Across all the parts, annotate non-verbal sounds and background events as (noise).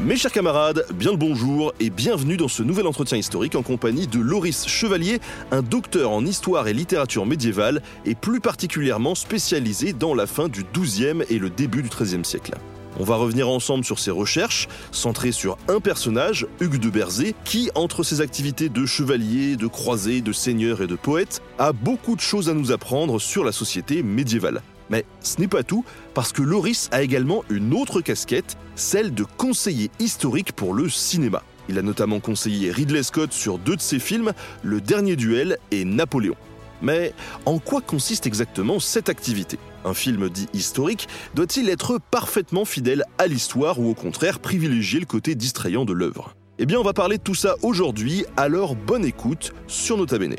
Mes chers camarades, bien le bonjour et bienvenue dans ce nouvel entretien historique en compagnie de Loris Chevalier, un docteur en histoire et littérature médiévale et plus particulièrement spécialisé dans la fin du XIIe et le début du XIIIe siècle. On va revenir ensemble sur ses recherches, centrées sur un personnage, Hugues de Berzé, qui, entre ses activités de chevalier, de croisé, de seigneur et de poète, a beaucoup de choses à nous apprendre sur la société médiévale. Mais ce n'est pas tout, parce que Loris a également une autre casquette, celle de conseiller historique pour le cinéma. Il a notamment conseillé Ridley Scott sur deux de ses films, Le Dernier Duel et Napoléon. Mais en quoi consiste exactement cette activité? Un film dit historique doit-il être parfaitement fidèle à l'histoire ou au contraire privilégier le côté distrayant de l'œuvre? Eh bien on va parler de tout ça aujourd'hui, alors bonne écoute sur Nota Bene.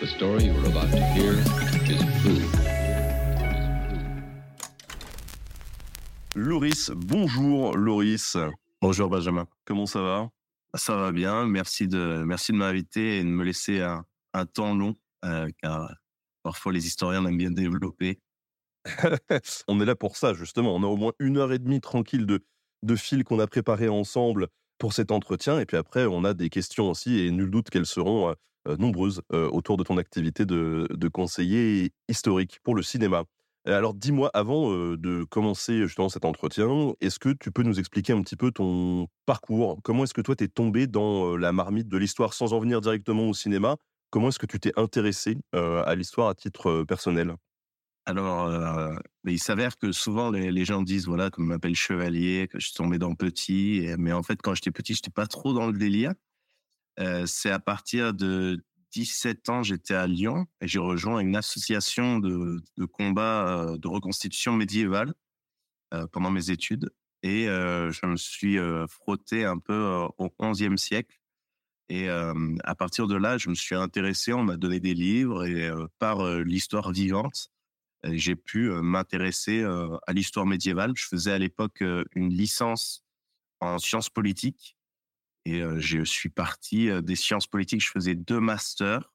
The story you are about to hear is true. Loris, bonjour Loris, Bonjour Benjamin. comment ça va? Ça va bien. Merci de, merci de m'inviter et de me laisser un, un temps long, euh, car parfois les historiens aiment bien développer. (laughs) On est là pour ça, justement. On a au moins une heure et demie tranquille de, de fil qu'on a préparé ensemble pour cet entretien. Et puis après, on a des questions aussi, et nul doute qu'elles seront euh, nombreuses euh, autour de ton activité de, conseiller historique pour le cinéma. Euh, Alors, dis-moi, avant euh, de commencer justement cet entretien, est-ce que tu peux nous expliquer un petit peu ton parcours? Comment est-ce que toi, t'es tombé dans euh, la marmite de l'histoire sans en venir directement au cinéma? Comment est-ce que tu t'es intéressé euh, à l'histoire à titre euh, personnel? Alors, euh, il s'avère que souvent les, gens disent voilà qu'on m'appelle chevalier, que je suis tombé dans petit, et- mais en fait quand j'étais petit, j'étais pas trop dans le délire. Euh, C'est à partir de 17 ans, j'étais à Lyon et j'ai rejoint une association de, de combat euh, de reconstitution médiévale euh, pendant mes études et je me suis frotté un peu au 11e siècle. Et à partir de là, je me suis intéressé, on m'a donné des livres et par l'histoire vivante, j'ai pu m'intéresser à l'histoire médiévale. Je faisais à l'époque une licence en sciences politiques et je suis parti des sciences politiques. Je faisais deux masters,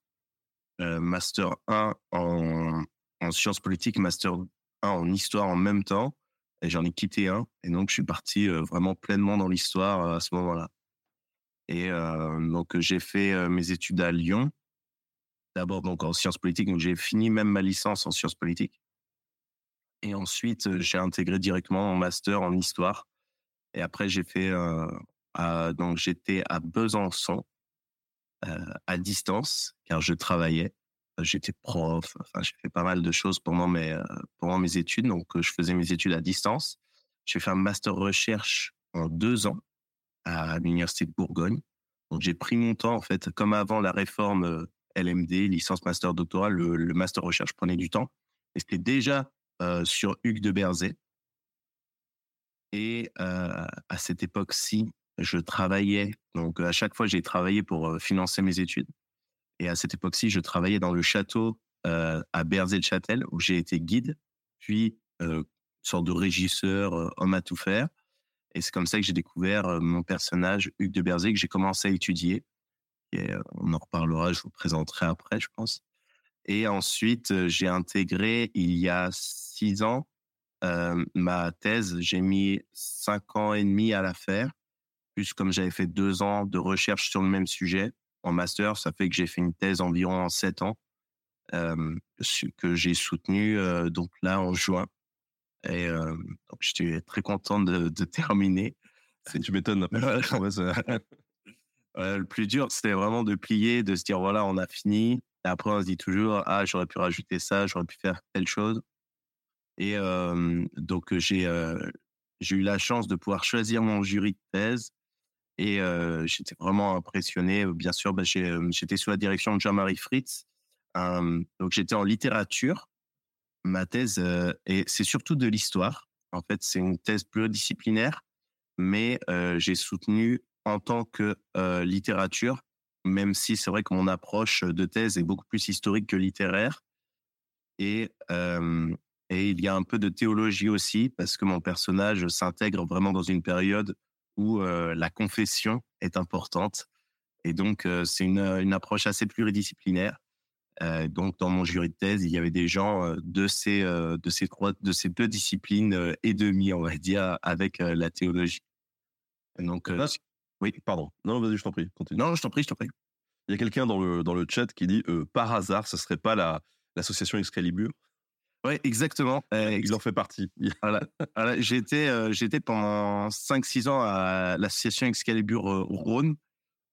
master 1 en, en sciences politiques, master 1 en histoire en même temps. Et j'en ai quitté un. Et donc, je suis parti vraiment pleinement dans l'histoire à ce moment-là. Et donc, j'ai fait mes études à Lyon. D'abord, donc, en sciences politiques. Donc, j'ai fini même ma licence en sciences politiques. Et ensuite, j'ai intégré directement mon master en histoire. Et après, j'ai fait, à- donc, j'étais à Besançon, euh, à distance, car je travaillais. Euh, J'étais prof. Enfin, j'ai fait pas mal de choses pendant mes, euh, pendant mes études. Donc, euh, je faisais mes études à distance. J'ai fait un master recherche en deux ans à l'université de Bourgogne. Donc j'ai pris mon temps en fait, comme avant la réforme euh, LMD, licence master doctorat, le, le master recherche prenait du temps. Et c'était déjà euh, sur Hugues de Berzé. Et euh, à cette époque-ci, je travaillais. Donc à chaque fois, j'ai travaillé pour financer mes études. Et à cette époque-ci, je travaillais dans le château à Berzé-le-Châtel où j'ai été guide, puis sorte de régisseur, homme à tout faire. Et c'est comme ça que j'ai découvert mon personnage, Hugues de Berzé, que j'ai commencé à étudier. Et on en reparlera, je vous présenterai après, je pense. Et ensuite, j'ai intégré, il y a six ans, ma thèse. J'ai mis cinq ans et demi à la faire. Plus comme j'avais fait deux ans de recherche sur le même sujet en master, ça fait que j'ai fait une thèse environ en sept ans euh, que j'ai soutenue euh, donc là en juin. Et euh, donc, j'étais très content de, de (laughs) terminer. Tu m'étonnes. (laughs) (laughs) Le plus dur, c'était vraiment de plier, de se dire voilà, on a fini. Et après, on se dit toujours ah, j'aurais pu rajouter ça, j'aurais pu faire telle chose. Et euh, donc, j'ai euh, j'ai eu la chance de pouvoir choisir mon jury de thèse. Et euh, j'étais vraiment impressionné. Bien sûr, bah, euh, j'étais sous la direction de Jean-Marie Fritz, donc j'étais en littérature. Ma thèse, euh, et c'est surtout de l'histoire. En fait, c'est une thèse pluridisciplinaire, mais euh, j'ai soutenu en tant que euh, littérature, même si c'est vrai que mon approche de thèse est beaucoup plus historique que littéraire. Euh, et il y a un peu de théologie aussi, parce que mon personnage s'intègre vraiment dans une période où la confession est importante. Et donc, c'est une, une approche assez pluridisciplinaire. Donc, dans mon jury de thèse, il y avait des gens de ces de ces trois de ces deux disciplines et demi, on va dire, avec la théologie. Donc, Là, Oui, pardon. Non, vas-y, je t'en prie. Continue. non, je t'en prie, je t'en prie. Il y a quelqu'un dans le, dans le chat qui dit euh, par hasard, ce serait pas la l'association Excalibur? Ouais, exactement. Euh, Il en fait partie. (laughs) Voilà. Voilà, J'étais euh, j'étais pendant 5-6 ans à l'association Excalibur euh, Rhône.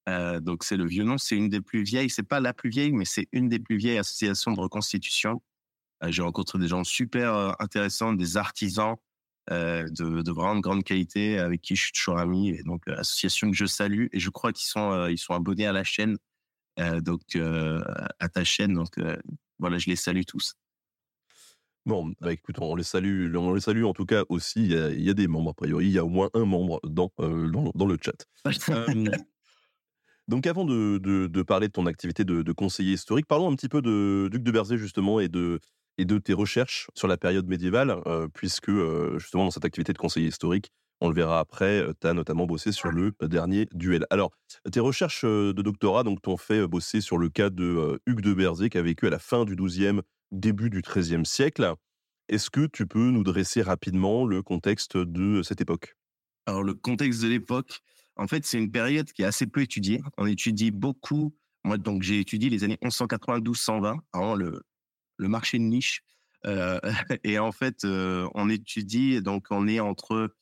Euh, donc c'est le vieux nom, c'est une des plus vieilles, c'est pas la plus vieille, mais c'est une des plus vieilles associations de reconstitution. J'ai rencontré des gens super intéressants, des artisans de, de vraiment de grande qualité avec qui je suis toujours ami. Et donc association que je salue et je crois qu'ils sont ils sont abonnés à la chaîne, donc à ta chaîne. Donc voilà, je les salue tous. Bon, bah écoute, on les salue, on les salue en tout cas aussi. Il y a, il y a des membres, a priori. Il y a au moins un membre dans, euh, dans, dans le chat. Euh, (laughs) donc, avant de, de, de parler de ton activité de, de conseiller historique, parlons un petit peu de Duc de Berzé, justement, et de, et de tes recherches sur la période médiévale, euh, puisque, justement, dans cette activité de conseiller historique, on le verra après, tu as notamment bossé sur le dernier duel. Alors, tes recherches de doctorat donc t'ont fait bosser sur le cas de Hugues de Berzé, qui a vécu à la fin du XIIe, début du XIIIe siècle. Est-ce que tu peux nous dresser rapidement le contexte de cette époque? Alors, le contexte de l'époque, en fait, c'est une période qui est assez peu étudiée. On étudie beaucoup. Moi, donc, j'ai étudié les années 1192-120, avant le, marché de niche. Euh, (laughs) et en fait, euh, on étudie, donc, on est entre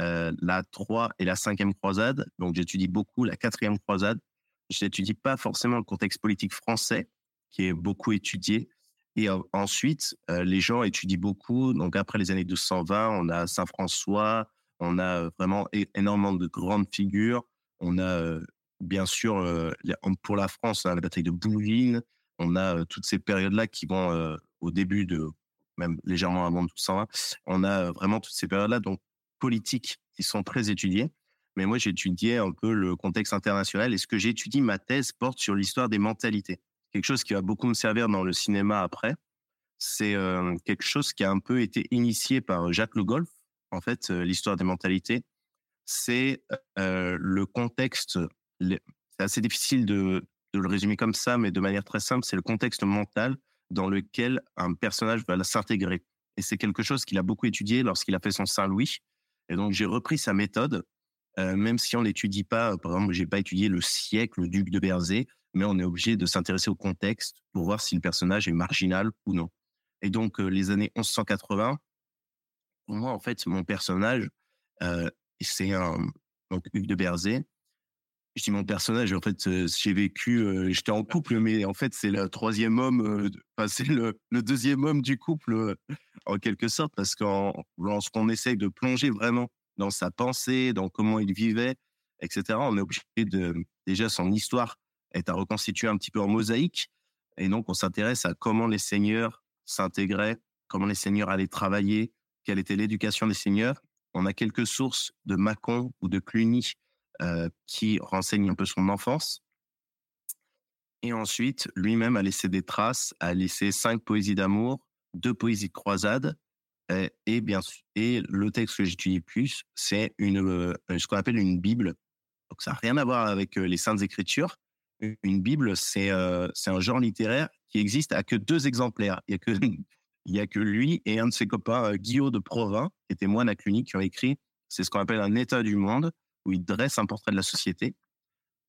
euh, la 3 et la 5e croisade. Donc, j'étudie beaucoup la 4e croisade. Je n'étudie pas forcément le contexte politique français, qui est beaucoup étudié. Et ensuite, euh, les gens étudient beaucoup. Donc, après les années 1220, on a Saint François, on a euh, vraiment énormément de grandes figures. On a euh, bien sûr pour la France a la bataille de Bouvines. On a toutes ces périodes-là qui vont au début de même légèrement avant 1220. On a vraiment toutes ces périodes-là donc politiques qui sont très étudiées. Mais moi, étudié un peu le contexte international et ce que j'étudie, ma thèse porte sur l'histoire des mentalités. Quelque chose qui va beaucoup me servir dans le cinéma après. C'est euh, quelque chose qui a un peu été initié par Jacques Le Goff, en fait, euh, l'histoire des mentalités. C'est euh, le contexte, c'est assez difficile de, le résumer comme ça, mais de manière très simple, c'est le contexte mental dans lequel un personnage va s'intégrer. Et c'est quelque chose qu'il a beaucoup étudié lorsqu'il a fait son Saint-Louis. Et donc, j'ai repris sa méthode, même si on n'étudie pas, par exemple, j'ai pas étudié le siècle, le duc de Berzé, mais on est obligé de s'intéresser au contexte pour voir si le personnage est marginal ou non. Et donc, euh, les années 1180, pour moi, en fait, mon personnage, euh, c'est un donc Hugues de Berzé. Je dis mon personnage, en fait, euh, j'ai vécu, j'étais en couple, mais en fait, c'est le troisième homme, c'est le, le deuxième homme du couple, en quelque sorte, parce qu'en lorsqu'on essaye de plonger vraiment dans sa pensée, dans comment il vivait, etc., on est obligé de, déjà, son histoire est à reconstituer un petit peu en mosaïque. Et donc, on s'intéresse à comment les seigneurs s'intégraient, comment les seigneurs allaient travailler, quelle était l'éducation des seigneurs. On a quelques sources de Mâcon ou de Cluny euh, qui renseignent un peu son enfance. Et ensuite, lui-même a laissé des traces, a laissé cinq poésies d'amour, deux poésies de croisade, euh, et bien et le texte que j'étudie plus, c'est une euh, ce qu'on appelle une Bible. Donc ça n'a rien à voir avec les saintes écritures. Une Bible, c'est euh, un genre littéraire qui existe à que deux exemplaires. (laughs) Il y a que lui et un de ses copains, euh, Guillaume de Provins, qui était moine à Cluny, qui ont écrit. C'est ce qu'on appelle un état du monde, où il dresse un portrait de la société.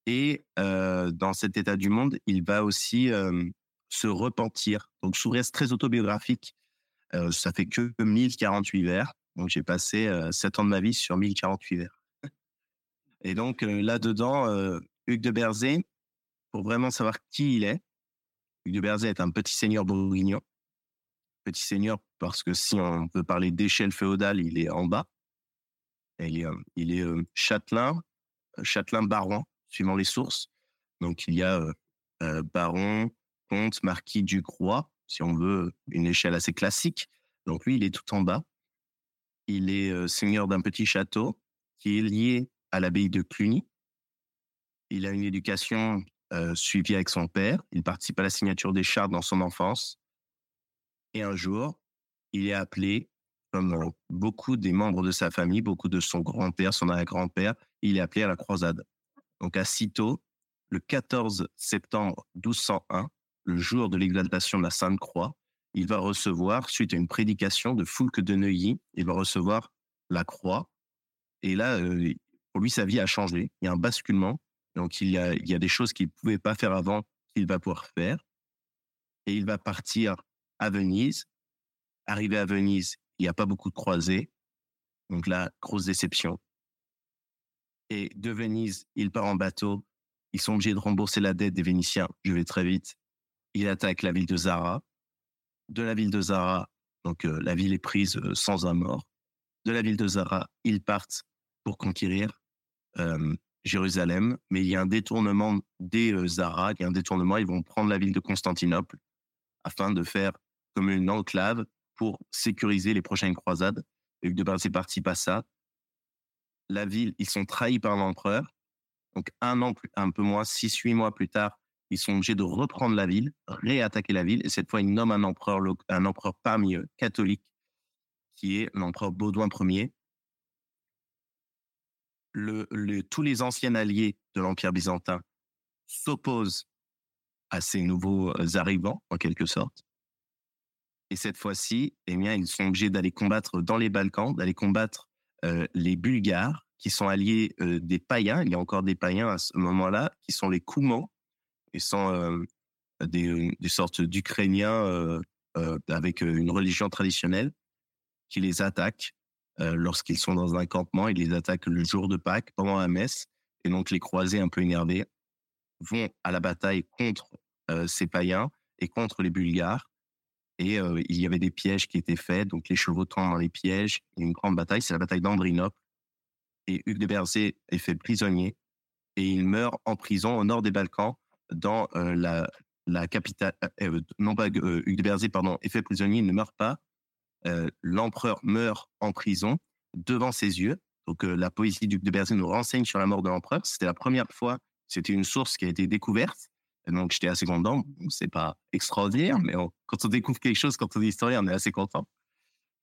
Et euh, dans cet état du monde, il va aussi euh, se repentir. Donc, sous reste très autobiographique. Ça fait que 1048 vers. Donc, j'ai passé euh, 7 ans de ma vie sur 1048 vers. Et donc, là-dedans, Hugues de Berzé, pour vraiment savoir qui il est, Hugues de Berzé est un petit seigneur bourguignon. Petit seigneur parce que si on peut parler d'échelle féodale, il est en bas. Et il est, euh, il est euh, châtelain, euh, châtelain baron, suivant les sources. Donc, il y a baron, comte, marquis du Croix, si on veut une échelle assez classique. Donc lui, il est tout en bas. Il est seigneur d'un petit château qui est lié à l'abbaye de Cluny. Il a une éducation euh, suivie avec son père. Il participe à la signature des chartes dans son enfance. Et un jour, il est appelé, comme euh, beaucoup des membres de sa famille, beaucoup de son grand-père, son arrière-grand-père, il est appelé à la croisade. Donc à Cîteaux, le 14 septembre 1201, le jour de l'exaltation de la Sainte Croix, il va recevoir, suite à une prédication de Foulque de Neuilly, il va recevoir la croix. Et là, euh, pour lui, sa vie a changé. Il y a un basculement. Donc, il y a, des choses qu'il ne pouvait pas faire avant qu'il va pouvoir faire. Et il va partir à Venise. Arrivé à Venise, il n'y a pas beaucoup de croisés. Donc là, grosse déception. Et de Venise, il part en bateau. Ils sont obligés de rembourser la dette des Vénitiens. Je vais très vite. Il attaque la ville de Zara. De la ville de Zara, donc euh, la ville est prise euh, sans un mort. De la ville de Zara, ils partent pour conquérir euh, Jérusalem, mais il y a un détournement des Zara, il y a un détournement, ils vont prendre la ville de Constantinople afin de faire comme une enclave pour sécuriser les prochaines croisades. Et de Barzé participe à ça. La ville, ils sont trahis par l'empereur. Donc un an, plus, un peu moins, six, huit mois plus tard, ils sont obligés de reprendre la ville, réattaquer la ville, et cette fois, ils nomment un empereur, un empereur parmi eux, catholique, qui est l'empereur Baudouin Ier. Le, tous les anciens alliés de l'Empire byzantin s'opposent à ces nouveaux arrivants, en quelque sorte. Et cette fois-ci, eh bien, ils sont obligés d'aller combattre dans les Balkans, d'aller combattre euh, les Bulgares, qui sont alliés euh, des païens. Il y a encore des païens à ce moment-là, qui sont les Koumans, ils sont euh, des, des sortes d'Ukrainiens euh, euh, avec une religion traditionnelle qui les attaquent lorsqu'ils sont dans un campement. Ils les attaquent le jour de Pâques pendant la messe. Et donc les croisés un peu énervés vont à la bataille contre ces païens et contre les Bulgares. Et il y avait des pièges qui étaient faits, donc les chevaux tombent dans les pièges. Une grande bataille, c'est la bataille d'Andrinople. Et Hugues de Berzé est fait prisonnier et il meurt en prison au nord des Balkans dans euh, la, la capitale, euh, euh, non pas Hugues de Berzé, pardon, est fait prisonnier, il ne meurt pas. L'empereur meurt en prison devant ses yeux. Donc la poésie d'Hugues de Berzé nous renseigne sur la mort de l'empereur. C'était la première fois, c'était une source qui a été découverte. donc j'étais assez content. C'est pas extraordinaire, mais quand on découvre quelque chose, quand on est historien, on est assez content.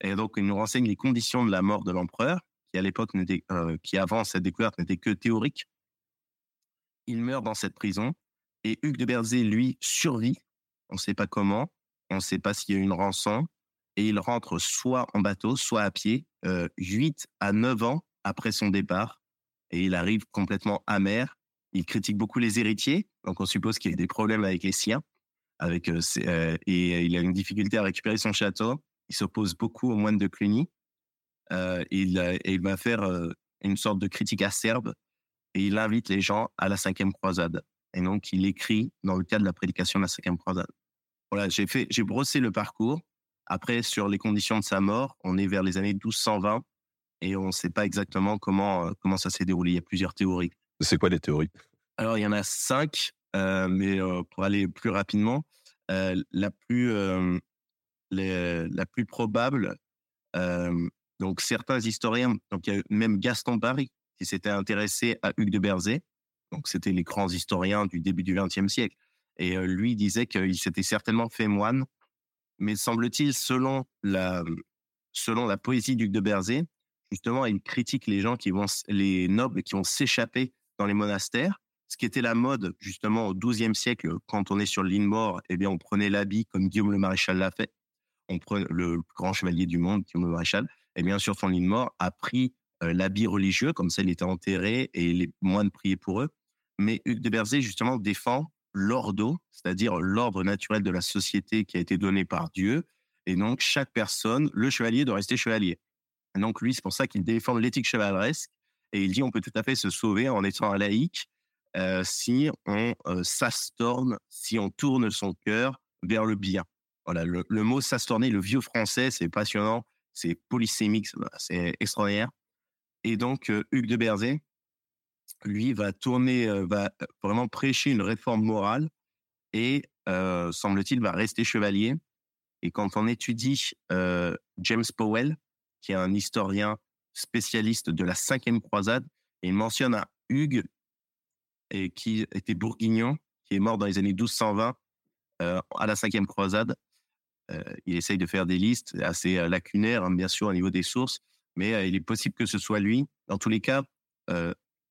Et donc il nous renseigne les conditions de la mort de l'empereur, qui à l'époque euh, qui avant cette découverte n'était que théorique. Il meurt dans cette prison et Hugues de Berzé, lui, survit. On ne sait pas comment. On ne sait pas s'il y a une rançon. Et il rentre soit en bateau, soit à pied, euh, 8 à 9 ans après son départ. Et il arrive complètement amer. Il critique beaucoup les héritiers. Donc, on suppose qu'il y a des problèmes avec les siens. Avec, euh, euh, et il a une difficulté à récupérer son château. Il s'oppose beaucoup aux moines de Cluny. Euh, il, et il va faire euh, une sorte de critique acerbe. Et il invite les gens à la cinquième croisade. Et donc, il écrit dans le cadre de la prédication de la cinquième croisade. Voilà, j'ai brossé le parcours. Après, sur les conditions de sa mort, on est vers les années 1220 et on ne sait pas exactement comment, euh, comment ça s'est déroulé. Il y a plusieurs théories. C'est quoi les théories? Alors, il y en a cinq, euh, mais euh, pour aller plus rapidement, euh, la plus, les, la plus probable, donc certains historiens, donc il y a même Gaston Paris qui s'était intéressé à Hugues de Berzé, donc, c'était les grands historiens du début du XXe siècle. Et lui disait qu'il s'était certainement fait moine, mais semble-t-il, selon la, la poésie d'Hugues de Berzé, justement, il critique les gens qui vont, les nobles qui vont s'échapper dans les monastères. Ce qui était la mode, justement, au XIIe siècle, quand on est sur l'île mort, eh bien, on prenait l'habit comme Guillaume le Maréchal l'a fait. On prenait le grand chevalier du monde, Guillaume le Maréchal. Et bien sûr, son l'île mort a pris euh, l'habit religieux, comme ça, il était enterré et les moines priaient pour eux. Mais Hugues de Berzé, justement, défend l'ordo, c'est-à-dire l'ordre naturel de la société qui a été donné par Dieu. Et donc, chaque personne, le chevalier doit rester chevalier. Et donc, lui, c'est pour ça qu'il défend l'éthique chevaleresque. Et il dit, on peut tout à fait se sauver en étant un laïc euh, si on euh, s'astorne, si on tourne son cœur vers le bien. Voilà, le, mot s'astorner, le vieux français, c'est passionnant, c'est polysémique, c'est extraordinaire. Et donc, euh, Hugues de Berzé, lui, va tourner, va vraiment prêcher une réforme morale et semble-t-il va rester chevalier. Et quand on étudie James Powell, qui est un historien spécialiste de la cinquième croisade, il mentionne un Hugues et qui était bourguignon, qui est mort dans les années 1220 euh, à la cinquième croisade. Il essaye de faire des listes assez lacunaires, hein, bien sûr, au niveau des sources, mais il est possible que ce soit lui. Dans tous les cas,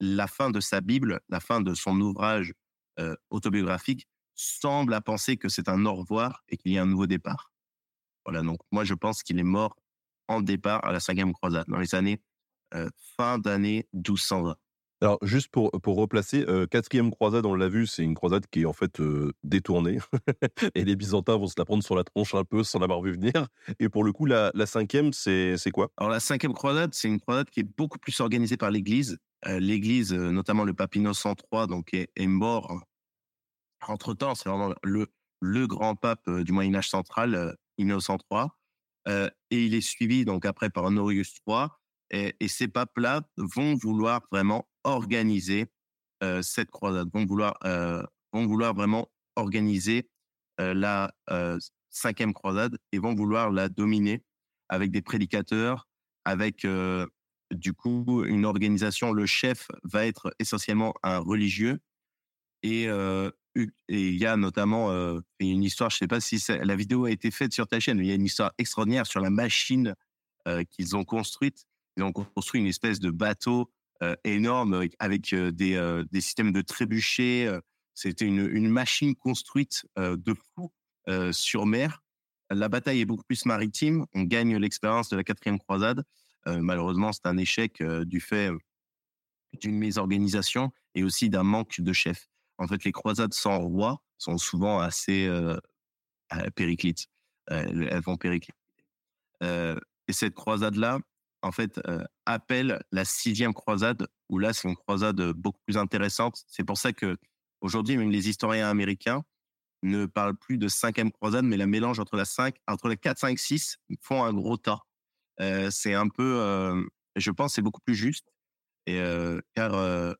la fin de sa Bible, la fin de son ouvrage autobiographique, semble à penser que c'est un au revoir et qu'il y a un nouveau départ. Voilà, donc moi je pense qu'il est mort en départ à la cinquième croisade, dans les années euh, fin d'année 1220. Alors juste pour, pour replacer, euh, quatrième croisade, on l'a vu, c'est une croisade qui est en fait euh, détournée. (laughs) et les Byzantins vont se la prendre sur la tronche un peu sans l'avoir vu venir. Et pour le coup, la, la cinquième, c'est quoi? Alors la cinquième croisade, c'est une croisade qui est beaucoup plus organisée par l'Église. L'Église, notamment le pape Innocent III, donc, est, mort entre-temps. C'est vraiment le, le grand pape du Moyen-Âge central, Innocent III. Euh, et il est suivi donc après par Honorius III. Et, ces papes-là vont vouloir vraiment organiser euh, cette croisade, vont vouloir, euh, vont vouloir vraiment organiser euh, la euh, cinquième croisade et vont vouloir la dominer avec des prédicateurs, avec euh, du coup une organisation. Le chef va être essentiellement un religieux et et il y a notamment euh, une histoire, je sais pas si la vidéo a été faite sur ta chaîne, mais il y a une histoire extraordinaire sur la machine euh, qu'ils ont construite. Ils ont construit une espèce de bateau euh, énorme avec, des, des systèmes de trébuchets. C'était une, une machine construite de fou sur mer. La bataille est beaucoup plus maritime. On gagne l'expérience de la quatrième croisade. Malheureusement, c'est un échec du fait d'une mésorganisation et aussi d'un manque de chefs. En fait, les croisades sans roi sont souvent assez euh, périclites. Euh, elles vont péricliter. Euh, et cette croisade-là, en fait, euh, appelle la sixième croisade, où là, c'est une croisade beaucoup plus intéressante. C'est pour ça que aujourd'hui, même les historiens américains ne parlent plus de cinquième croisade, mais la mélange entre la 5, entre les 4, 5, 6 font un gros tas. C'est un peu, je pense, c'est beaucoup plus juste, car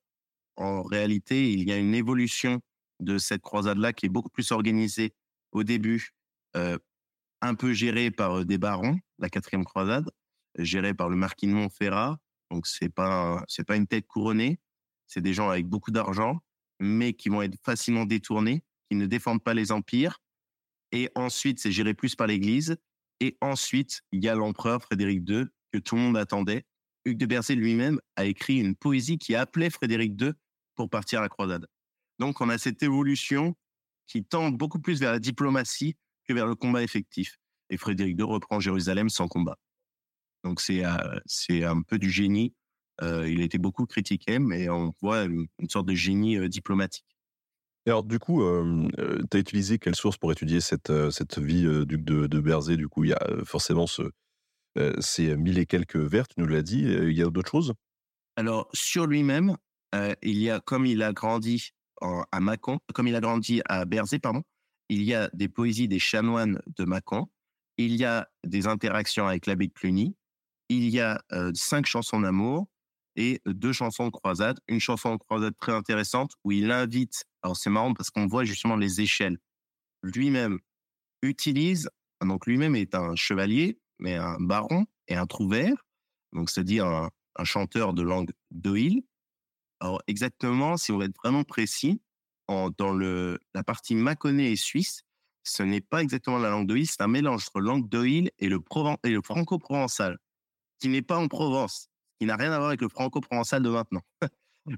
en réalité, il y a une évolution de cette croisade-là qui est beaucoup plus organisée au début, un peu gérée par des barons, la quatrième croisade, gérée par le marquis de Montferrat. Donc c'est pas c'est pas une tête couronnée, c'est des gens avec beaucoup d'argent, mais qui vont être facilement détournés, qui ne défendent pas les empires. Et ensuite, c'est géré plus par l'Église. Et ensuite, il y a l'empereur Frédéric II que tout le monde attendait. Hugues de Berzé lui-même a écrit une poésie qui appelait Frédéric II pour partir à la croisade. Donc, on a cette évolution qui tend beaucoup plus vers la diplomatie que vers le combat effectif. Et Frédéric II reprend Jérusalem sans combat. Donc, c'est euh, un peu du génie. Euh, il a été beaucoup critiqué, mais on voit une, sorte de génie euh, diplomatique. Alors, du coup, euh, tu as utilisé quelle source pour étudier cette, cette vie duc de, de Berzé Du coup, il y a forcément ce, ces mille et quelques vers, tu nous l'as dit. Il y a d'autres choses? Alors, sur lui-même, il y a, comme il a grandi à Mâcon, comme il a grandi à Berzé, pardon, il y a des poésies des chanoines de Mâcon, il y a des interactions avec l'abbé de Cluny, il y a cinq chansons d'amour et deux chansons de croisade. Une chanson de croisade très intéressante où il invite, alors c'est marrant parce qu'on voit justement les échelles. Lui-même utilise, donc lui-même est un chevalier, mais un baron et un trouvère, donc c'est-à-dire un, chanteur de langue d'Oïl, alors exactement, si on veut être vraiment précis, dans le, la partie mâconnais et suisse, ce n'est pas exactement la langue d'Oïl, c'est un mélange entre langue d'Oïl et le, et le franco-provençal, qui n'est pas en Provence, qui n'a rien à voir avec le franco-provençal de maintenant.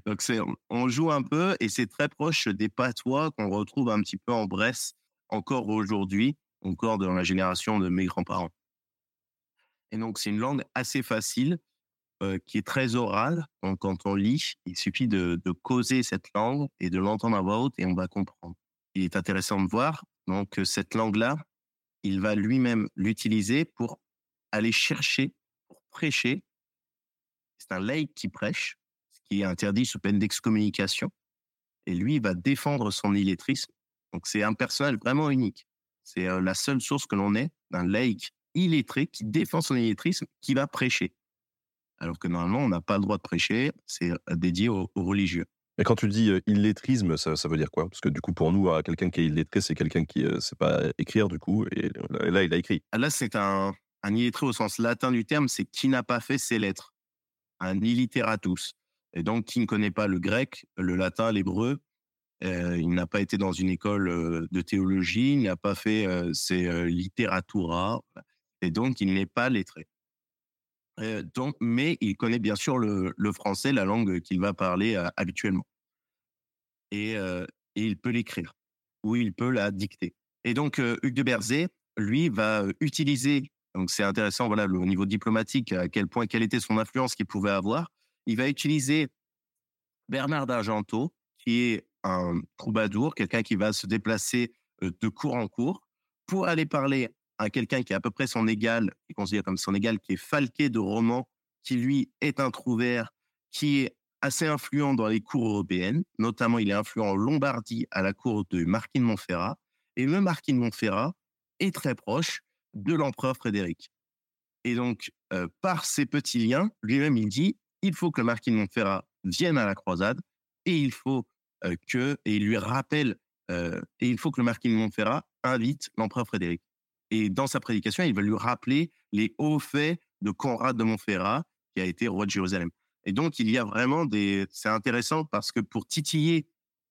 Donc c'est, on joue un peu et c'est très proche des patois qu'on retrouve un petit peu en Bresse encore aujourd'hui, encore dans la génération de mes grands-parents. Et donc c'est une langue assez facile euh, qui est très oral. Donc, quand on lit, il suffit de, causer cette langue et de l'entendre à voix haute et on va comprendre. Il est intéressant de voir donc cette langue-là, il va lui-même l'utiliser pour aller chercher, pour prêcher. C'est un laïc qui prêche, qui est interdit sous peine d'excommunication. Et lui, il va défendre son illettrisme. Donc, c'est un personnage vraiment unique. C'est euh, la seule source que l'on ait d'un laïc illettré qui défend son illettrisme, qui va prêcher alors que normalement, on n'a pas le droit de prêcher, c'est dédié aux, religieux. Et quand tu dis euh, illettrisme, ça, ça veut dire quoi? Parce que du coup, pour nous, euh, quelqu'un qui est illettré, c'est quelqu'un qui ne sait pas écrire, du coup, et là, là, il a écrit. Ah, Là, c'est un, un illettré au sens latin du terme, c'est qui n'a pas fait ses lettres. Un illiteratus. Et donc, qui ne connaît pas le grec, le latin, l'hébreu, euh, il n'a pas été dans une école euh, de théologie, il n'a pas fait euh, ses literatura, et donc il n'est pas lettré. Donc, mais il connaît bien sûr le, français, la langue qu'il va parler habituellement. Et, il peut l'écrire, ou il peut la dicter. Et donc, Hugues de Berzé, lui, va utiliser, donc c'est intéressant, voilà, au niveau diplomatique, à quel point, quelle était son influence qu'il pouvait avoir. Il va utiliser Bernard d'Argenteau, qui est un troubadour, quelqu'un qui va se déplacer euh, de cours en cours, pour aller parler à quelqu'un qui est à peu près son égal, qui est considéré comme son égal, qui est falqué de romans, qui lui est un trouvère, qui est assez influent dans les cours européennes. Notamment, il est influent en Lombardie à la cour de Marquis de Montferrat. Et le Marquis de Montferrat est très proche de l'empereur Frédéric. Et donc, euh, par ces petits liens, lui-même, il dit, il faut que Marquis de Montferrat vienne à la croisade et il faut euh, que, et il lui rappelle, euh, et il faut que le Marquis de Montferrat invite l'empereur Frédéric. Et dans sa prédication, il va lui rappeler les hauts faits de Conrad de Montferrat, qui a été roi de Jérusalem. Et donc, il y a vraiment des. C'est intéressant parce que pour titiller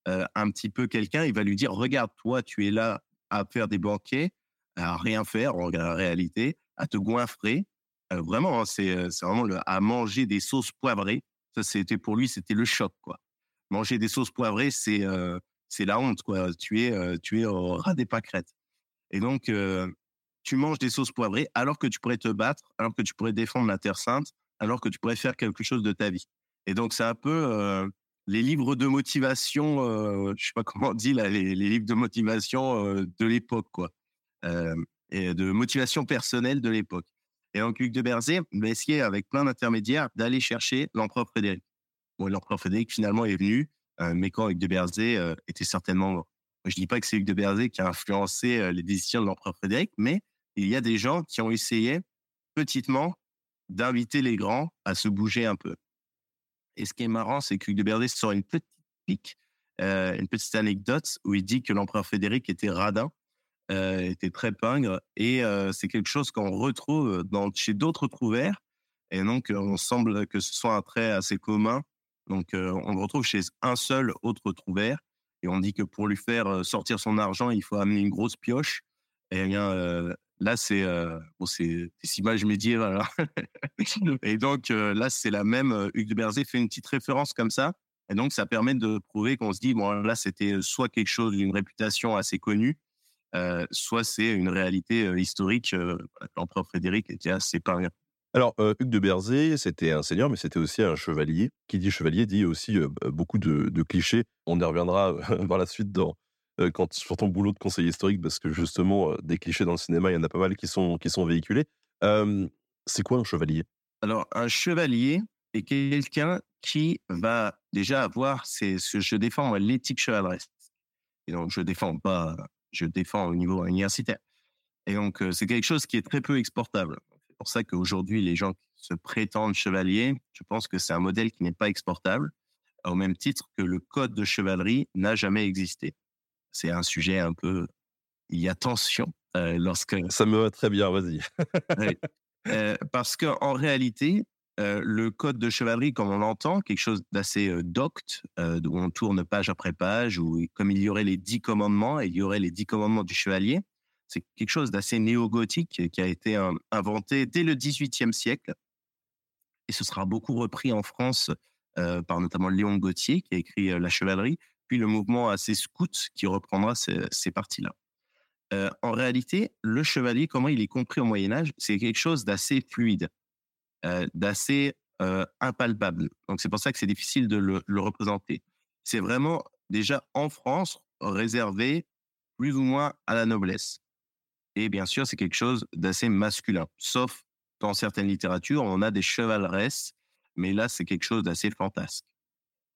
euh, un petit peu quelqu'un, il va lui dire Regarde, toi, tu es là à faire des banquets, à rien faire en réalité, à te goinfrer. Euh, vraiment, hein, c'est euh, c'est vraiment à manger des sauces poivrées. Ça, c'était pour lui, c'était le choc, quoi. Manger des sauces poivrées, c'est euh, c'est la honte, quoi. Tu es, euh, tu es au ras des pâquerettes. Et donc, tu manges des sauces poivrées alors que tu pourrais te battre, alors que tu pourrais défendre la Terre Sainte, alors que tu pourrais faire quelque chose de ta vie. Et donc, c'est un peu les livres de motivation, je sais pas (laughs) comment on dit là, les, les livres de motivation de l'époque, quoi. Et de motivation personnelle de l'époque. Et donc, Hugues de Berzé va essayer, avec plein d'intermédiaires, d'aller chercher l'empereur Frédéric. Bon, l'empereur Frédéric, finalement, est venu, euh, mais quand Hugues de Berzé euh, était certainement mort. Je dis pas que c'est Hugues de Berzé qui a influencé euh, les décisions de l'empereur Frédéric, mais il y a des gens qui ont essayé, petitement, d'inviter les grands à se bouger un peu. Et ce qui est marrant, c'est que Hugues de Berzé sort une petite pique, une petite anecdote où il dit que l'empereur Frédéric était radin, euh, était très pingre, et euh, c'est quelque chose qu'on retrouve dans, chez d'autres trouvères. Et donc, on semble que ce soit un trait assez commun. Donc, euh, on le retrouve chez un seul autre trouvère. Et on dit que pour lui faire sortir son argent, il faut amener une grosse pioche. Et bien, là, c'est bon, c'est des images médiévales. hein. (laughs) et donc, là, c'est la même. Hugues de Berzé fait une petite référence comme ça. Et donc, ça permet de prouver qu'on se dit, bon, là, c'était soit quelque chose d'une réputation assez connue, soit c'est une réalité euh, historique. Euh, L'empereur Frédéric était assez pas rien. Alors, euh, Hugues de Berzé, c'était un seigneur, mais c'était aussi un chevalier. Qui dit chevalier dit aussi euh, beaucoup de, de clichés. On y reviendra euh, (laughs) par la suite dans, euh, quand, sur ton boulot de conseiller historique, parce que justement, euh, des clichés dans le cinéma, il y en a pas mal qui sont, qui sont véhiculés. Euh, c'est quoi un chevalier? Alors, un chevalier est quelqu'un qui va déjà avoir, c'est ce je défends l'éthique chevaleresque. Et donc, je défends pas, je défends au niveau universitaire. Et donc, euh, c'est quelque chose qui est très peu exportable. C'est pour ça qu'aujourd'hui, les gens qui se prétendent chevaliers, je pense que c'est un modèle qui n'est pas exportable, au même titre que le code de chevalerie n'a jamais existé. C'est un sujet un peu, il y a tension euh, lorsque Ça me va très bien, vas-y. oui. (laughs) Euh, parce qu'en réalité, euh, le code de chevalerie, comme on l'entend, quelque chose d'assez euh, docte, euh, où on tourne page après page, où comme il y aurait les dix commandements, et il y aurait les dix commandements du chevalier, c'est quelque chose d'assez néo-gothique qui a été inventé dès le XVIIIe siècle. Et ce sera beaucoup repris en France par notamment Léon Gauthier, qui a écrit La chevalerie, puis le mouvement assez scout qui reprendra ces, parties-là. En réalité, le chevalier, comment il est compris au Moyen Âge, c'est quelque chose d'assez fluide, d'assez euh, impalpable. Donc c'est pour ça que c'est difficile de le, représenter. C'est vraiment déjà en France réservé plus ou moins à la noblesse. Et bien sûr, c'est quelque chose d'assez masculin, sauf dans certaines littératures, on a des chevaleresses, mais là, c'est quelque chose d'assez fantasque.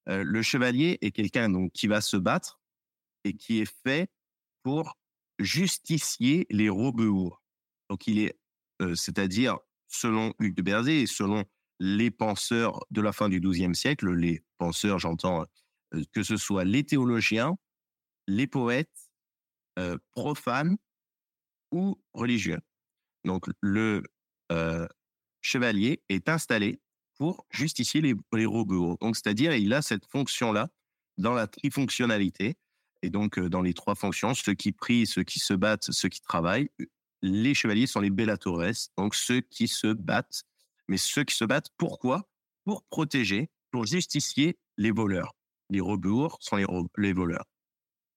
Euh, le chevalier est quelqu'un donc qui va se battre et qui est fait pour justicier les robeurs. Donc il est, euh, c'est-à-dire selon Hugues de Berzé et selon les penseurs de la fin du XIIe siècle, les penseurs, j'entends euh, que ce soit les théologiens, les poètes, euh, profanes ou religieux. Donc, le euh, chevalier est installé pour justifier les, les robots. Donc, c'est-à-dire, il a cette fonction-là dans la trifonctionnalité. Et donc, dans les trois fonctions, ceux qui prient, ceux qui se battent, ceux qui travaillent, les chevaliers sont les bellatores, donc ceux qui se battent. Mais ceux qui se battent, pourquoi? Pour protéger, pour justifier les voleurs. Les rebours sont les, voleurs.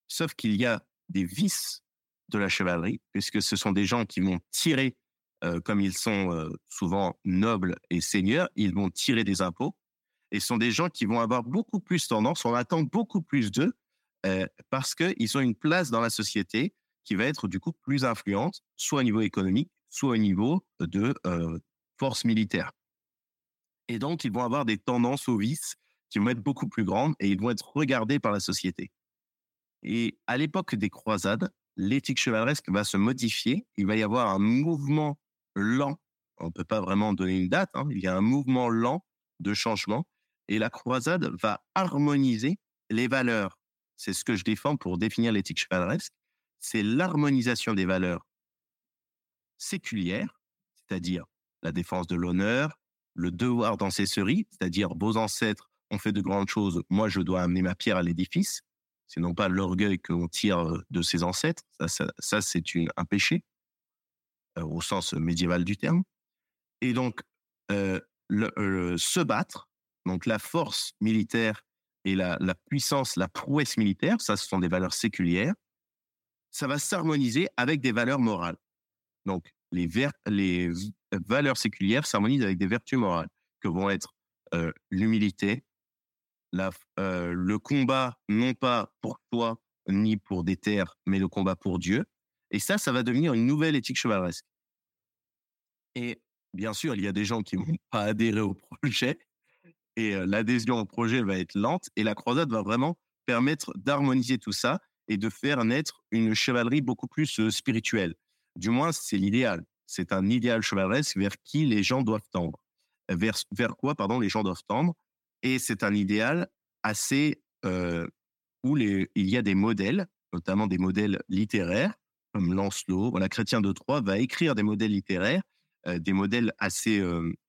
Sauf qu'il y a des vices de la chevalerie, puisque ce sont des gens qui vont tirer, euh, comme ils sont euh, souvent nobles et seigneurs, ils vont tirer des impôts. Et ce sont des gens qui vont avoir beaucoup plus tendance, on attend beaucoup plus d'eux, euh, parce qu'ils ont une place dans la société qui va être du coup plus influente, soit au niveau économique, soit au niveau de euh, force militaire. Et donc, ils vont avoir des tendances au vice qui vont être beaucoup plus grandes et ils vont être regardés par la société. Et à l'époque des croisades, l'éthique chevaleresque va se modifier. Il va y avoir un mouvement lent. On ne peut pas vraiment donner une date. Hein. Il y a un mouvement lent de changement. Et la croisade va harmoniser les valeurs. C'est ce que je défends pour définir l'éthique chevaleresque c'est l'harmonisation des valeurs séculières, c'est-à-dire la défense de l'honneur, le devoir d'ancestrerie, c'est-à-dire vos ancêtres ont fait de grandes choses, moi je dois amener ma pierre à l'édifice. C'est non pas l'orgueil qu'on tire de ses ancêtres, ça, c'est un péché au sens médiéval du terme. Et donc se battre, donc la force militaire et la, la puissance, la prouesse militaire, ça ce sont des valeurs séculières ça va s'harmoniser avec des valeurs morales. Donc, les, les valeurs séculières s'harmonisent avec des vertus morales, que vont être euh, l'humilité, euh, le combat non pas pour toi ni pour des terres, mais le combat pour Dieu. Et ça, ça va devenir une nouvelle éthique chevaleresque. Et bien sûr, il y a des gens qui vont (laughs) pas adhérer au projet, et euh, l'adhésion au projet va être lente, et la croisade va vraiment permettre d'harmoniser tout ça et de faire naître une chevalerie beaucoup plus spirituelle. Du moins, c'est l'idéal. C'est un idéal chevaleresque vers qui les gens doivent tendre. Vers, vers quoi, pardon, les gens doivent tendre. Et c'est un idéal assez où il y a des modèles, notamment des modèles littéraires, comme Lancelot. Voilà, Chrétien de Troyes va écrire des modèles littéraires, des modèles assez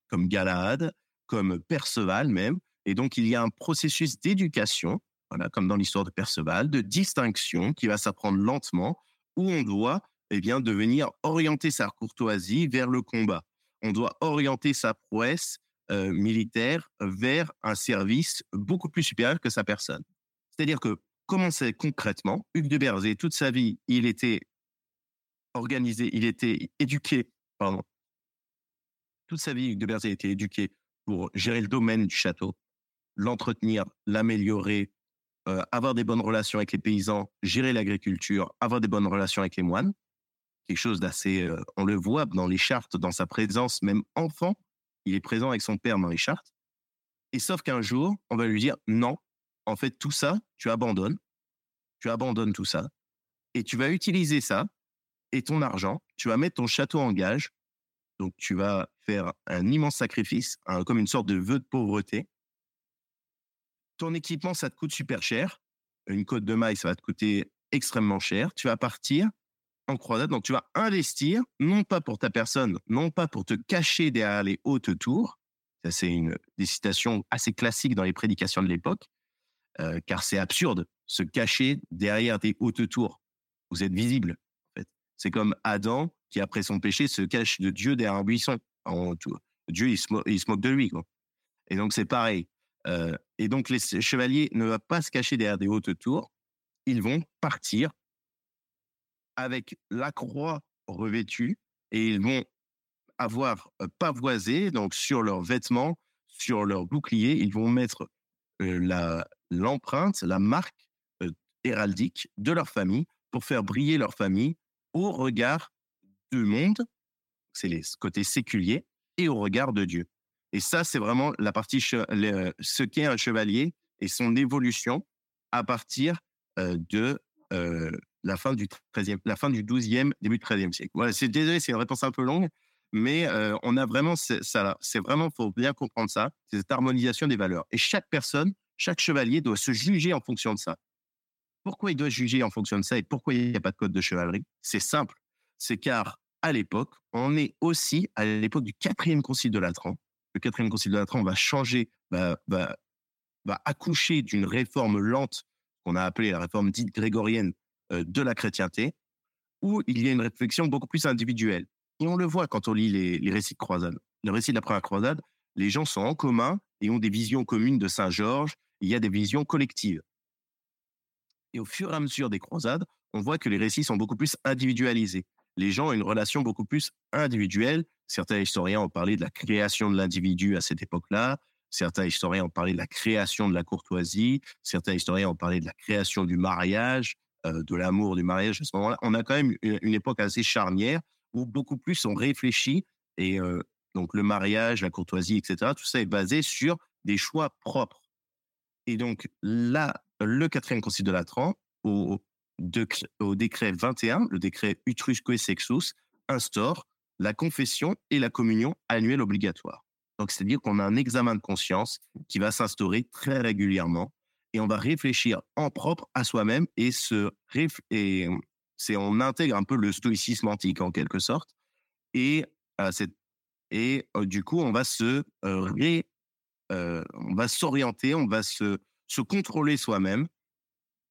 comme Galahad, comme Perceval même. Et donc, il y a un processus d'éducation voilà, comme dans l'histoire de Perceval, de distinction qui va s'apprendre lentement, où on doit eh bien, devenir orienter sa courtoisie vers le combat. On doit orienter sa prouesse euh, militaire vers un service beaucoup plus supérieur que sa personne. C'est-à-dire que comment c'est concrètement Hugues de Berzé, toute sa vie, il était organisé, il était éduqué, pardon. Toute sa vie, Hugues de Berzé était éduqué pour gérer le domaine du château, l'entretenir, l'améliorer, euh, avoir des bonnes relations avec les paysans, gérer l'agriculture, avoir des bonnes relations avec les moines. Quelque chose d'assez, euh, on le voit dans les chartes, dans sa présence, même enfant, il est présent avec son père dans les chartes. Et sauf qu'un jour, on va lui dire non, en fait, tout ça, tu abandonnes, tu abandonnes tout ça, et tu vas utiliser ça et ton argent, tu vas mettre ton château en gage, donc tu vas faire un immense sacrifice, comme une sorte de vœu de pauvreté, ton équipement, ça te coûte super cher. Une côte de maille, ça va te coûter extrêmement cher. Tu vas partir en croisade, donc tu vas investir, non pas pour ta personne, non pas pour te cacher derrière les hautes tours. Ça, c'est une des citations assez classiques dans les prédications de l'époque, euh, car c'est absurde, se cacher derrière des hautes tours. Vous êtes visible, en. C'est comme Adam qui, après son péché, se cache de Dieu derrière un buisson. Dieu, il se, il se moque de lui. Quoi. Et donc, c'est pareil. Euh, et donc, les chevaliers ne vont pas se cacher derrière des hautes tours. Ils vont partir avec la croix revêtue et ils vont avoir euh, pavoisé, donc sur leurs vêtements, sur leurs boucliers, ils vont mettre euh, l'empreinte, la marque héraldique de leur famille pour faire briller leur famille au regard du monde, c'est les côtés séculiers, et au regard de Dieu. Et ça, c'est vraiment la partie ce qu'est un chevalier et son évolution à partir euh, de euh, la fin du 13e, la fin du 12e, début du 13e siècle. Voilà, c'est désolé, c'est une réponse un peu longue, mais euh, on a vraiment ça. C'est vraiment faut bien comprendre ça, c'est cette harmonisation des valeurs. Et chaque personne chaque chevalier doit se juger en fonction de ça. Pourquoi il doit juger en fonction de ça et pourquoi il n'y a pas de code de chevalerie? C'est simple. C'est car à l'époque, on est aussi à l'époque du quatrième concile de Latran. Le quatrième concile de Latran va changer, va, accoucher d'une réforme lente qu'on a appelée la réforme dite grégorienne euh, de la chrétienté, où il y a une réflexion beaucoup plus individuelle. Et on le voit quand on lit les, les récits de croisade. Le récit de la première croisade, les gens sont en commun et ont des visions communes de Saint Georges. Il y a des visions collectives. Et au fur et à mesure des croisades, on voit que les récits sont beaucoup plus individualisés. Les gens ont une relation beaucoup plus individuelle. Certains historiens ont parlé de la création de l'individu à cette époque-là. Certains historiens ont parlé de la création de la courtoisie. Certains historiens ont parlé de la création du mariage, euh, de l'amour du mariage. À ce moment-là, on a quand même une, époque assez charnière où beaucoup plus on réfléchit et euh, donc le mariage, la courtoisie, etc. Tout ça est basé sur des choix propres. Et donc là, le quatrième concile de Latran, au, au décret 21, le décret Utrusque Sexus, instaure la confession et la communion annuelle obligatoire. Donc, c'est-à-dire qu'on a un examen de conscience qui va s'instaurer très régulièrement et on va réfléchir en propre à soi-même et se et c'est on intègre un peu le stoïcisme antique en quelque sorte et euh, euh, du coup on va se euh, on va s'orienter, on va se se contrôler soi-même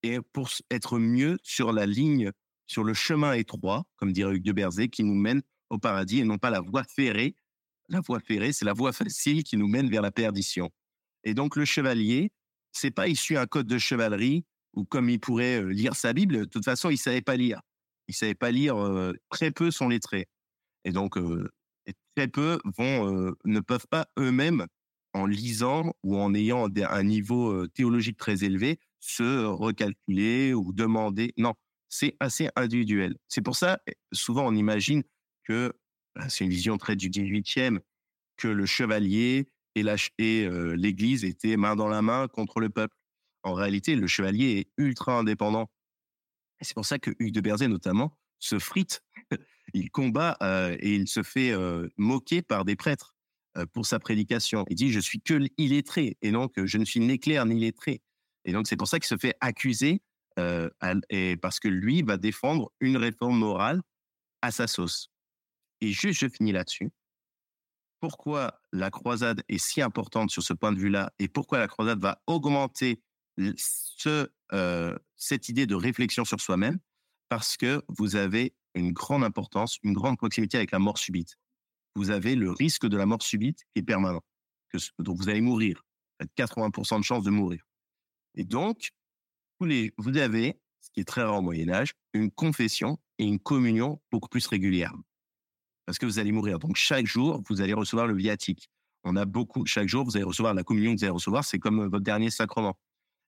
et pour être mieux sur la ligne, sur le chemin étroit, comme dirait Hugues de Berzé, qui nous mène au paradis et non pas la voie ferrée. La voie ferrée, c'est la voie facile qui nous mène vers la perdition. Et donc le chevalier, c'est pas issu d'un code de chevalerie ou comme il pourrait euh, lire sa Bible. De toute façon, il savait pas lire. Il savait pas lire. Euh, très peu sont lettrés. Et donc euh, très peu vont ne peuvent pas eux-mêmes en lisant ou en ayant un niveau théologique très élevé, se recalculer ou demander. Non, c'est assez individuel. C'est pour ça, souvent, on imagine que bah, c'est une vision très du 18e, que le chevalier et l'Église étaient main dans la main contre le peuple. En réalité, le chevalier est ultra indépendant. C'est pour ça que Hugues de Berzé, notamment, se frite. (laughs) il combat et il se fait moquer par des prêtres pour sa prédication. Il dit, je suis que illettré, et donc je ne suis ni clair ni lettré. Et donc, c'est pour ça qu'il se fait accuser, euh, et parce que lui va défendre une réforme morale à sa sauce. Et juste, je finis là-dessus. Pourquoi la croisade est si importante sur ce point de vue-là et pourquoi la croisade va augmenter ce, euh, cette idée de réflexion sur soi-même? Parce que vous avez une grande importance, une grande proximité avec la mort subite. Vous avez le risque de la mort subite est permanent. Donc vous allez mourir. Vous avez 80% de chances de mourir. Et donc, vous, avez, ce qui est très rare au Moyen Âge, une confession et une communion beaucoup plus régulières. Parce que vous allez mourir. Donc, chaque jour, vous allez recevoir le viatique. On a beaucoup, chaque jour, vous allez recevoir la communion que vous allez recevoir, c'est comme votre dernier sacrement.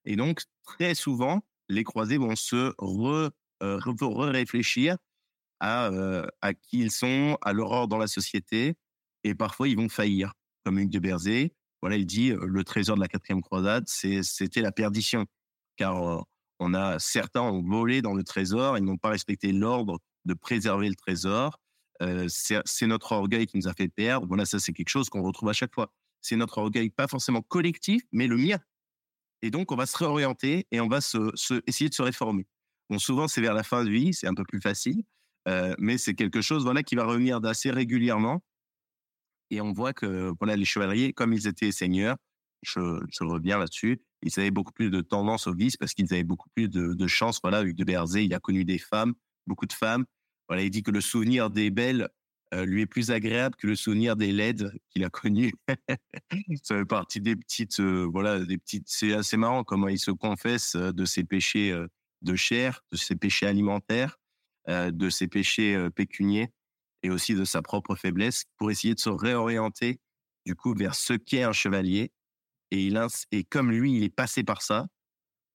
Et donc, très souvent, les croisés vont se re, euh, réfléchir à, euh, à qui ils sont, à l'aurore dans la société, et parfois ils vont faillir, comme Hugues de Berzé, voilà, il dit euh, le trésor de la quatrième croisade, c'était la perdition, car euh, on a certains ont volé dans le trésor, ils n'ont pas respecté l'ordre de préserver le trésor. C'est notre orgueil qui nous a fait perdre. Voilà, ça c'est quelque chose qu'on retrouve à chaque fois. C'est notre orgueil, pas forcément collectif, mais le mien. Et donc on va se réorienter et on va se essayer de se réformer. Bon, souvent c'est vers la fin de vie, c'est un peu plus facile, euh, mais c'est quelque chose voilà qui va revenir d'assez régulièrement et on voit que voilà, les chevaliers, comme ils étaient seigneurs, je, reviens là-dessus, ils avaient beaucoup plus de tendance au vice parce qu'ils avaient beaucoup plus de, de chance. Voilà, Hugues de Berzé, il a connu des femmes, beaucoup de femmes. Voilà, il dit que le souvenir des belles euh, lui est plus agréable que le souvenir des laides qu'il a connues. (laughs) Ça fait partie des petites, euh, voilà, des petites. C'est assez marrant comment il se confesse de ses péchés de chair, de ses péchés alimentaires, de ses péchés pécuniers et aussi de sa propre faiblesse pour essayer de se réorienter du coup vers ce qu'est un chevalier. Et, il, et comme lui, il est passé par ça,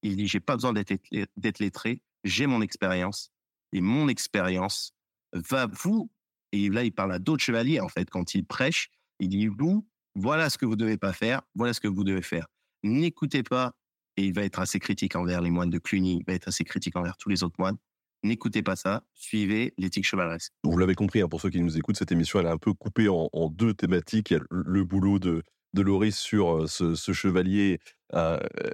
il dit, j'ai pas besoin d'être lettré, j'ai mon expérience. Et mon expérience va vous, et là, il parle à d'autres chevaliers, en fait, quand il prêche, il dit, vous, voilà ce que vous devez pas faire, voilà ce que vous devez faire. N'écoutez pas, et il va être assez critique envers les moines de Cluny, il va être assez critique envers tous les autres moines. N'écoutez pas ça, suivez l'éthique chevaleresque. Vous l'avez compris, hein, pour ceux qui nous écoutent, cette émission elle est un peu coupée en, deux thématiques. Il y a le boulot de, de Loris sur ce, chevalier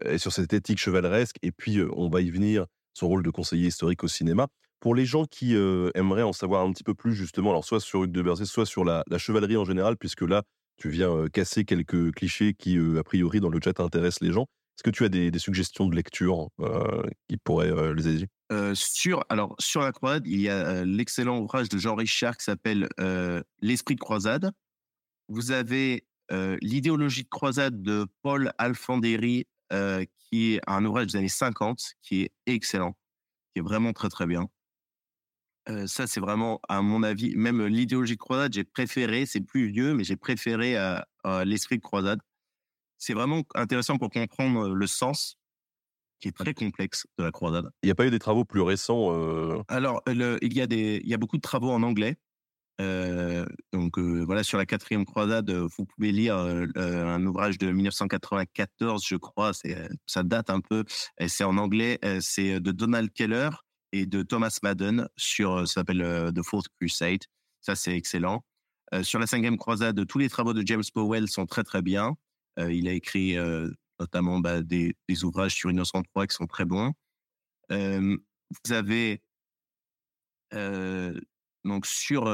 et sur cette éthique chevaleresque. Et puis, on va y venir, son rôle de conseiller historique au cinéma. Pour les gens qui aimeraient en savoir un petit peu plus, justement, alors soit sur Hugues de Berzé, soit sur la, chevalerie en général, puisque là, tu viens casser quelques clichés qui, a priori, dans le chat intéressent les gens. Est-ce que tu as des, suggestions de lecture qui pourraient les aider? Sur, alors, sur la croisade, il y a l'excellent ouvrage de Jean Richard qui s'appelle L'esprit de croisade. Vous avez l'idéologie de croisade de Paul Alfandéry, qui est un ouvrage des années 50, qui est excellent, qui est vraiment très très bien ça, c'est vraiment, à mon avis, même l'idéologie de croisade, j'ai préféré, c'est plus vieux, mais j'ai préféré à, l'esprit de croisade. C'est vraiment intéressant pour comprendre le sens qui est très complexe de la croisade. Il n'y a pas eu des travaux plus récents Alors, il, y a des, il y a beaucoup de travaux en anglais. donc voilà, sur la quatrième croisade, vous pouvez lire un ouvrage de 1994, je crois. Ça date un peu. C'est en anglais. C'est de Donald Keller et de Thomas Madden sur, euh, ça s'appelle euh, The Fourth Crusade. Ça, c'est excellent. Euh, sur la cinquième croisade, tous les travaux de James Powell sont très, très bien. il a écrit notamment bah, des, ouvrages sur Innocent 3 qui sont très bons. vous avez donc sur,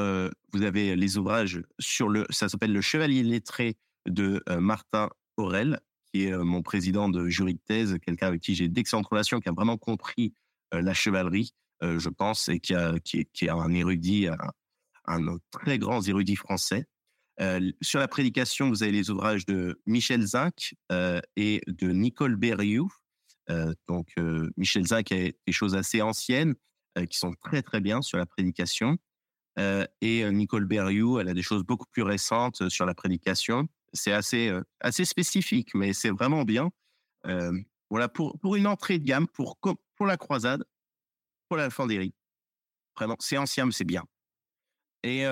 vous avez les ouvrages sur le, ça s'appelle le Chevalier lettré de Martin Aurel, qui est mon président de jury de thèse, quelqu'un avec qui j'ai d'excellentes relations, qui a vraiment compris la chevalerie, je pense, et qui, a, est, un érudit, un, un très grand érudit français. Euh, sur la prédication, vous avez les ouvrages de Michel Zinc et de Nicole Berrioux. donc, Michel Zinc a des choses assez anciennes qui sont très, très bien sur la prédication. et Nicole Berrioux, elle a des choses beaucoup plus récentes sur la prédication. C'est assez, assez spécifique, mais c'est vraiment bien. voilà, pour, pour une entrée de gamme, pour, pour la croisade, pour la Fandérie. Vraiment, c'est ancien, mais c'est bien. Et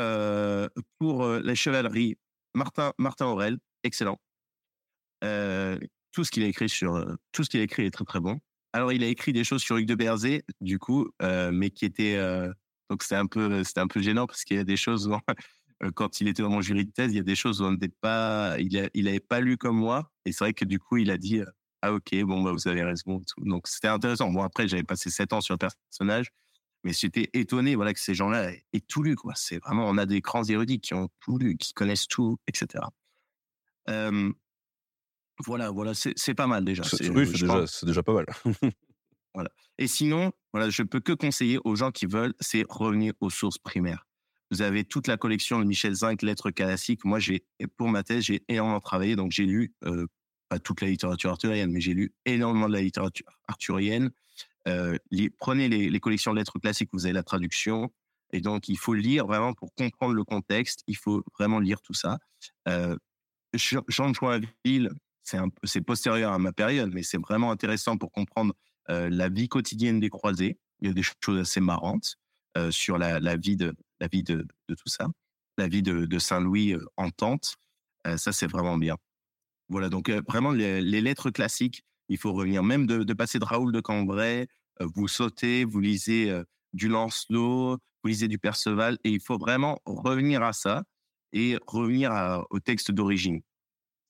pour la chevalerie, Martin, Martin Aurel, excellent. Tout ce qu'il a écrit sur tout ce qu'il a écrit est très très bon. Alors il a écrit des choses sur Hugues de Berzé, du coup, mais qui étaient donc c'était un peu c'était un peu gênant parce qu'il y a des choses (laughs) quand il était dans mon jury de thèse, il y a des choses où pas il avait pas lu comme moi et c'est vrai que du coup il a dit ah ok, bon, bah, vous avez raison. Donc c'était intéressant. Bon, après, j'avais passé sept ans sur le personnage, mais j'étais étonné voilà, que ces gens-là aient tout lu. Quoi. C'est vraiment, on a des grands érudits qui ont tout lu, qui connaissent tout, etc. voilà, voilà, c'est pas mal déjà. C'est déjà, déjà, pas mal. (laughs) voilà. Et sinon, voilà, je peux que conseiller aux gens qui veulent, c'est revenir aux sources primaires. Vous avez toute la collection de Michel Zinc, lettres classiques. Moi, j'ai pour ma thèse, j'ai énormément travaillé, donc j'ai lu euh, pas toute la littérature arthurienne, mais j'ai lu énormément de la littérature arthurienne. Euh, prenez les, collections de lettres classiques, vous avez la traduction. Et donc, il faut lire vraiment pour comprendre le contexte. Il faut vraiment lire tout ça. Euh, Jean de Joinville, c'est postérieur à ma période, mais c'est vraiment intéressant pour comprendre euh, la vie quotidienne des croisés. Il y a des choses assez marrantes sur la, vie de tout ça, la vie de, de Saint-Louis en tente. ça, c'est vraiment bien. Voilà, donc vraiment les, lettres classiques, il faut revenir. Même de, passer de Raoul de Cambrai, vous sautez, vous lisez du Lancelot, vous lisez du Perceval, et il faut vraiment revenir à ça et revenir au texte d'origine.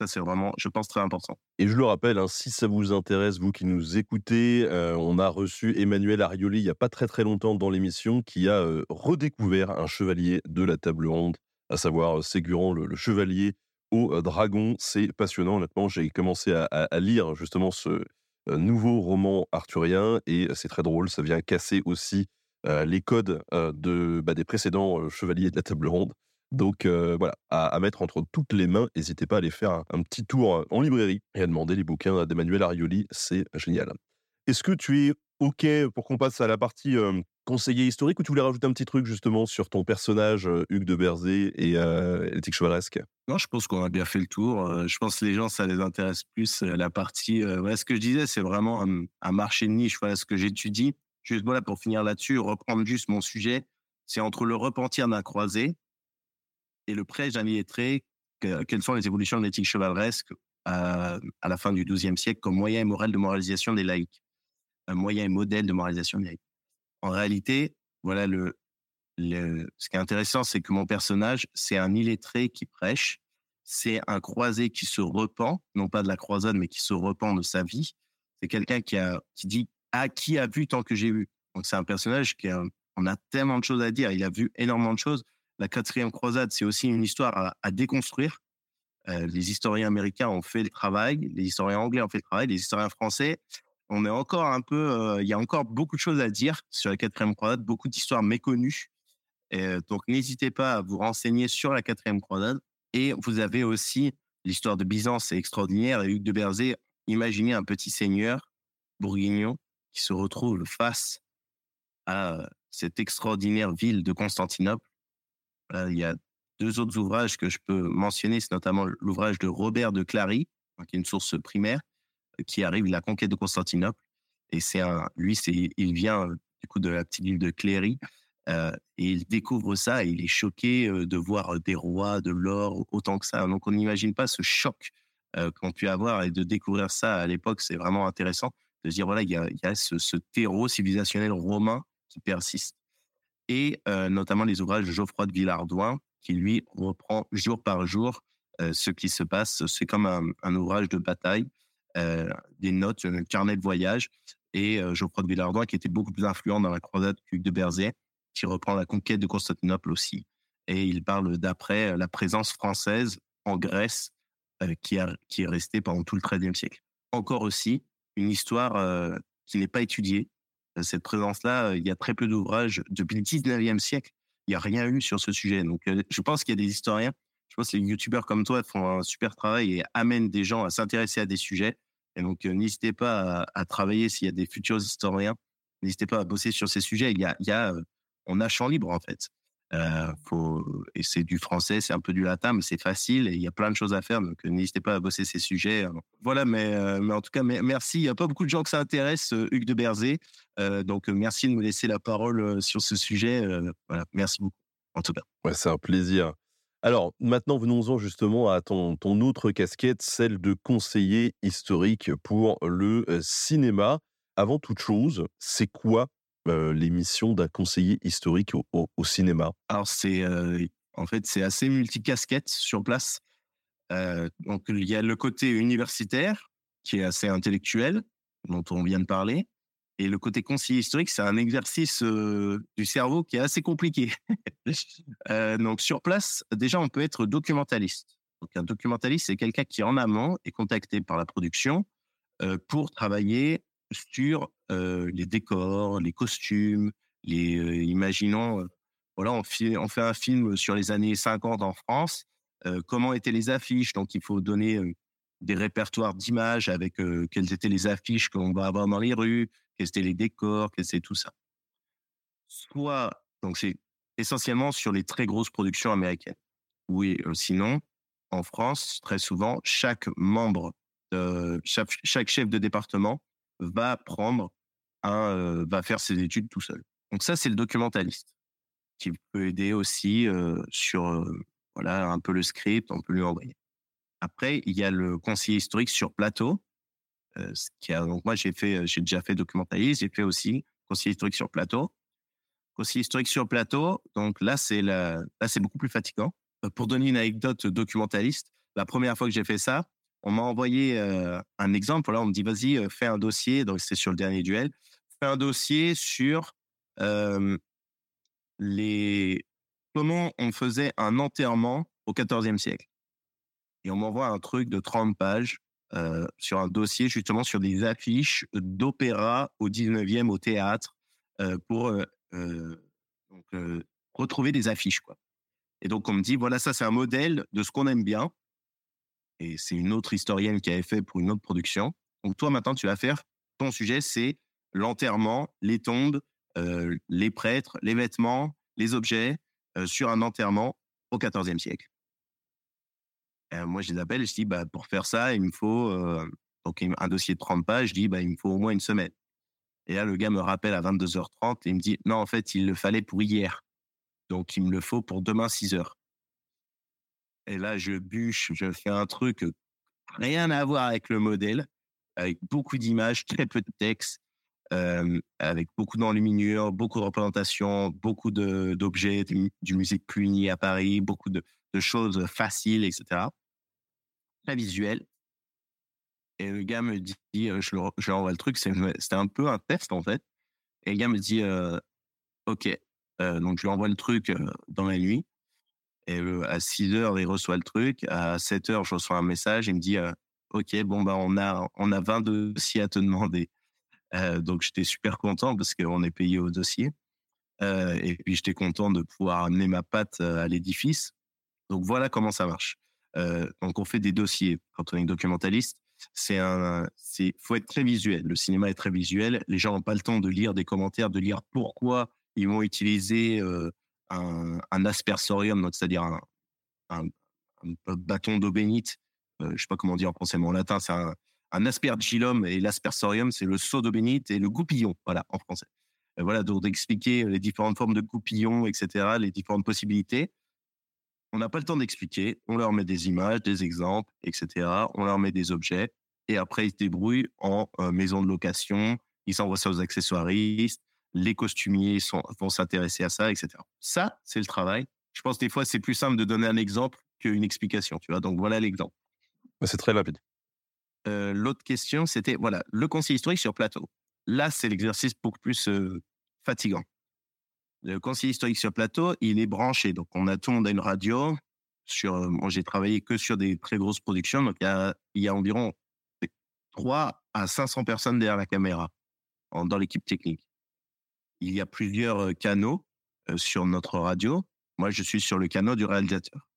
Ça, c'est vraiment, je pense, très important. Et je le rappelle, hein, si ça vous intéresse, vous qui nous écoutez, on a reçu Emmanuel Arioli il n'y a pas très très longtemps dans l'émission qui a redécouvert un chevalier de la table ronde, à savoir Ségurant, le chevalier dragon. C'est passionnant, honnêtement. J'ai commencé à, lire justement ce nouveau roman arthurien et c'est très drôle. Ça vient casser aussi les codes de, bah, des précédents chevaliers de la table ronde. Donc voilà, à, mettre entre toutes les mains. N'hésitez pas à aller faire un, petit tour en librairie et à demander les bouquins d'Emmanuel Arioli. C'est génial. Est-ce que tu es OK pour qu'on passe à la partie conseiller historique ou tu voulais rajouter un petit truc justement sur ton personnage Hugues de Berzé et l'éthique chevaleresque? Non, je pense qu'on a bien fait le tour. je pense que les gens, ça les intéresse plus la partie. voilà, ce que je disais, c'est vraiment un, marché de niche. Voilà ce que j'étudie. Juste voilà pour finir là-dessus, reprendre juste mon sujet. C'est entre le repentir d'un croisé et le prêche d'un illettré. quelles sont les évolutions de l'éthique chevaleresque à, la fin du XIIe siècle comme moyen et moral de moralisation des laïcs, un moyen et modèle de moralisation des laïcs en réalité, voilà le, ce qui est intéressant, c'est que mon personnage, c'est un illettré qui prêche c'est un croisé qui se repent, non pas de la croisade, mais qui se repent de sa vie. C'est quelqu'un qui a, qui dit, ah, qui a vu tant que j'ai vu. Donc, c'est un personnage qui a, on a tellement de choses à dire. Il a vu énormément de choses. La quatrième croisade, c'est aussi une histoire à, déconstruire. Euh, les historiens américains ont fait le travail, les historiens anglais ont fait le travail, les historiens français, on est encore un peu, il y a encore beaucoup de choses à dire sur la quatrième croisade, beaucoup d'histoires méconnues. Et, donc, n'hésitez pas à vous renseigner sur la quatrième croisade. Et vous avez aussi l'histoire de Byzance, c'est extraordinaire. Et Hugues de Berzé, imaginez un petit seigneur bourguignon qui se retrouve face à cette extraordinaire ville de Constantinople. il y a deux autres ouvrages que je peux mentionner, c'est notamment l'ouvrage de Robert de Clary, qui est une source primaire, qui arrive la conquête de Constantinople. Et c'est un, lui, c'est, il vient du coup de la petite ville de Cléry euh, et il découvre ça et il est choqué euh, de voir des rois, de l'or, autant que ça. Donc on n'imagine pas ce choc euh, qu'on peut avoir et de découvrir ça à l'époque, c'est vraiment intéressant de se dire voilà, il y a, y a ce, terreau civilisationnel romain qui persiste. Et euh, notamment les ouvrages de Geoffroy de Villardouin, qui lui reprend jour par jour euh, ce qui se passe. C'est comme un, ouvrage de bataille, euh, des notes, un carnet de voyage. Et Geoffroy de Villardouin, qui était beaucoup plus influent dans la croisade que de Berzé, qui reprend la conquête de Constantinople aussi. Et il parle d'après euh, la présence française en Grèce euh, qui, a, qui est restée pendant tout le XIIIe siècle. Encore aussi, une histoire euh, qui n'est pas étudiée. Cette présence-là, il y a très peu d'ouvrages. Depuis le XIXe siècle, il n'y a rien eu sur ce sujet. Donc, je pense qu'il y a des historiens, je pense que les youtubeurs comme toi font un super travail et amènent des gens à s'intéresser à des sujets. Et donc, n'hésitez pas à, travailler s'il y a des futurs historiens. N'hésitez pas à bosser sur ces sujets. Il y a, a on a champ libre en fait. Euh, et c'est du français, c'est un peu du latin, mais c'est facile et il y a plein de choses à faire. Donc n'hésitez pas à bosser ces sujets. Voilà, mais, euh, en tout cas, merci. Il n'y a pas beaucoup de gens que ça intéresse, euh, Hugues de Berzé. donc merci de me laisser la parole sur ce sujet. voilà, merci beaucoup. En tout cas. Ouais, c'est un plaisir. Alors maintenant, venons-en justement à ton, autre casquette, celle de conseiller historique pour le cinéma. Avant toute chose, c'est quoi l'émission d'un conseiller historique au, cinéma? Alors c'est en fait c'est assez multicasquette sur place. Donc il y a le côté universitaire qui est assez intellectuel dont on vient de parler. Et le côté conseiller historique, c'est un exercice du cerveau qui est assez compliqué. (laughs) donc sur place, déjà, on peut être documentaliste. Donc un documentaliste, c'est quelqu'un qui en amont est contacté par la production pour travailler sur les décors, les costumes, les imaginons voilà, on fait un film sur les années 50 en France. comment étaient les affiches Donc, il faut donner des répertoires d'images avec quelles étaient les affiches qu'on va avoir dans les rues, quels étaient les décors, quels étaient tout ça. Soit, donc c'est essentiellement sur les très grosses productions américaines. Oui, sinon, en France, très souvent, chaque membre, chaque, chef de département va prendre un, euh, va faire ses études tout seul. Donc ça, c'est le documentaliste qui peut aider aussi euh, sur euh, voilà un peu le script, on peut lui envoyer. Après, il y a le conseiller historique sur plateau. Donc moi, j'ai déjà fait documentaliste, j'ai fait aussi conseiller historique sur plateau. Conseiller historique sur plateau, donc là, c'est c'est beaucoup plus fatigant. Pour donner une anecdote documentaliste, la première fois que j'ai fait ça, on m'a envoyé un exemple. Là, on me dit, vas-y, fais un dossier. Donc, c'était sur le dernier duel. Fais un dossier sur comment on faisait un enterrement au XIVe siècle. Et on m'envoie un truc de 30 pages sur un dossier justement sur des affiches d'opéra au 19e au théâtre pour donc, retrouver des affiches. quoi. Et donc, on me dit, voilà, ça, c'est un modèle de ce qu'on aime bien et c'est une autre historienne qui avait fait pour une autre production. Donc toi maintenant tu vas faire ton sujet c'est l'enterrement, les tombes, euh, les prêtres, les vêtements, les objets euh, sur un enterrement au XIVe siècle. Et moi je les appelle je dis bah pour faire ça il me faut euh, donc un dossier de 30 pages, je dis bah il me faut au moins une semaine. Et là le gars me rappelle à 22h30 et il me dit non en fait il le fallait pour hier. Donc il me le faut pour demain 6 heures. Et là, je bûche, je fais un truc rien à voir avec le modèle, avec beaucoup d'images, (laughs) très peu de texte, euh, avec beaucoup d'enluminures, beaucoup de représentations, beaucoup d'objets, du musique punie à Paris, beaucoup de, de, choses faciles, etc. très visuel. Et le gars me dit, je, le, je lui envoie le truc, c'était un peu un test en fait. Et le gars me dit, ok. Donc je lui envoie le truc dans la nuit. Et à 6 heures, il reçoit le truc. À 7 heures, je reçois un message. Il me dit, ok, bon bah on a on a 20 dossiers à te demander. Donc j'étais super content parce qu'on est payé au dossier. Et puis j'étais content de pouvoir amener ma patte à l'édifice. Donc voilà comment ça marche. Euh, donc on fait des dossiers quand on est documentaliste. C'est un, c'est, faut être très visuel. Le cinéma est très visuel. Les gens n'ont pas le temps de lire des commentaires, de lire pourquoi ils vont utiliser euh, un, aspersorium, c'est-à-dire un, bâton d'eau bénite. Euh, je sais pas comment dire en français, mais en latin c'est un, aspergillum et l'aspersorium c'est le seau d'eau bénite et le goupillon, voilà en français. Euh, voilà donc d'expliquer les différentes formes de goupillons, etc., les différentes possibilités. On n'a pas le temps d'expliquer. On leur met des images, des exemples, etc. On leur met des objets. Et après, ils se débrouillent en euh, maison de location. Ils envoient ça aux accessoiristes. Les costumiers sont, vont s'intéresser à ça, etc. Ça, c'est le travail. Je pense que des fois, c'est plus simple de donner un exemple qu'une explication. Tu vois. Donc, voilà l'exemple. Mais C'est très rapide. Euh, L'autre question, c'était, voilà, le conseil historique sur plateau. Là, c'est l'exercice beaucoup plus euh, fatigant. Le conseil historique sur plateau, il est branché. Donc, on a tout monde a une radio. Sur, euh, j'ai travaillé que sur des très grosses productions. Donc, il y a, environ 3 à 500 personnes derrière la caméra dans l'équipe technique. Il y a plusieurs euh, canaux euh, sur notre radio. Moi, je suis sur le canal du réalisateur.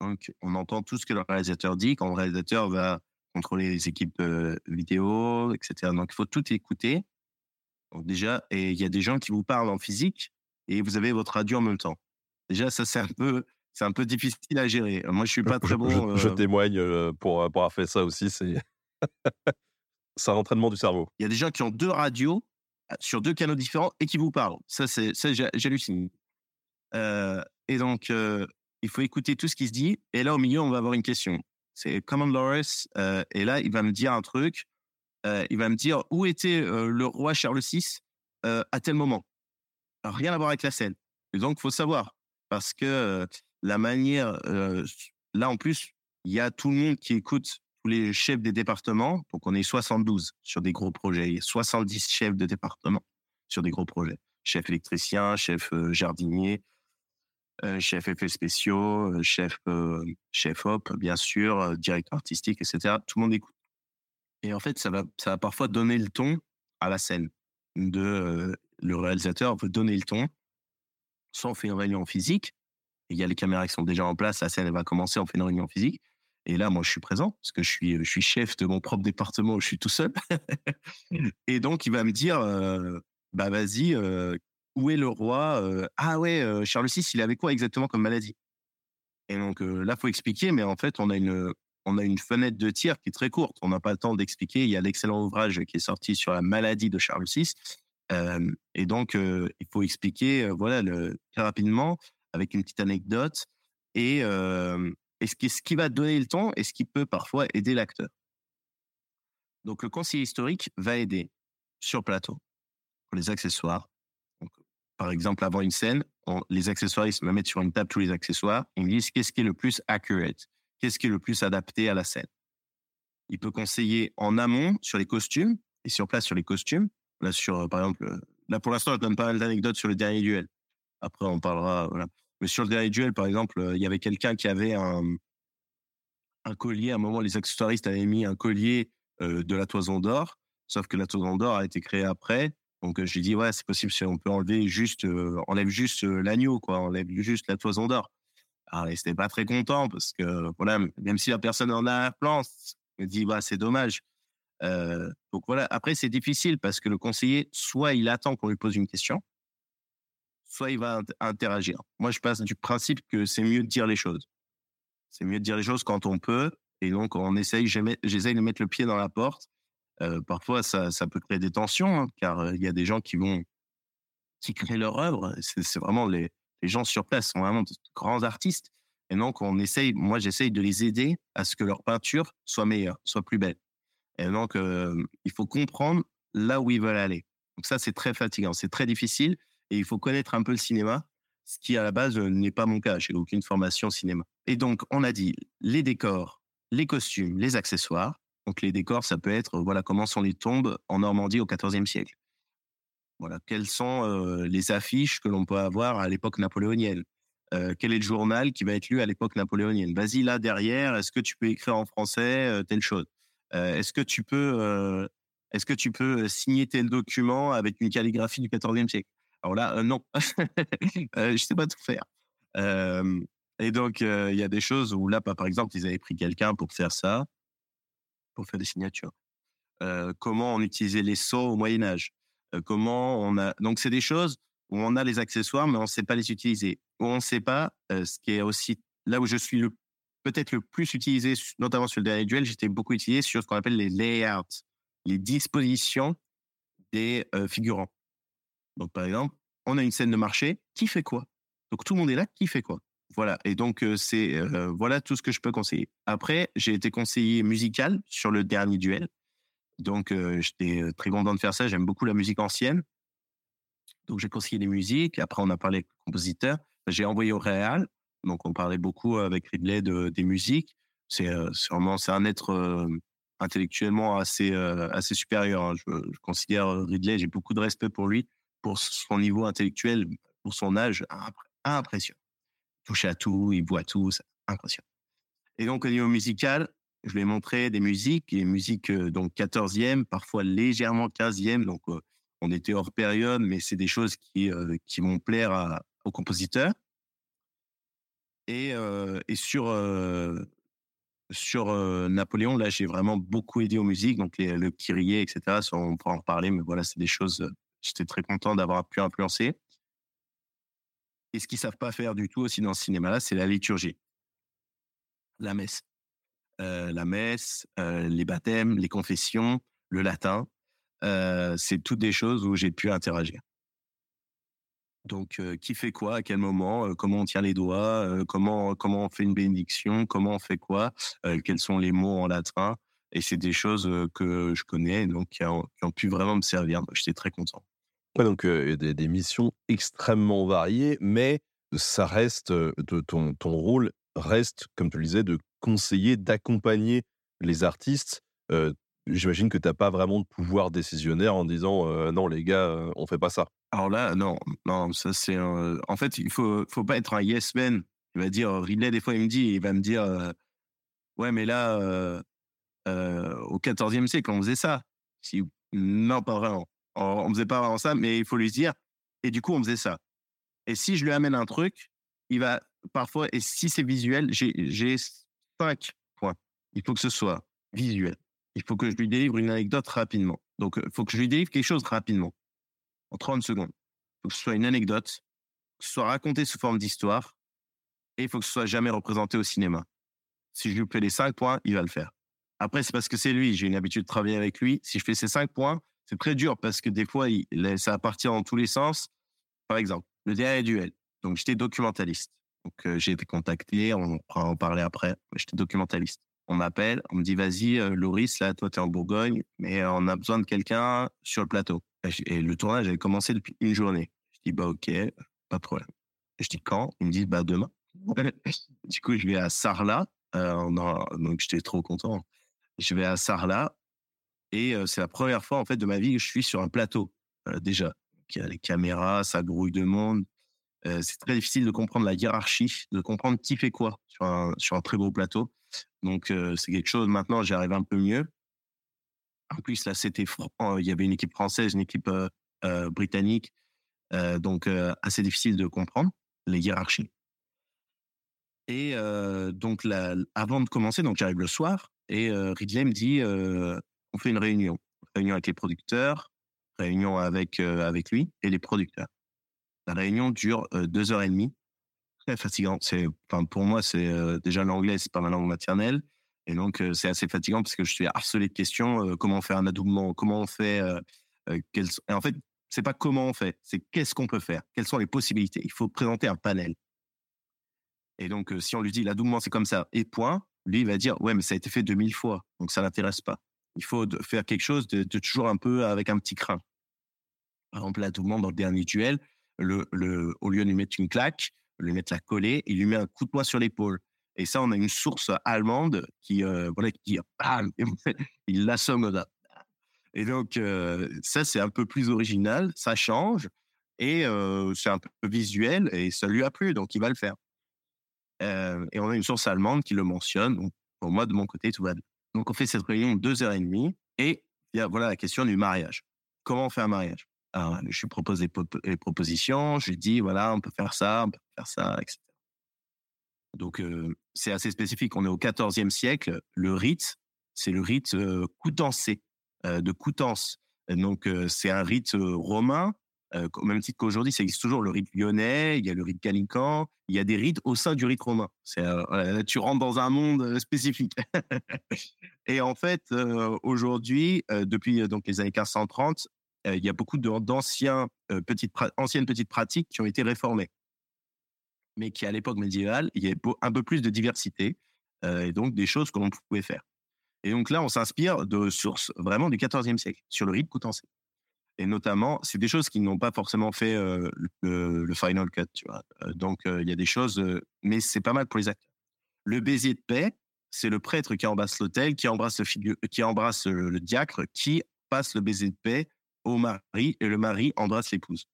Donc, on entend tout ce que le réalisateur dit. Quand le réalisateur va contrôler les équipes vidéo, etc. Donc, il faut tout écouter. Donc, déjà, et il y a des gens qui vous parlent en physique et vous avez votre radio en même temps. Déjà, ça, c'est un peu, c'est un peu difficile à gérer. Moi, je suis pas très bon. je- je euh, témoigne euh, pour, pour avoir fait ça aussi. C'est (laughs) c'est un entraînement du cerveau. Il y a des gens qui ont deux radios euh, sur deux canaux différents et qui vous parlent. Ça, c'est, ça, j'hallucine. Euh, et donc, euh, il faut écouter tout ce qui se dit. Et là, au milieu, on va avoir une question. C'est Command Loris. Euh, et là, il va me dire un truc. Euh, il va me dire où était euh, le roi Charles VI euh, à tel moment? Rien à voir avec la scène. Et donc, faut savoir parce que la manière, là en plus, il y a tout le monde qui écoute tous les chefs des départements. Donc, on est 72 sur des gros projets. Il y a 70 chefs de département sur des gros projets. Chef électricien, chef jardinier, chef effets spéciaux, chef, chef op, bien sûr, directeur artistique, etc. Tout le monde écoute. Et en fait, ça va, ça va parfois donner le ton à la scène. De, euh, le réalisateur veut donner le ton. On fait une réunion physique, il y a les caméras qui sont déjà en place, la scène elle va commencer, on fait une réunion physique. Et là, moi, je suis présent parce que je suis, je suis chef de mon propre département où je suis tout seul. (laughs) et donc, il va me dire, euh, bah vas-y, euh, où est le roi Ah ouais, euh, Charles VI, il avait quoi exactement comme maladie? Et donc là, faut expliquer, mais en fait, on a une, on a une fenêtre de tir qui est très courte. On n'a pas le temps d'expliquer. Il y a l'excellent ouvrage qui est sorti sur la maladie de Charles VI. Euh, et donc, euh, il faut expliquer, euh, voilà, le, très rapidement, avec une petite anecdote, et, ce, qui, va donner le ton et ce qui peut parfois aider l'acteur. Donc, le conseiller historique va aider sur plateau pour les accessoires. Par exemple, avant une scène, on- les accessoiristes me mettent sur une table tous les accessoires. Ils me disent qu'est-ce qui est le plus accurate, qu'est-ce qui est le plus adapté à la scène. Il peut conseiller en amont sur les costumes et sur place sur les costumes. Là, sur, euh, par exemple, euh, là pour l'instant, je donne pas mal d'anecdotes sur le dernier duel. Après, on parlera. Mais sur le dernier duel, par exemple, euh, il y avait quelqu'un qui avait un, collier. À un moment, les accessoiristes avaient mis un collier de la toison d'or, sauf que la toison d'or a été créée après. Donc, euh, j'ai dit, ouais, c'est possible si on peut enlever juste, enlève juste l'agneau, quoi, enlève juste la toison d'or. Alors, il n'était pas très content parce que, voilà, même si la personne en a un plan, me dit, bah, c'est dommage. Euh, donc voilà, après, c'est difficile parce que le conseiller, soit il attend qu'on lui pose une question, soit il va int- interagir. Moi, je passe du principe que c'est mieux de dire les choses. C'est mieux de dire les choses quand on peut. Et donc, on essaye, j'essaye de mettre le pied dans la porte. Euh, parfois, ça, ça peut créer des tensions, hein, car euh, il y a des gens qui vont, qui créent leur œuvre. C'est vraiment les, les gens sur place sont vraiment de grands artistes. Et donc, on essaye, moi, j'essaye de les aider à ce que leur peinture soit meilleure, soit plus belle. Et donc, il faut comprendre là où ils veulent aller. Donc ça, c'est très fatigant, c'est très difficile. Et il faut connaître un peu le cinéma, ce qui, à la base, euh, n'est pas mon cas. J'ai aucune formation cinéma. Et donc, on a dit les décors, les costumes, les accessoires. Donc les décors, ça peut être voilà comment sont les tombes en Normandie au XIVe siècle. Voilà, quelles sont euh, les affiches que l'on peut avoir à l'époque napoléonienne? Euh, Quel est le journal qui va être lu à l'époque napoléonienne? Vas-y là derrière, est-ce que tu peux écrire en français euh, telle chose? Est-ce que tu peux est-ce que tu peux signer tel document avec une calligraphie du XIVe siècle? Alors là, non, (laughs) je sais pas tout faire. et donc il y a des choses où là, par exemple, ils avaient pris quelqu'un pour faire ça, pour faire des signatures. comment on utilisait les sceaux au Moyen Âge? Comment on a. Donc, c'est des choses où on a les accessoires, mais on ne sait pas les utiliser. On ne sait pas ce qui est aussi là où je suis le peut-être le plus utilisé, notamment sur le dernier duel, j'étais beaucoup utilisé sur ce qu'on appelle les layouts, les dispositions des figurants. Donc, par exemple, on a une scène de marché, qui fait quoi? Donc, tout le monde est là, qui fait quoi? Voilà. Et donc, c'est voilà tout ce que je peux conseiller. Après, j'ai été conseiller musical sur le dernier duel. Donc, j'étais très content de faire ça. J'aime beaucoup la musique ancienne. Donc, j'ai conseillé des musiques. Après, on a parlé avec le compositeur. J'ai envoyé au Réal. Donc, on parlait beaucoup avec Ridley de, des musiques. C'est vraiment, c'est un être intellectuellement assez, assez supérieur. Hein. Je, considère Ridley, j'ai beaucoup de respect pour lui, pour son niveau intellectuel, pour son âge, impressionnant. Il touche à tout, il voit tout, impressionnant. Et donc, au niveau musical, je lui ai montré des musiques, des musiques donc 14e, parfois légèrement 15e. Donc, on était hors période, mais c'est des choses qui, qui vont plaire à, aux compositeurs. Et, sur, sur Napoléon, là, j'ai vraiment beaucoup aidé aux musiques, donc le Kyrie, etc. On pourra en parler, mais voilà, c'est des choses. J'étais très content d'avoir pu influencer. Et ce qu'ils savent pas faire du tout aussi dans ce cinéma-là, c'est la liturgie, la messe. Euh, la messe, euh, les baptêmes, les confessions, le latin. Euh, c'est toutes des choses où j'ai pu interagir. Donc, qui fait quoi, à quel moment, comment on tient les doigts, comment comment on fait une bénédiction, comment on fait quoi, quels sont les mots en latin. Et c'est des choses que je connais, donc qui ont, pu vraiment me servir. J'étais très content. donc des, des, missions extrêmement variées, mais ça reste de ton ton rôle reste, comme tu le disais, de conseiller, d'accompagner les artistes. J'imagine que tu n'as pas vraiment de pouvoir décisionnaire en disant non, les gars, on fait pas ça. Alors là, non, non, ça c'est. En fait, il faut, faut pas être un yes man. Il va dire, Ridley, des fois, il me dit, il va me dire, ouais, mais là, au 14e siècle, on faisait ça. Non, pas vraiment. On, ne faisait pas vraiment ça, mais il faut lui dire. Et du coup, on faisait ça. Et si je lui amène un truc, il va parfois, et si c'est visuel, j'ai cinq points. Il faut que ce soit visuel. Il faut que je lui délivre une anecdote rapidement. Donc, il faut que je lui délivre quelque chose rapidement, en 30 secondes. Il faut que ce soit une anecdote, que ce soit raconté sous forme d'histoire, et il faut que ce soit jamais représenté au cinéma. Si je lui fais les cinq points, il va le faire. Après, c'est parce que c'est lui. J'ai une habitude de travailler avec lui. Si je fais ces cinq points, c'est très dur parce que des fois, il, ça va partir dans tous les sens. Par exemple, le dernier duel. Donc, j'étais documentaliste. Donc, j'ai été contacté, on pourra en parler après. J'étais documentaliste. On m'appelle, on me dit, vas-y, Loris, là, toi, tu es en Bourgogne, mais on a besoin de quelqu'un sur le plateau. Et le tournage avait commencé depuis une journée. Je dis, bah, ok, pas de problème. je dis, quand? Ils me disent, bah, demain. (laughs) du coup, je vais à Sarlat. Euh, donc, j'étais trop content. Je vais à Sarlat. Et c'est la première fois, en fait, de ma vie que je suis sur un plateau, déjà. Il y a les caméras, ça grouille de monde c'est très difficile de comprendre la hiérarchie, de comprendre qui fait quoi sur un, très beau plateau. Donc, c'est quelque chose, maintenant, j'y arrive un peu mieux. En plus, là, c'était, il y avait une équipe française, une équipe britannique. donc, assez difficile de comprendre les hiérarchies. Et donc, avant de commencer, donc j'arrive le soir et Ridley me dit, on fait une réunion. Réunion avec les producteurs, réunion avec, avec lui et les producteurs. La réunion dure deux heures et demie. Très fatigant. Enfin, pour moi, c'est déjà l'anglais, c'est pas ma langue maternelle. Et donc, c'est assez fatigant parce que je suis harcelé de questions. comment on fait un adoubement Comment on fait et En fait, c'est pas comment on fait, c'est qu'est-ce qu'on peut faire Quelles sont les possibilités Il faut présenter un panel. Et donc, si on lui dit l'adoubement, c'est comme ça, et point, lui, il va dire, ouais, mais ça a été fait 2000 fois, donc ça l'intéresse pas. Il faut faire quelque chose de, toujours un peu avec un petit crin. Par exemple, l'adoubement dans le dernier duel, au lieu de lui mettre une claque, lui mettre la coller, il lui met un coup de poing sur l'épaule. Et ça, on a une source allemande qui, voilà, qui (laughs) il l'assomme. Et donc, ça, c'est un peu plus original, ça change, et c'est un peu visuel, et ça lui a plu, donc il va le faire. et on a une source allemande qui le mentionne, donc pour moi, de mon côté, tout va bien. Donc, on fait cette réunion de deux heures et demie, et y a voilà, la question du mariage. Comment on fait un mariage? Alors, Je lui propose des, propositions, je lui dis, voilà, on peut faire ça, on peut faire ça, etc. Donc, c'est assez spécifique. On est au XIVe siècle. Le rite, c'est le rite coutancé, de Coutances. Donc, c'est un rite romain, au même titre qu'aujourd'hui, ça existe toujours le rite lyonnais, il y a le rite gallican, il y a des rites au sein du rite romain. Tu rentres dans un monde spécifique. (laughs) Et en fait, aujourd'hui, depuis donc les années 1530, il y a beaucoup d'anciens petites anciennes petites pratiques qui ont été réformées mais qui à l'époque médiévale, il y avait un peu plus de diversité euh, et donc des choses que l'on pouvait faire. Et donc là, on s'inspire de sources vraiment du XIVe siècle sur le rite coutancé. Et notamment, c'est des choses qui n'ont pas forcément fait euh, le, final cut. Euh, donc il y a des choses, mais c'est pas mal pour les acteurs. Le baiser de paix, c'est le prêtre qui embrasse l'autel, qui embrasse le diacre, qui passe le baiser de paix au mari et le mari embrasse l'épouse.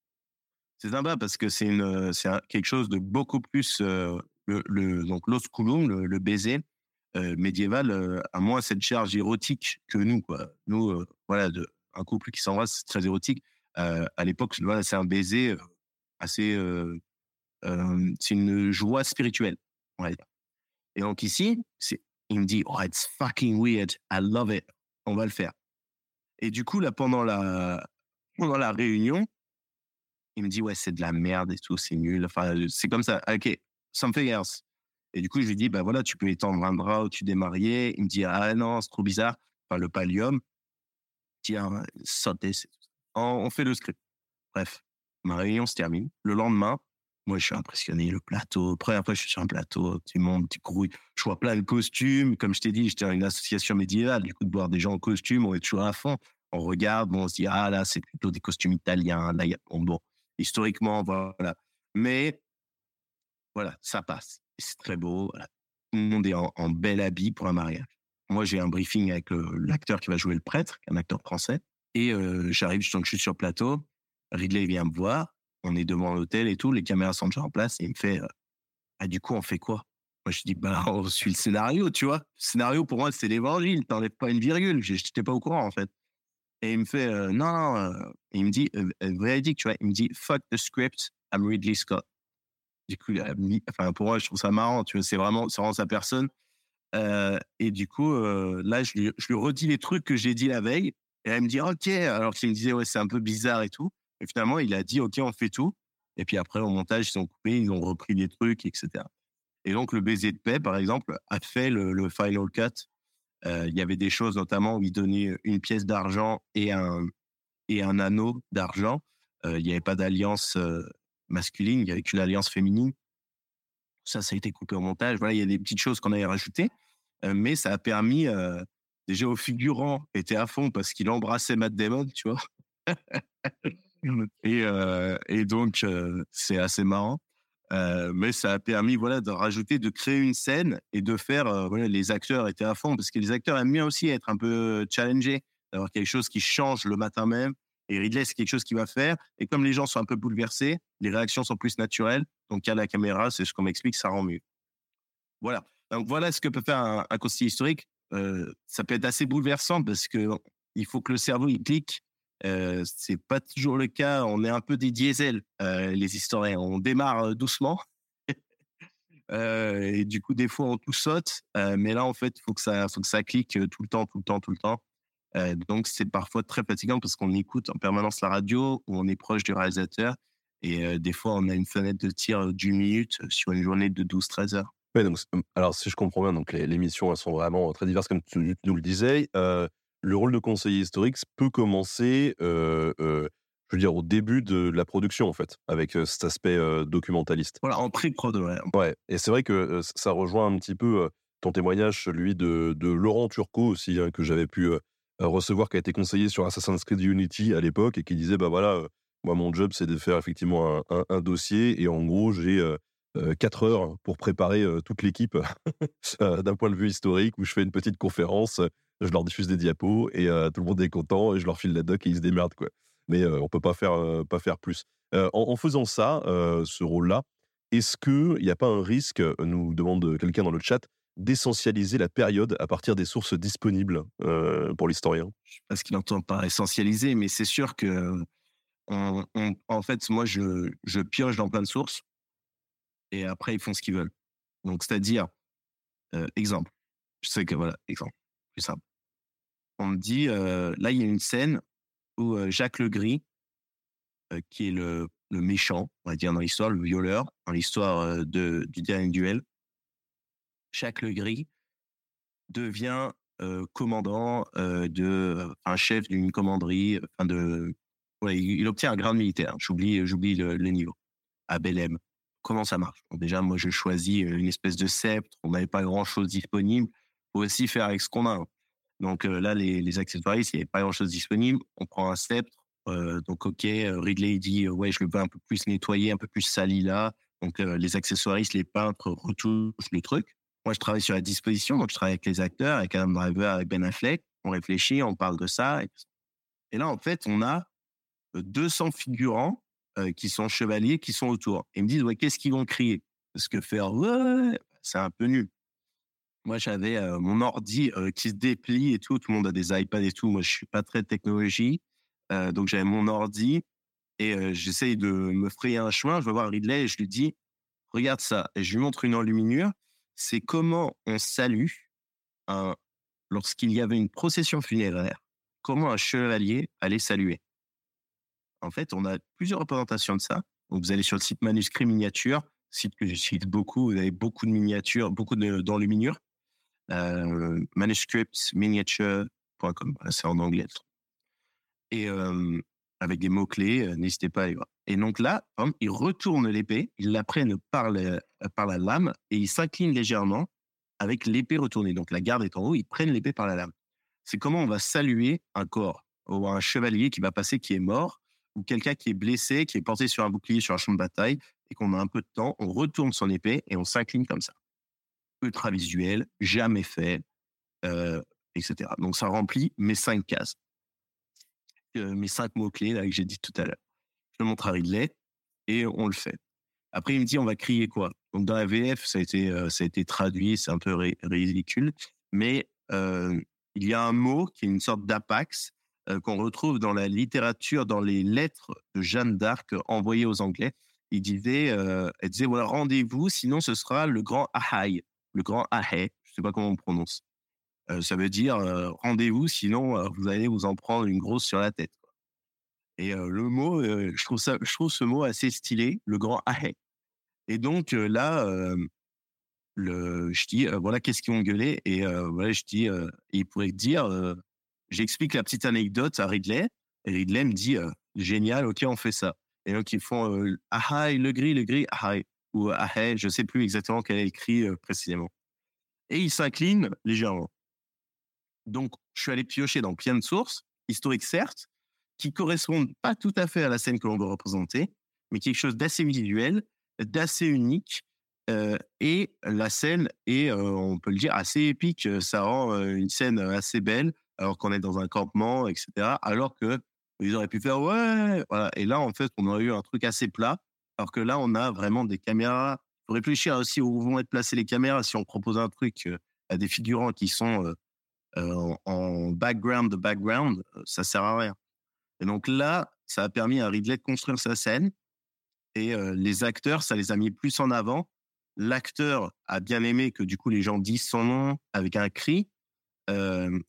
C'est sympa parce que c'est une, c'est quelque chose de beaucoup plus euh, le, donc l'osculum, le, le baiser euh, médiéval euh, a moins cette charge érotique que nous quoi. Nous voilà, de, un couple qui s'embrasse c'est très érotique. à l'époque, c'est un baiser assez, c'est une joie spirituelle, on. Et donc ici, c'est, il me dit, oh it's fucking weird, I love it, on va le faire. Et du coup là, pendant la pendant la réunion, il me dit, ouais, c'est de la merde et tout, c'est nul. Enfin, c'est comme ça. OK, something else. Et du coup, je lui dis, bah voilà, tu peux étendre un drap au-dessus des mariés. Il me dit, ah non, c'est trop bizarre. Enfin, le pallium. Tiens, sauter. On fait le script. Bref, ma réunion se termine. Le lendemain, moi, je suis impressionné. Le plateau. Première fois, je suis sur un plateau. Tu montes, tu grouilles. Je vois plein de costumes. Comme je t'ai dit, j'étais dans une association médiévale. Du coup, de voir des gens en costume, on est toujours à fond. On regarde, on se dit, ah là, c'est plutôt des costumes italiens. Bon, historiquement, voilà. Mais voilà, ça passe. C'est très beau. Tout le monde est en, bel habit pour un mariage. Moi, j'ai un briefing avec l'acteur qui va jouer le prêtre, un acteur français. Et euh, j'arrive, je suis sur le plateau. Ridley vient me voir. On est devant l'hôtel et tout. Les caméras sont déjà en place. Et il me fait, euh, ah, du coup, on fait quoi? Moi, je dis, bah, (laughs) on suit le scénario, tu vois. Le scénario, pour moi, c'est l'évangile. T'enlèves pas une virgule. J'étais pas au courant, en fait. Et il me fait, euh, non, non, euh, il me dit, véridique, tu vois, il me dit, fuck the script, I'm Ridley Scott. Du coup, enfin, pour moi, je trouve ça marrant, tu vois, c'est vraiment, vraiment sa personne. Et du coup, là, je lui, je lui redis les trucs que j'ai dit la veille. Et elle me dit, OK, alors qu'il me disait, ouais, c'est un peu bizarre et tout. Et finalement, il a dit, OK, on fait tout. Et puis après, au montage, ils ont coupé, ils ont repris des trucs, etc. Et donc, le baiser de paix, par exemple, a fait le, final cut euh, il y avait des choses notamment où il donnait une pièce d'argent et un, et un anneau d'argent. Euh, il n'y avait pas d'alliance euh, masculine, il n'y avait qu'une alliance féminine. Ça, ça a été coupé au montage. Voilà, il y a des petites choses qu'on avait rajoutées, mais ça a permis déjà aux figurants étaient à fond parce qu'il embrassait Matt Damon, tu vois. (laughs) et, et donc c'est assez marrant. Euh, mais ça a permis voilà de rajouter, de créer une scène et de faire euh, voilà les acteurs étaient à fond parce que les acteurs aiment bien aussi être un peu challengés, d'avoir quelque chose qui change le matin même. Et Ridley c'est quelque chose qu'il va faire. Et comme les gens sont un peu bouleversés, les réactions sont plus naturelles. Donc à la caméra, c'est ce qu'on m'explique, ça rend mieux. Voilà. Donc voilà ce que peut faire un, un historique. Euh, ça peut être assez bouleversant parce que il faut que le cerveau il clique euh, c'est pas toujours le cas. On est un peu des diesels, euh, les historiens. On démarre doucement. (laughs) euh, et du coup, des fois, on tout saute. Euh, mais là, en fait, il faut que ça, faut que ça clique tout le temps, tout le temps, tout le temps. donc, c'est parfois très fatigant parce qu'on écoute en permanence la radio ou on est proche du réalisateur. Et des fois, on a une fenêtre de tir d'une minute sur une journée de 12-13 heures. Ouais, donc, alors, si je comprends bien, donc les, les missions, elles sont vraiment très diverses, comme tu nous le disais. Le rôle de conseiller historique peut commencer, euh, euh, je veux dire, au début de la production, en fait, avec euh, cet aspect documentaliste. Voilà, en pré-prod, ouais. Ouais, et c'est vrai que ça rejoint un petit peu ton témoignage, celui de, de Laurent Turcot aussi, hein, que j'avais pu recevoir, qui a été conseiller sur Assassin's Creed Unity à l'époque, et qui disait, bah voilà, moi, mon job, c'est de faire effectivement un, un, un, dossier, et en gros, j'ai 4 heures pour préparer toute l'équipe (laughs) d'un point de vue historique où je fais une petite conférence, je leur diffuse des diapos et tout le monde est content et je leur file la doc et ils se démerdent quoi. Mais on peut pas faire pas faire plus. En, faisant ça, ce rôle-là, est-ce qu'il n'y a pas un risque, nous demande quelqu'un dans le chat, d'essentialiser la période à partir des sources disponibles pour l'historien? Je sais pas ce qu'il entend par essentialiser, mais c'est sûr que en fait, moi, je, je pioche dans plein de sources et après, ils font ce qu'ils veulent. Donc, c'est-à-dire, exemple, je sais que voilà, exemple, plus simple. On me dit, là, il y a une scène où Jacques Legris, qui est le, le, méchant, on va dire dans l'histoire, le violeur, dans l'histoire de, du dernier duel, Jacques Legris devient commandant de, un chef d'une commanderie, enfin de, il, obtient un grade militaire. J'oublie, j'oublie le, niveau à Belém. Comment ça marche? Déjà, moi, je choisis une espèce de sceptre. On n'avait pas grand-chose disponible. Faut aussi faire avec ce qu'on a. Donc là, les, accessoires, il n'y avait pas grand-chose disponible. On prend un sceptre. donc, OK, Ridley dit, ouais, je le veux un peu plus nettoyé, un peu plus sali là. Donc, les accessoiristes, les peintres retouchent le truc. Moi, je travaille sur la disposition. Donc, je travaille avec les acteurs, avec Adam Driver, avec Ben Affleck. On réfléchit, on parle de ça. Et, là, en fait, on a 200 figurants qui sont chevaliers, qui sont autour. Ils me disent, ouais, qu'est-ce qu'ils vont crier? Parce que faire, ouais, c'est un peu nul. Moi, j'avais mon ordi qui se déplie et tout. Tout le monde a des iPads et tout. Moi, je suis pas très technologie. donc, j'avais mon ordi et j'essaye de me frayer un chemin. Je vais voir Ridley et je lui dis, regarde ça. Et je lui montre une enluminure. C'est comment on salue lorsqu'il y avait une procession funéraire, comment un chevalier allait saluer? En fait, on a plusieurs représentations de ça. Vous allez sur le site Manuscrit Miniature, site que cite beaucoup. Vous avez beaucoup de miniatures, beaucoup d'enluminures. Euh, manuscriptminiature.com, c'est en anglais. Et euh, avec des mots-clés, euh, n'hésitez pas à aller voir. Et donc là, ils retournent l'épée, ils la prennent par, par la lame et ils s'inclinent légèrement avec l'épée retournée. Donc la garde est en haut, ils prennent l'épée par la lame. C'est comment on va saluer un corps ou un chevalier qui va passer, qui est mort, ou quelqu'un qui est blessé, qui est porté sur un bouclier sur un champ de bataille, et qu'on a un peu de temps, on retourne son épée et on s'incline comme ça. Ultra visuel, jamais fait, etc. Donc ça remplit mes cinq cases, mes cinq mots-clés que j'ai dit tout à l'heure. Je le montre à Ridley et on le fait. Après, il me dit, on va crier quoi? Donc dans la VF, ça a été, ça a été traduit, c'est un peu ridicule, mais il y a un mot qui est une sorte d'apax qu'on retrouve dans la littérature, dans les lettres de Jeanne d'Arc envoyées aux Anglais. Il disait, elle disait voilà rendez-vous, sinon ce sera le grand ahai, le grand ahai, je sais pas comment on prononce. Ça veut dire rendez-vous, sinon vous allez vous en prendre une grosse sur la tête. Et le mot, je trouve ça, je trouve ce mot assez stylé, le grand ahai. Et donc là, je dis voilà qu'est-ce qu'ils ont gueulé et voilà je dis il pourrait dire J'explique la petite anecdote à Ridley. Et Ridley me dit génial, ok, on fait ça. Et donc ils font ah le gris, le gris, ah ou ah je sais plus exactement quel est écrit précisément. Et il s'incline légèrement. Donc je suis allé piocher dans plein de sources historiques certes, qui correspondent pas tout à fait à la scène que l'on veut représenter, mais quelque chose d'assez visuel, d'assez unique. et la scène est, on peut le dire, assez épique. Ça rend une scène assez belle alors qu'on est dans un campement, etc. Alors que ils auraient pu faire ouais, voilà. Et là, en fait, on aurait eu un truc assez plat. Alors que là, on a vraiment des caméras. Il faut réfléchir aussi où vont être placées les caméras. Si on propose un truc à des figurants qui sont en background de background, ça sert à rien. Et donc là, ça a permis à Ridley de construire sa scène. Et les acteurs, ça les a mis plus en avant. L'acteur a bien aimé que du coup les gens disent son nom avec un cri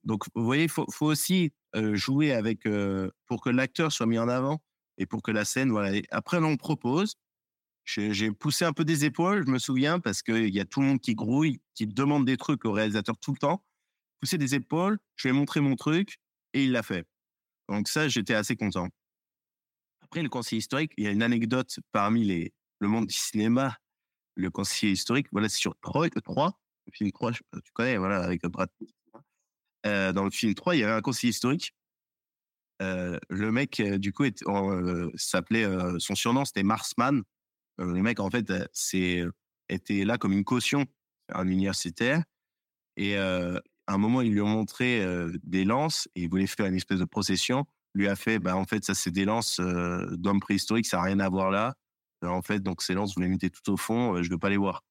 donc, vous voyez, il faut, aussi jouer avec pour que l'acteur soit mis en avant et pour que la scène, voilà. après, on propose. J'ai poussé un peu des épaules, je me souviens, parce qu'il y a tout le monde qui grouille, qui demande des trucs au réalisateur tout le temps. Pousser des épaules, je lui ai montré mon truc et il l'a fait. Donc ça, j'étais assez content. Après, le conseiller historique, il y a une anecdote parmi les, le monde du cinéma. Le conseiller historique, voilà, c'est sur 3, 3, le film 3, tu connais, voilà, avec Brad Pitt euh, dans le film 3, il y avait un conseiller historique. Euh, le mec, euh, du coup, s'appelait, son surnom, c'était Marsman. Euh, le mec, en fait, euh, c'est était là comme une caution, un universitaire. Et euh, à un moment, ils lui ont montré euh, des lances et il voulait faire une espèce de procession. Lui a fait, bah, en fait, ça, c'est des lances euh, d'hommes préhistoriques, ça n'a rien à voir là. Euh, en fait, donc ces lances, vous les mettez tout au fond, euh, je ne veux pas les voir.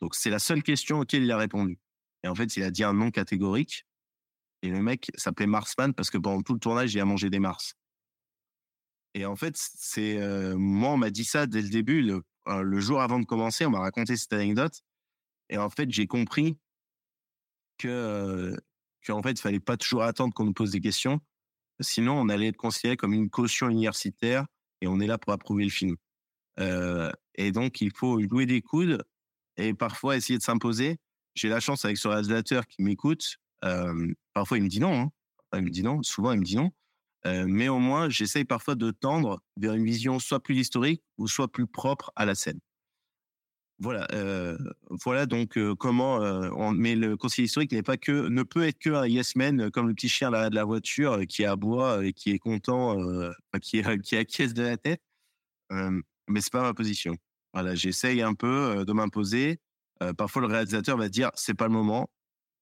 Donc, c'est la seule question auquel il a répondu. Et en fait, il a dit un nom catégorique. Et le mec s'appelait Marsman parce que pendant tout le tournage, il a mangé des Mars. Et en fait, c'est euh, moi, on m'a dit ça dès le début, le, euh, le jour avant de commencer, on m'a raconté cette anecdote. Et en fait, j'ai compris que, euh, qu'en fait, il fallait pas toujours attendre qu'on nous pose des questions. Sinon, on allait être considéré comme une caution universitaire et on est là pour approuver le film. Euh, et donc, il faut jouer des coudes et parfois essayer de s'imposer. J'ai la chance avec ce réalisateur qui m'écoute. Parfois, il me dit non. hein. Il me dit non. Souvent, il me dit non. Mais au moins, j'essaye parfois de tendre vers une vision soit plus historique ou soit plus propre à la scène. Voilà, voilà donc comment. on, mais le conseiller historique n'est pas que, ne peut être que un yes man comme le petit chien de la voiture qui aboie et qui est content, qui, qui acquiesce de la tête. Mais c'est pas ma position. Voilà, j'essaye un peu de m'imposer. Parfois, le réalisateur va dire c'est pas le moment.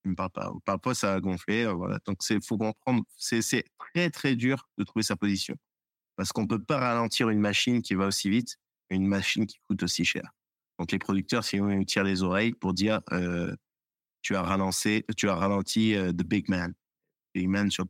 Il me parle pas. Ou Parfois, ça a gonflé. euh, voilà. Donc, c'est faut comprendre. C'est c'est très très dur de trouver sa position parce qu'on peut pas ralentir une machine qui va aussi vite, et une machine qui coûte aussi cher. Donc, les producteurs, si on tirent les oreilles pour dire euh, tu as ralancé, tu as ralenti euh, the big man, big man sur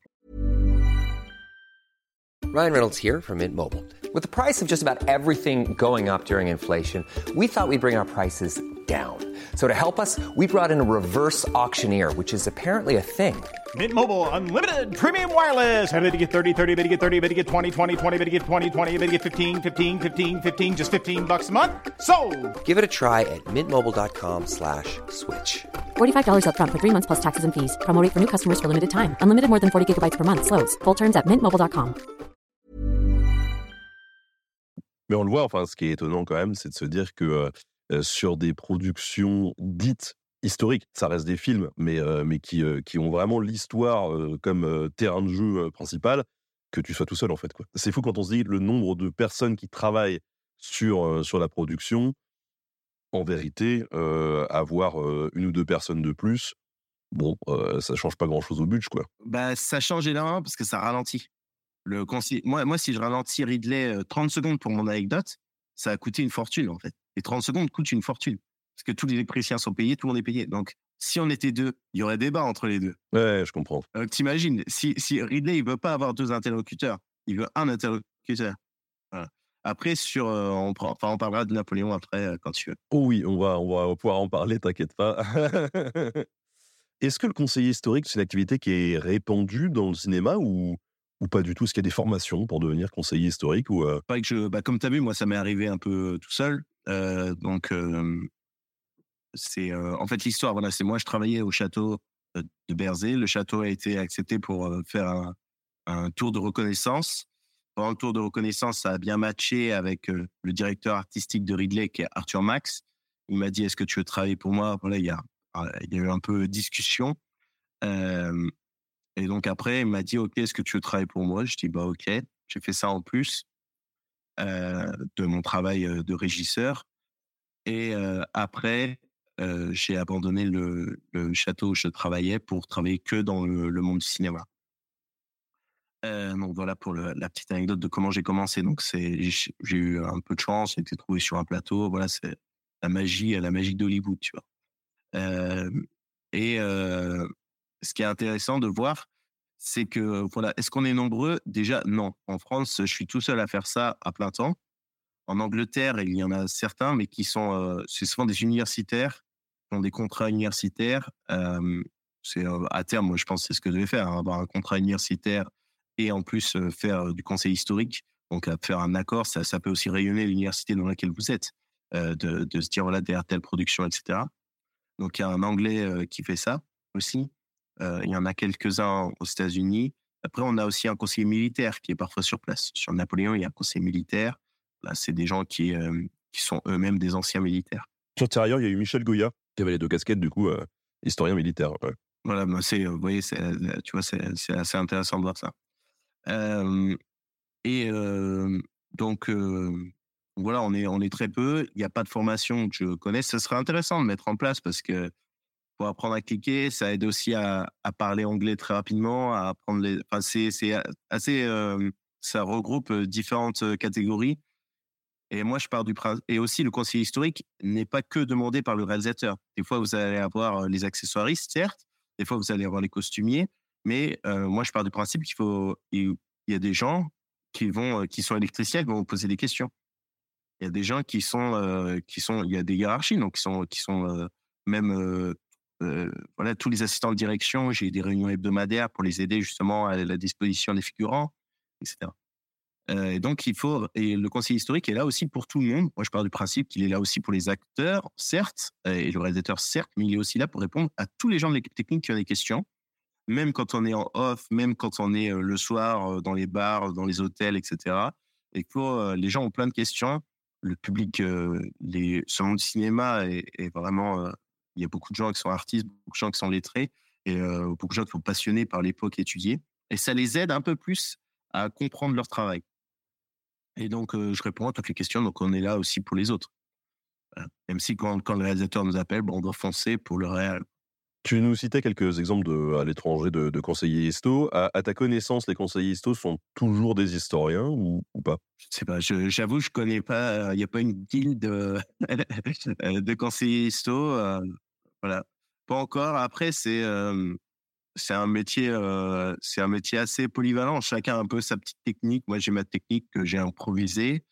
Ryan Reynolds here from Mint Mobile. With the price of just about everything going up during inflation, we thought we'd bring our prices down. So to help us, we brought in a reverse auctioneer, which is apparently a thing. Mint Mobile unlimited premium wireless. Ready to get 30, 30, bit to get 30, bit to get 20, 20, 20, bit to get 20, 20, bit to get 15, 15, 15, 15 just 15 bucks a month. So, Give it a try at mintmobile.com slash switch. $45 up front for three months plus taxes and fees. Promo rate for new customers for limited time. Unlimited more than 40 gigabytes per month. Slows. Full terms at mintmobile.com. Mais on le voit, enfin, ce qui est étonnant quand même, c'est de se dire que euh, sur des productions dites historiques, ça reste des films, mais, euh, mais qui, euh, qui ont vraiment l'histoire euh, comme euh, terrain de jeu euh, principal, que tu sois tout seul en fait. C'est fou quand on se dit le nombre de personnes qui travaillent sur, euh, sur la production. En vérité, euh, avoir euh, une ou deux personnes de plus, bon, euh, ça change pas grand-chose au budget, quoi. Bah, ça change énormément parce que ça ralentit. Le moi, moi, si je ralentis Ridley euh, 30 secondes pour mon anecdote, ça a coûté une fortune, en fait. Et 30 secondes coûtent une fortune. Parce que tous les électriciens sont payés, tout le monde est payé. Donc, si on était deux, il y aurait débat entre les deux. Ouais, je comprends. Euh, T'imagines, si, si Ridley, il veut pas avoir deux interlocuteurs, il veut un interlocuteur. Voilà. Après, sur, euh, on, prend- enfin, on parlera de Napoléon après, euh, quand tu veux. Oh oui, on va, on va pouvoir en parler, t'inquiète pas. (laughs) Est-ce que le conseiller historique, c'est une activité qui est répandue dans le cinéma ou, ou pas du tout? Est-ce qu'il y a des formations pour devenir conseiller historique ou euh, Pas que je, bah, comme tu as vu, moi, ça m'est arrivé un peu tout seul. Donc, c'est en fait l'histoire. Voilà, c'est moi, je travaillais au château de Berzé. Le château a été accepté pour faire un, tour de reconnaissance. Pendant le tour de reconnaissance, ça a bien matché avec le directeur artistique de Ridley, qui est Arthur Max. Il m'a dit Est-ce que tu veux travailler pour moi? Voilà, il y a, euh, il y a eu un peu discussion. Et donc après, il m'a dit Ok, est-ce que tu veux travailler pour moi? Je dis Bah, ok. J'ai fait ça en plus de mon travail euh, de régisseur. Et euh, après, euh, j'ai abandonné le, château où je travaillais pour travailler que dans le, monde du cinéma. Euh, donc voilà pour la petite anecdote de comment j'ai commencé. Donc c'est j'ai eu un peu de chance, j'ai été trouvé sur un plateau. Voilà, c'est la magie, la magie d'Hollywood, tu vois. Euh, et euh, ce qui est intéressant de voir, c'est que voilà, est-ce qu'on est nombreux? Déjà, non. En France, je suis tout seul à faire ça à plein temps. En Angleterre, il y en a certains, mais qui sont, c'est souvent des universitaires, qui ont des contrats universitaires. C'est à terme, moi, je pense, c'est ce que je vais faire, hein, avoir un contrat universitaire et en plus faire du conseil historique. Donc, faire un accord, ça, ça peut aussi rayonner l'université dans laquelle vous êtes, de, de se dire voilà derrière telle production, etc. Donc, il y a un Anglais qui fait ça aussi. Euh, il y en a quelques-uns aux États-Unis. Après, on a aussi un conseiller militaire qui est parfois sur place. Sur Napoléon, il y a un conseiller militaire. Là, c'est des gens qui, euh, qui sont eux-mêmes des anciens militaires. Sur Tirailleurs, il y a eu Michel Goya, qui avait les deux casquettes, du coup, euh, historien militaire. ouais. Voilà, bah, c'est, vous voyez, c'est, tu vois, c'est, c'est assez intéressant de voir ça. Et donc, voilà, on est, on est très peu. Il n'y a pas de formation que je connais. Ce serait intéressant de mettre en place parce que pour apprendre à cliquer, ça aide aussi à, parler anglais très rapidement, à apprendre les. Enfin, c'est, assez. Euh, ça regroupe différentes catégories. Et moi, je pars du principe. Et aussi, le conseiller historique n'est pas que demandé par le réalisateur. Des fois, vous allez avoir les accessoiristes, certes. Des fois, vous allez avoir les costumiers. Mais euh, moi, je pars du principe qu'il faut. Il y a des gens qui vont, qui sont électriciens, qui vont vous poser des questions il y a des gens qui sont euh, qui sont il y a des hiérarchies donc qui sont qui sont euh, même euh, voilà tous les assistants de direction j'ai des réunions hebdomadaires pour les aider justement à la disposition des figurants etc et donc il faut et le conseil historique est là aussi pour tout le monde. Moi je pars du principe qu'il est là aussi pour les acteurs certes et le réalisateur certes mais il est aussi là pour répondre à tous les gens de l'équipe technique qui ont des questions. Même quand on est en off même quand on est le soir dans les bars dans les hôtels etc et que les gens ont plein de questions. Le public, euh, les, ce monde du cinéma est, vraiment. Euh, il y a beaucoup de gens qui sont artistes, beaucoup de gens qui sont lettrés, et euh, beaucoup de gens qui sont passionnés par l'époque étudiée. Et ça les aide un peu plus à comprendre leur travail. Et donc, je réponds à toutes les questions. Donc, on est là aussi pour les autres. Même si quand, quand le réalisateur nous appelle, bon, on doit foncer pour le réel. Tu nous citais quelques exemples de, à l'étranger de, de, conseillers histo. À, à, ta connaissance, les conseillers histo sont toujours des historiens ou, ou pas? Je sais pas. J'avoue, je, je connais pas. Il n'y a pas une guilde de, (laughs) de conseillers histo. Euh, voilà, pas encore. Après, c'est c'est un métier c'est un métier assez polyvalent. Chacun a un peu sa petite technique. Moi, j'ai ma technique que j'ai improvisée.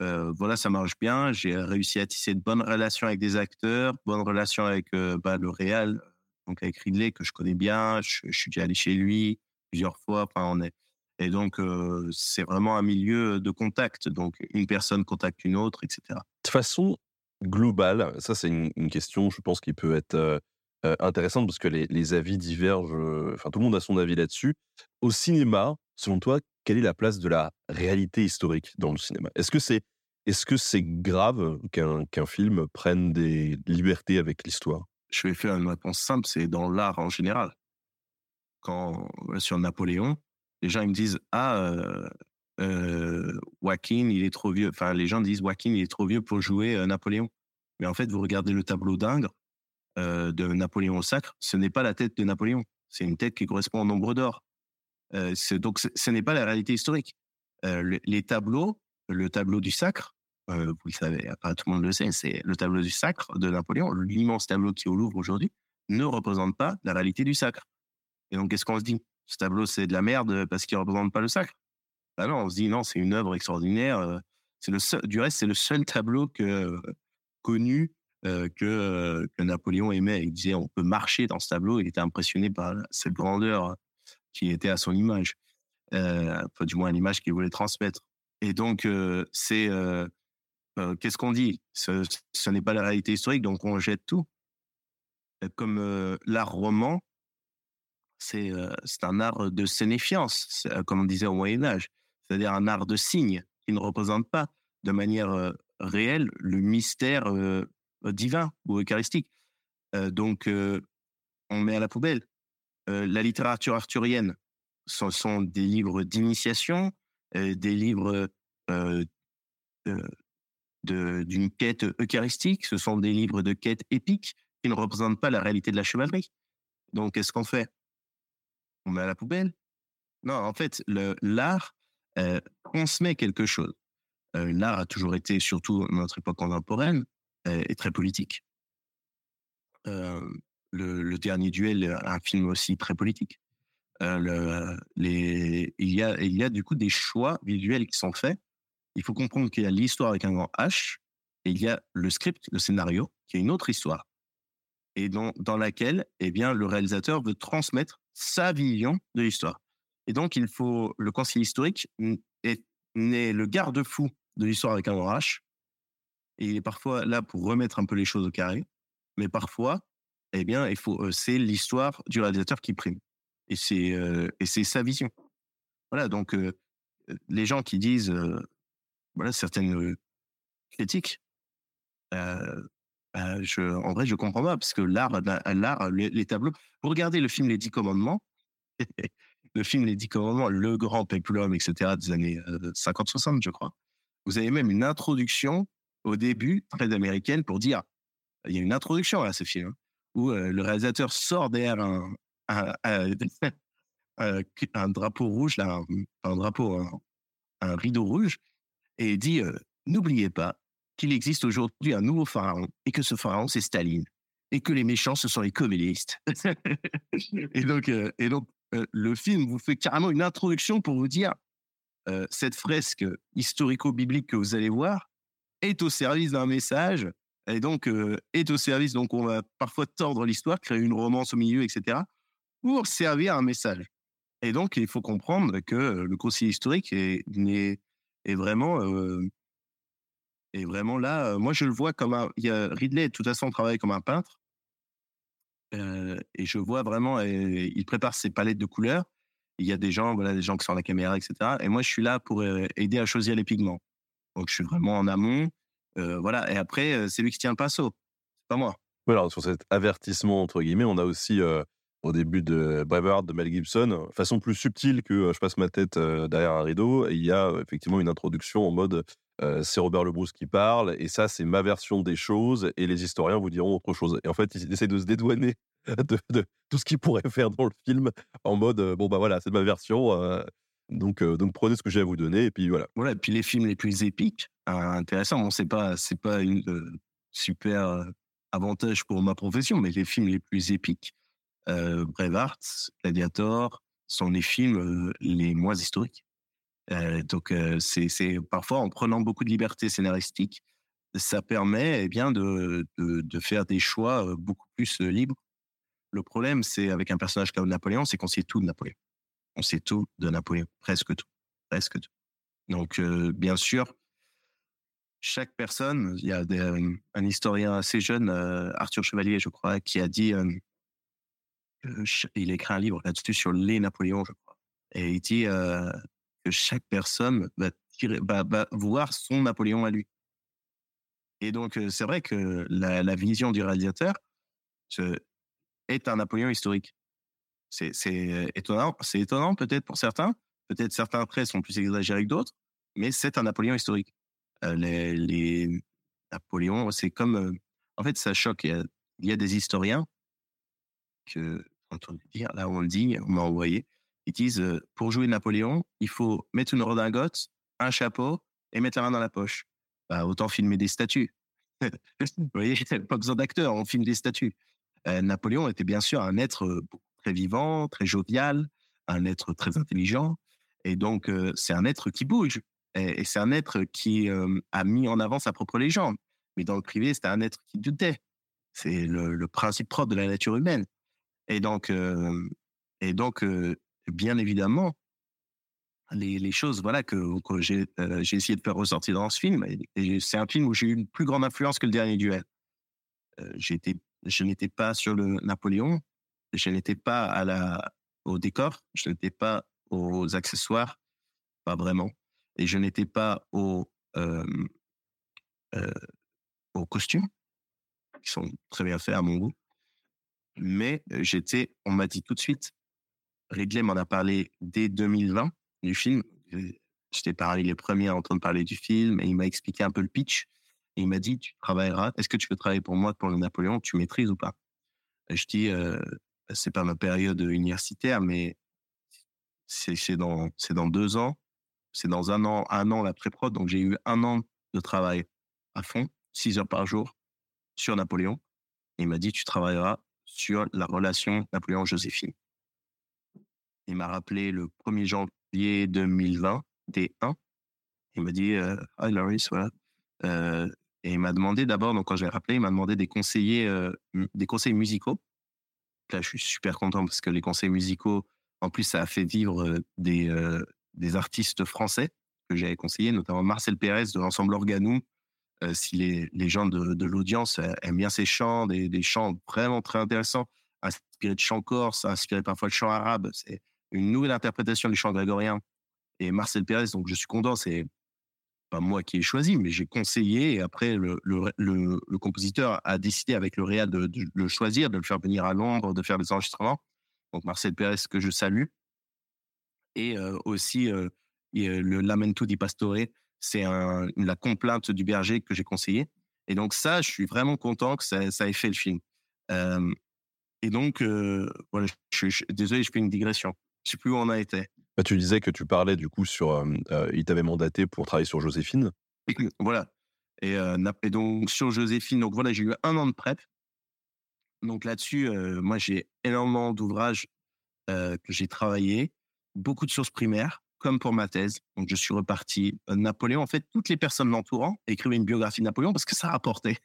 Voilà, ça marche bien. J'ai réussi à tisser de bonnes relations avec des acteurs, bonnes relations avec bah, le réel, donc avec Ridley que je connais bien, je, suis déjà allé chez lui plusieurs fois. Enfin, on est et donc c'est vraiment un milieu de contact. Donc une personne contacte une autre, etc. De façon globale, ça c'est une, question, je pense, qui peut être intéressante parce que les, avis divergent. Enfin, tout le monde a son avis là-dessus. Au cinéma, selon toi, quelle est la place de la réalité historique dans le cinéma? Est-ce que c'est est-ce que c'est grave qu'un qu'un film prenne des libertés avec l'histoire? Je vais faire une réponse simple, c'est dans l'art en général. Quand sur Napoléon, les gens ils me disent ah euh, Joaquin il est trop vieux. Enfin les gens disent Joaquin il est trop vieux pour jouer Napoléon. Mais en fait vous regardez le tableau d'Ingres de Napoléon au sacre, ce n'est pas la tête de Napoléon, c'est une tête qui correspond au nombre d'or. Donc ce n'est pas la réalité historique. Euh, les tableaux, le tableau du sacre, vous le savez, pas tout le monde le sait, c'est le tableau du sacre de Napoléon, l'immense tableau qui est au Louvre aujourd'hui, ne représente pas la réalité du sacre. Et donc, qu'est-ce qu'on se dit? Ce tableau, c'est de la merde parce qu'il ne représente pas le sacre bah non, on se dit non, c'est une œuvre extraordinaire. Euh, c'est le seul, du reste, c'est le seul tableau que, connu euh, que, Napoléon aimait. Il disait on peut marcher dans ce tableau. Il était impressionné par cette grandeur qui était à son image, euh, du moins l'image qu'il voulait transmettre. Et donc, euh, c'est euh, qu'est-ce qu'on dit? Ce, ce n'est pas la réalité historique, donc on jette tout. Comme euh, l'art roman, c'est euh, c'est un art de sénéfiance, comme on disait au Moyen Âge, c'est-à-dire un art de signe qui ne représente pas de manière réelle le mystère divin ou eucharistique. donc, on met à la poubelle. la littérature arthurienne, ce sont des livres d'initiation, des livres d'une quête eucharistique. Ce sont des livres de quête épique qui ne représentent pas la réalité de la chevalerie. Donc, qu'est-ce qu'on fait? On met à la poubelle? Non, en fait, l'art euh, quelque chose. Euh, l'art a toujours été, surtout notre époque contemporaine, euh, est très politique. Euh, le, dernier duel, un film aussi très politique. Le, les, il y a, il y a du coup des choix visuels qui sont faits il faut comprendre qu'il y a l'histoire avec un grand H et il y a le script, le scénario, qui est une autre histoire. Et dans, dans laquelle, eh bien, le réalisateur veut transmettre sa vision de l'histoire. Et donc, il faut, le conseil historique est, le garde-fou de l'histoire avec un grand. Et il est parfois là pour remettre un peu les choses au carré. Mais parfois, eh bien, il faut, euh, c'est l'histoire du réalisateur qui prime. Et c'est, euh, et c'est sa vision. Voilà. Donc, euh, les gens qui disent, voilà certaines critiques. Je, en vrai, je comprends pas parce que l'art, l'art, les, tableaux. Vous regardez le film Les Dix Commandements, (laughs) le film Les Dix Commandements, le grand peplum, etc. des années 50-60, je crois. vous avez même une introduction au début, très américaine, pour dire, il y a une introduction à ce film, hein, où euh, le réalisateur sort derrière un, un, un, (laughs) drapeau rouge, là, un, drapeau, un, rideau rouge, et dit, euh, n'oubliez pas qu'il existe aujourd'hui un nouveau pharaon, et que ce pharaon, c'est Staline, et que les méchants, ce sont les communistes. (laughs) euh, et donc le film vous fait carrément une introduction pour vous dire, cette fresque historico-biblique que vous allez voir est au service d'un message et donc est au service. Donc on va parfois tordre l'histoire, créer une romance au milieu, etc. pour servir un message. Et donc il faut comprendre que le concile historique est, est, vraiment vraiment là. Moi je le vois comme un. Ridley de toute façon travaille comme un peintre. Et je vois vraiment, il prépare ses palettes de couleurs il y a des gens, voilà, des gens qui sont à la caméra, etc. Et moi, je suis là pour aider à choisir les pigments. Donc, je suis vraiment en amont. Voilà. Et après, c'est lui qui tient le pinceau. C'est pas moi. Voilà, sur cet avertissement, entre guillemets, on a aussi, au début de Braveheart de Mel Gibson, façon plus subtile que je passe ma tête derrière un rideau, il y a effectivement une introduction en mode c'est Robert Le Bruce qui parle, et ça, c'est ma version des choses, et les historiens vous diront autre chose. Et en fait, ils essaient de se dédouaner (laughs) de, tout ce qu'il pourrait faire dans le film en mode bon bah voilà c'est ma version donc donc prenez ce que j'ai à vous donner et puis voilà voilà et puis les films les plus épiques intéressant bon c'est pas c'est pas une super avantage pour ma profession mais les films les plus épiques Braveheart Gladiator sont les films les moins historiques donc c'est c'est parfois en prenant beaucoup de liberté scénaristique ça permet eh bien de, faire des choix beaucoup plus libres le problème, c'est avec un personnage comme Napoléon, c'est qu'on sait tout de Napoléon. On sait tout de Napoléon, presque tout, presque tout. Donc, euh, bien sûr, chaque personne, il y a un historien assez jeune, euh, Arthur Chevalier, je crois, qui a dit, euh, il écrit un livre là-dessus sur les Napoléons, je crois, et il dit que chaque personne va, voir son Napoléon à lui. Et donc, c'est vrai que la, vision du réalisateur, est un Napoléon historique. C'est étonnant, c'est étonnant peut-être pour certains. Peut-être certains traits sont plus exagérés que d'autres, mais c'est un Napoléon historique. Euh, les, les Napoléons, c'est comme, euh, en fait, ça choque. Il y a, des historiens que, quand on dire, là on dit, on m'a envoyé, ils disent euh, pour jouer Napoléon, il faut mettre une redingote, un chapeau et mettre la main dans la poche. Bah, autant filmer des statues. (laughs) Vous voyez, (laughs) pas besoin d'acteurs, on filme des statues. Euh, Napoléon était bien sûr un être euh, très vivant, très jovial, un être très intelligent. Et donc, c'est un être qui bouge. Et, c'est un être qui a mis en avant sa propre légende. Mais dans le privé, c'était un être qui doutait. C'est le, principe propre de la nature humaine. Et donc, et donc bien évidemment, les, choses voilà que, j'ai essayé de faire ressortir dans ce film. C'est un film où j'ai eu une plus grande influence que le dernier duel. été je n'étais pas sur le Napoléon, je n'étais pas au décor, je n'étais pas aux accessoires, pas vraiment, et je n'étais pas aux, euh, euh, aux costumes, qui sont très bien faits à mon goût. Mais j'étais, on m'a dit tout de suite, Ridley m'en a parlé dès 2020 du film. J'étais parmi les premiers à entendre parler du film et il m'a expliqué un peu le pitch. Et il m'a dit, tu travailleras. Est-ce que tu veux travailler pour moi pour le Napoléon Tu maîtrises ou pas? Je dis, euh, c'est pas ma période universitaire, mais c'est dans dans deux ans. C'est dans un an, un an la pré-prod. Donc j'ai eu un an de travail à fond, six heures par jour sur Napoléon. Et il m'a dit, tu travailleras sur la relation Napoléon-Joséphine. Il m'a rappelé le 1er janvier 2020, D1. Il m'a dit, euh, Hi Loris, voilà. Euh, et il m'a demandé d'abord, donc quand j'ai rappelé, il m'a demandé des conseillers, euh, des conseils musicaux. Là, je suis super content parce que les conseils musicaux, en plus, ça a fait vivre euh, des, des artistes français que j'avais conseillés, notamment Marcel Pérez de l'ensemble Organou. si les, les gens de, de l'audience aiment bien ces chants, des, des chants vraiment très intéressants, inspirés de chants corse, inspirés parfois de chants arabes. C'est une nouvelle interprétation du chant grégorien. Et Marcel Pérez, donc je suis content, c'est pas moi qui ai choisi, mais j'ai conseillé. Et après, le, le, compositeur a décidé avec le réal de, le choisir, de le faire venir à Londres, de faire des enregistrements. Donc Marcel Pérez, que je salue. Et euh, aussi euh, le Lamento di Pastore, c'est la complainte du berger que j'ai conseillé. Et donc ça, je suis vraiment content que ça, ait fait le film. Euh, et donc, euh, voilà, je, je, désolé, je fais une digression. Je sais plus où on a été. Bah, tu disais que tu parlais du coup sur, euh, il t'avait mandaté pour travailler sur Joséphine. Voilà. Et, euh, et donc sur Joséphine, donc voilà, j'ai eu un an de prep. Donc là-dessus, euh, moi j'ai énormément d'ouvrages que j'ai travaillé, beaucoup de sources primaires, comme pour ma thèse. Donc je suis reparti. Euh, Napoléon, en fait, toutes les personnes l'entourant écrivaient une biographie de Napoléon parce que ça rapportait.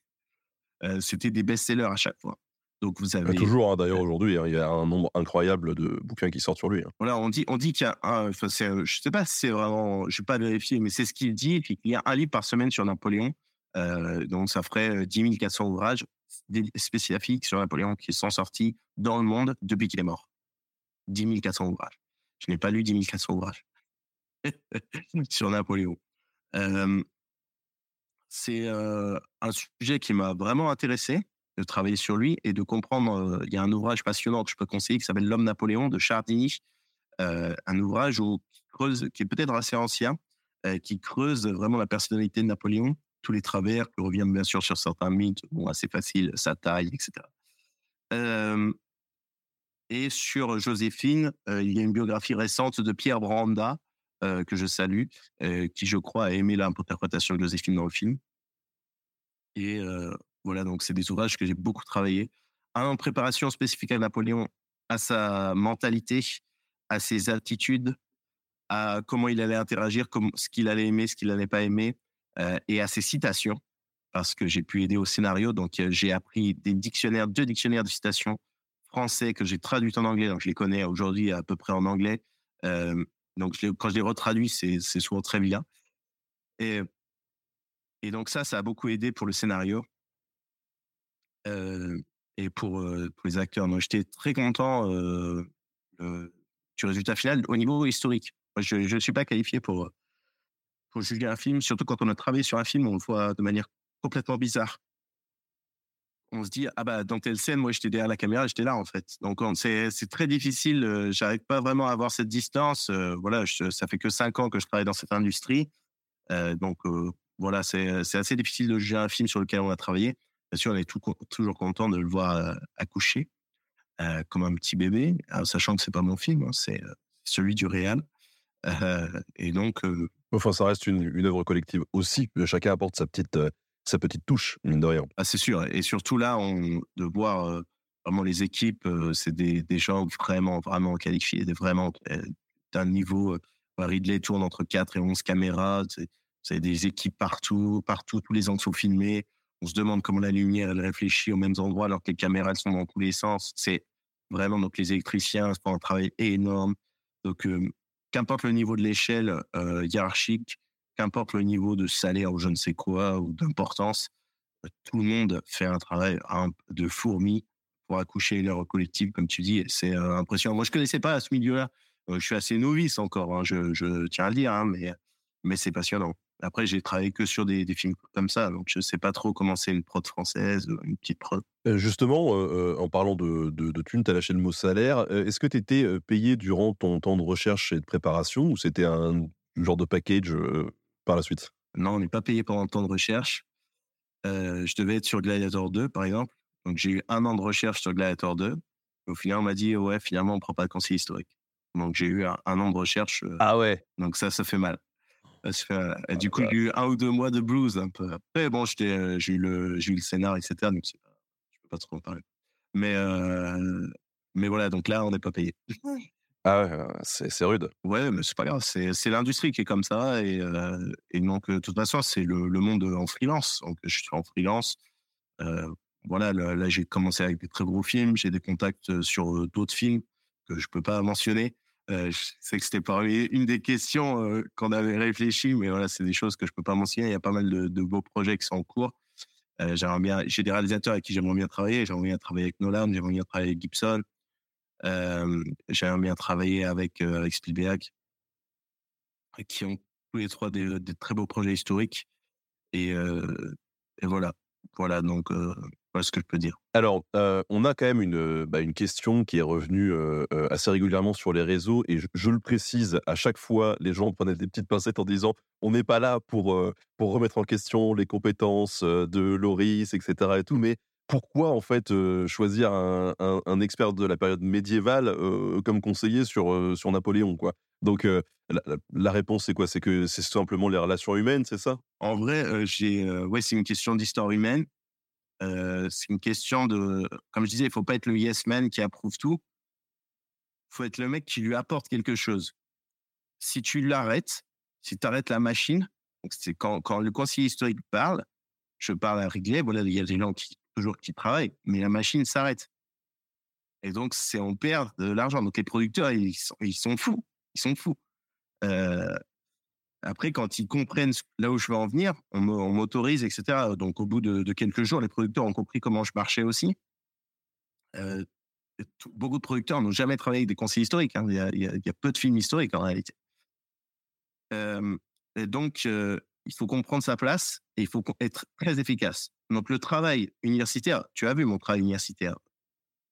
Euh, C'était des best-sellers à chaque fois. Donc vous Bah, avez toujours, hein, d'ailleurs, aujourd'hui, hein, il y a un nombre incroyable de bouquins qui sortent sur lui. hein. Voilà, on dit, on dit qu'il y a un, enfin, un- je sais pas si c'est vraiment, je vais pas vérifier, mais c'est ce qu'il dit, qu'il y a un livre par semaine sur Napoléon. Euh, donc, ça ferait euh, 10 400 ouvrages spécifiques sur Napoléon qui sont sortis dans le monde depuis qu'il est mort. 10 400 ouvrages. Je n'ai pas lu 10 400 ouvrages (laughs) sur Napoléon. Euh, c'est euh, un sujet qui m'a vraiment intéressé de travailler sur lui et de comprendre. Il y a un ouvrage passionnant que je peux conseiller qui s'appelle L'homme Napoléon de Chardini, un ouvrage qui creuse, qui est peut-être assez ancien, qui creuse vraiment la personnalité de Napoléon, tous les travers, qui revient bien sûr sur certains mythes, assez facile, sa taille, etc. Et sur Joséphine, il y a une biographie récente de Pierre Branda, que je salue, qui je crois a aimé l'interprétation de Joséphine dans le film. Et voilà, donc c'est des ouvrages que j'ai beaucoup travaillé. Un en préparation spécifique à Napoléon, à sa mentalité, à ses attitudes, à comment il allait interagir, ce qu'il allait aimer, ce qu'il n'allait pas aimer, euh, et à ses citations, parce que j'ai pu aider au scénario. Donc euh, j'ai appris des dictionnaires, deux dictionnaires de citations français que j'ai traduits en anglais, donc je les connais aujourd'hui à peu près en anglais. Euh, donc quand je les retraduis, c'est souvent très bien. Et, et donc ça, ça a beaucoup aidé pour le scénario et pour, euh, pour les acteurs. Donc j'étais très content euh, du résultat final au niveau historique. Je ne suis pas qualifié pour, pour juger un film, surtout quand on a travaillé sur un film, on le voit de manière complètement bizarre. On se dit, ah bah, dans telle scène, moi, j'étais derrière la caméra, j'étais là, en fait. Donc, on- c'est très difficile. euh, J'arrive pas vraiment à avoir cette distance. euh, voilà, ça fait que cinq ans que je travaille dans cette industrie. Euh, donc, euh, voilà, c'est assez difficile de juger un film sur lequel on a travaillé. Bien sûr, on est tout, toujours content de le voir euh, accoucher euh, comme un petit bébé, sachant que c'est pas mon film, hein, c'est euh, celui du réal. Euh, et donc, euh, Enfin, ça reste une, une œuvre collective aussi. Chacun apporte sa petite, sa petite touche, mine de rien. Ah, c'est sûr. Et surtout là, on, de voir vraiment les équipes, c'est des, des gens vraiment, vraiment qualifiés, des vraiment d'un niveau. Ridley tourne entre 4 et 11 caméras. C'est c'est des équipes partout, partout, tous les angles sont filmés. On se demande comment la lumière, elle réfléchit aux mêmes endroits alors que les caméras, elles sont dans tous les sens. C'est vraiment, donc les électriciens font un travail énorme. Donc, euh, qu'importe le niveau de l'échelle euh, hiérarchique, qu'importe le niveau de salaire ou je ne sais quoi, ou d'importance, tout le monde fait un travail de fourmi pour accoucher leur collectif, comme tu dis. C'est euh, impressionnant. Moi, je connaissais pas ce milieu-là. Euh, je suis assez novice encore, hein, je, tiens à le dire, hein, mais c'est passionnant. Après, j'ai travaillé que sur des, des films comme ça, donc je sais pas trop comment c'est une prod française, une petite prod. Euh, Justement, euh, euh, en parlant de, de, de thunes, tu as lâché le mot salaire. Est-ce que tu étais payé durant ton temps de recherche et de préparation ou c'était un genre de package euh, par la suite? Non, on n'est pas payé pendant le temps de recherche. Euh, je devais être sur Gladiator 2, par exemple. Donc, j'ai eu un an de recherche sur Gladiator 2. Au final, on m'a dit, ouais, finalement, on prend pas de conseil historique. Donc, j'ai eu un, un an de recherche. Ah ouais Donc ça, ça fait mal. Mal. Et du coup, j'ai eu un ou deux mois de blues un peu. Après, bon, euh, j'ai eu le, j'ai eu le scénar, etc. Donc je peux pas trop en parler. Mais, euh, mais voilà. Donc là, on n'est pas payé. (laughs) Ah ouais, c'est rude. Ouais, mais c'est pas grave. C'est, l'industrie qui est comme ça. Et, euh, et donc, de toute façon, c'est le, le monde en freelance. Donc, je suis en freelance. Euh, voilà. Là, là, j'ai commencé avec des très gros films. J'ai des contacts sur d'autres films que je peux pas mentionner. Euh, je sais que c'était parmi une des questions euh, qu'on avait réfléchi, mais voilà, c'est des choses que je peux pas mentionner. Il y a pas mal de, beaux projets qui sont en cours. Euh, j'aimerais bien, j'ai des réalisateurs avec qui j'aimerais bien travailler. J'aimerais bien travailler avec Nolan, j'aimerais bien travailler avec Gibson. Euh, j'aimerais bien travailler avec, avec Spielberg, qui ont tous les trois des, très beaux projets historiques. Et voilà. Voilà, donc voilà ce que je peux dire. Alors, on a quand même une, bah, une question qui est revenue assez régulièrement sur les réseaux, et je, le précise, à chaque fois, les gens prenaient des petites pincettes en disant on n'est pas là pour, pour remettre en question les compétences de Loris, etc. Et tout, mais pourquoi en fait euh, choisir un, expert de la période médiévale euh, comme conseiller sur, euh, sur Napoléon quoi? Donc, la, réponse c'est quoi? C'est que c'est simplement les relations humaines, c'est ça? En vrai, j'ai, ouais, c'est une question d'histoire humaine. C'est une question de, comme je disais, il faut pas être le yes man qui approuve tout. Il faut être le mec qui lui apporte quelque chose. Si tu l'arrêtes, si tu arrêtes la machine, c'est quand, quand le conseiller historique parle, je parle à Ridley, voilà, il y a des gens qui toujours qui travaillent, mais la machine s'arrête. Et donc c'est on perd de l'argent. Donc les producteurs ils sont, ils sont fous, ils sont fous. Euh, après, quand ils comprennent là où je veux en venir, on m'autorise, etc. Donc, au bout de, quelques jours, les producteurs ont compris comment je marchais aussi. Euh, beaucoup de producteurs n'ont jamais travaillé avec des conseils historiques. hein. Il, y a, peu de films historiques en réalité. Euh, et donc, il faut comprendre sa place et il faut être très efficace. Donc, le travail universitaire, tu as vu mon travail universitaire,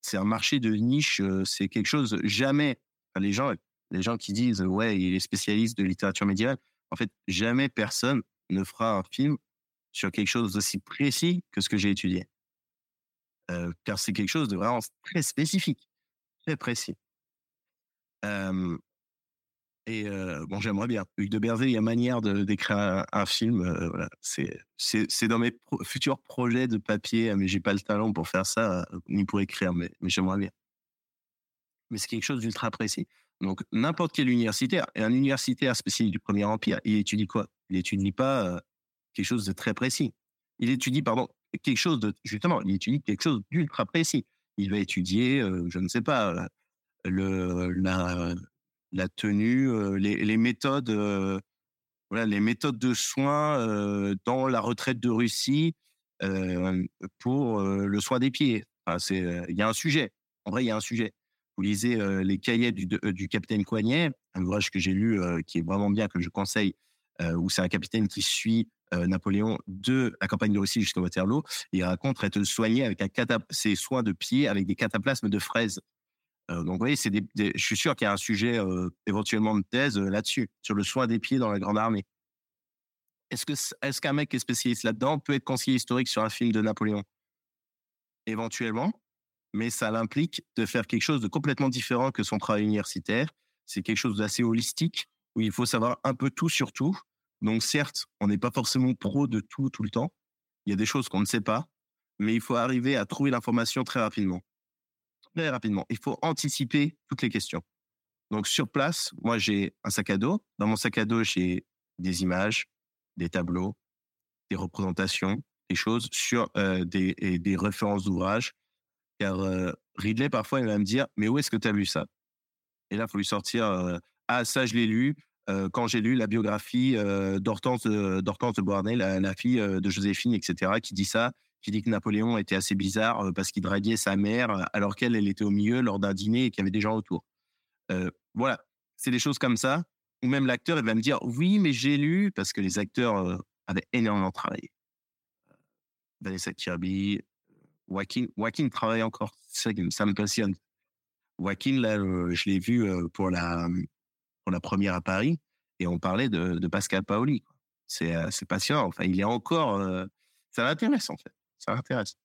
c'est un marché de niche, euh, c'est quelque chose jamais. les gens, les gens qui disent ouais, il est spécialiste de littérature médiévale. En fait, jamais personne ne fera un film sur quelque chose d'aussi précis que ce que j'ai étudié. Euh, car c'est quelque chose de vraiment très spécifique, très précis. Euh, et euh, bon, j'aimerais bien. Hugues de Berzé, il y a manière d'écrire un, film. euh, voilà, c'est dans mes futurs projets de papier, mais j'ai pas le talent pour faire ça euh, ni pour écrire, mais mais j'aimerais bien. Mais c'est quelque chose d'ultra précis. Donc n'importe quel universitaire, et un universitaire spécialiste du Premier Empire, il étudie quoi? Il étudie pas euh, quelque chose de très précis. Il étudie, pardon, quelque chose de justement, il étudie quelque chose d'ultra précis. Il va étudier, je ne sais pas, le la la tenue, les, méthodes, voilà, les méthodes de soins dans la retraite de Russie pour le soin des pieds. Enfin, c'est, il y a un sujet. En vrai, il y a un sujet. Vous lisez les cahiers du, capitaine Coignet, un ouvrage que j'ai lu qui est vraiment bien, que je conseille, où c'est un capitaine qui suit Napoléon de la campagne de Russie jusqu'à Waterloo. Il raconte être soigné avec ses soins de pied avec des cataplasmes de fraises. Euh, donc, vous voyez, c'est je suis sûr qu'il y a un sujet euh, éventuellement de thèse euh, là-dessus, sur le soin des pieds dans la Grande Armée. Est-ce est-ce qu'un mec qui est spécialiste là-dedans peut être conseiller historique sur un film de Napoléon? Éventuellement, mais ça l'implique de faire quelque chose de complètement différent que son travail universitaire. C'est quelque chose d'assez holistique où il faut savoir un peu tout sur tout. Donc, certes, on n'est pas forcément pro de tout tout le temps. Il y a des choses qu'on ne sait pas, mais il faut arriver à trouver l'information très rapidement rapidement. Il faut anticiper toutes les questions. Donc, sur place, moi, j'ai un sac à dos. Dans mon sac à dos, j'ai des images, des tableaux, des représentations, des choses sur euh, des, et des références d'ouvrages. Car euh, Ridley, parfois, il va me dire Mais où est-ce que tu as lu ça? Et là, il faut lui sortir euh, Ah, ça, je l'ai lu quand j'ai lu la biographie d'Hortense de, d'Hortense de Beauharnais, la, la fille de Joséphine, etc., qui dit ça qui dit que Napoléon était assez bizarre euh, parce qu'il draguait sa mère euh, alors qu'elle, elle était au milieu lors d'un dîner et qu'il y avait des gens autour. Euh, voilà, c'est des choses comme ça. Ou même l'acteur, il va me dire oui, mais j'ai lu parce que les acteurs avaient énormément travaillé. Vanessa Kirby, Joaquin, Joaquin travaille encore. Ça, me- passionne. Joaquin, là, je l'ai vu pour la pour la première à Paris et on parlait de, de Pascal Paoli. C'est passionnant. Enfin, il est encore. ça m'intéresse en fait. Ça m'intéresse.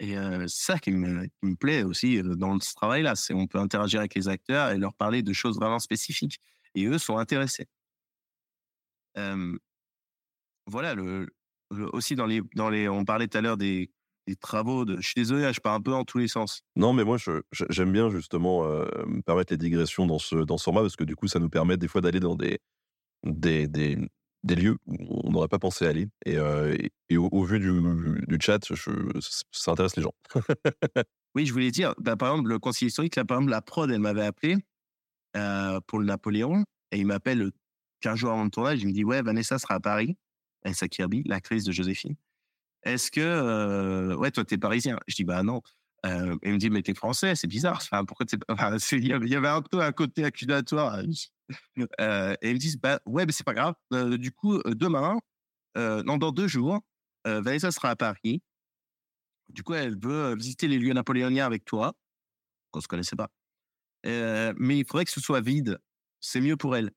Et c'est ça qui me, plaît aussi dans ce travail-là, c'est on peut interagir avec les acteurs et leur parler de choses vraiment spécifiques. Et eux sont intéressés. Voilà, le, aussi dans les, dans les, on parlait tout à l'heure des, travaux. De, je suis désolé, je pars un peu dans tous les sens. Non, mais moi, j'aime bien justement me permettre les digressions dans ce, dans ce format parce que du coup, ça nous permet des fois d'aller dans des, des, des, des lieux où on n'aurait pas pensé aller. Et, au, vu du, chat, ça intéresse les gens. (laughs) Oui, je voulais dire, bah, par exemple, le conseiller historique, là, par exemple, la prod, elle m'avait appelé pour le Napoléon et il m'appelle 15 jours avant le tournage. Il me dit Ouais, Vanessa sera à Paris, Vanessa Kirby, l'actrice de Joséphine. Est-ce que, ouais, toi, t'es parisien? Je dis Bah non. Euh, il me dit Mais t'es français, c'est bizarre. Pourquoi t'es pas. Il y avait un peu un côté accusatoire. Euh, et ils me disent Bah ouais, mais c'est pas grave. Euh, du coup, euh, demain, euh, non, dans deux jours, euh, Vanessa sera à Paris. Du coup, elle veut visiter les lieux napoléoniens avec toi, qu'on se connaissait pas. Euh, mais il faudrait que ce soit vide. C'est mieux pour elle.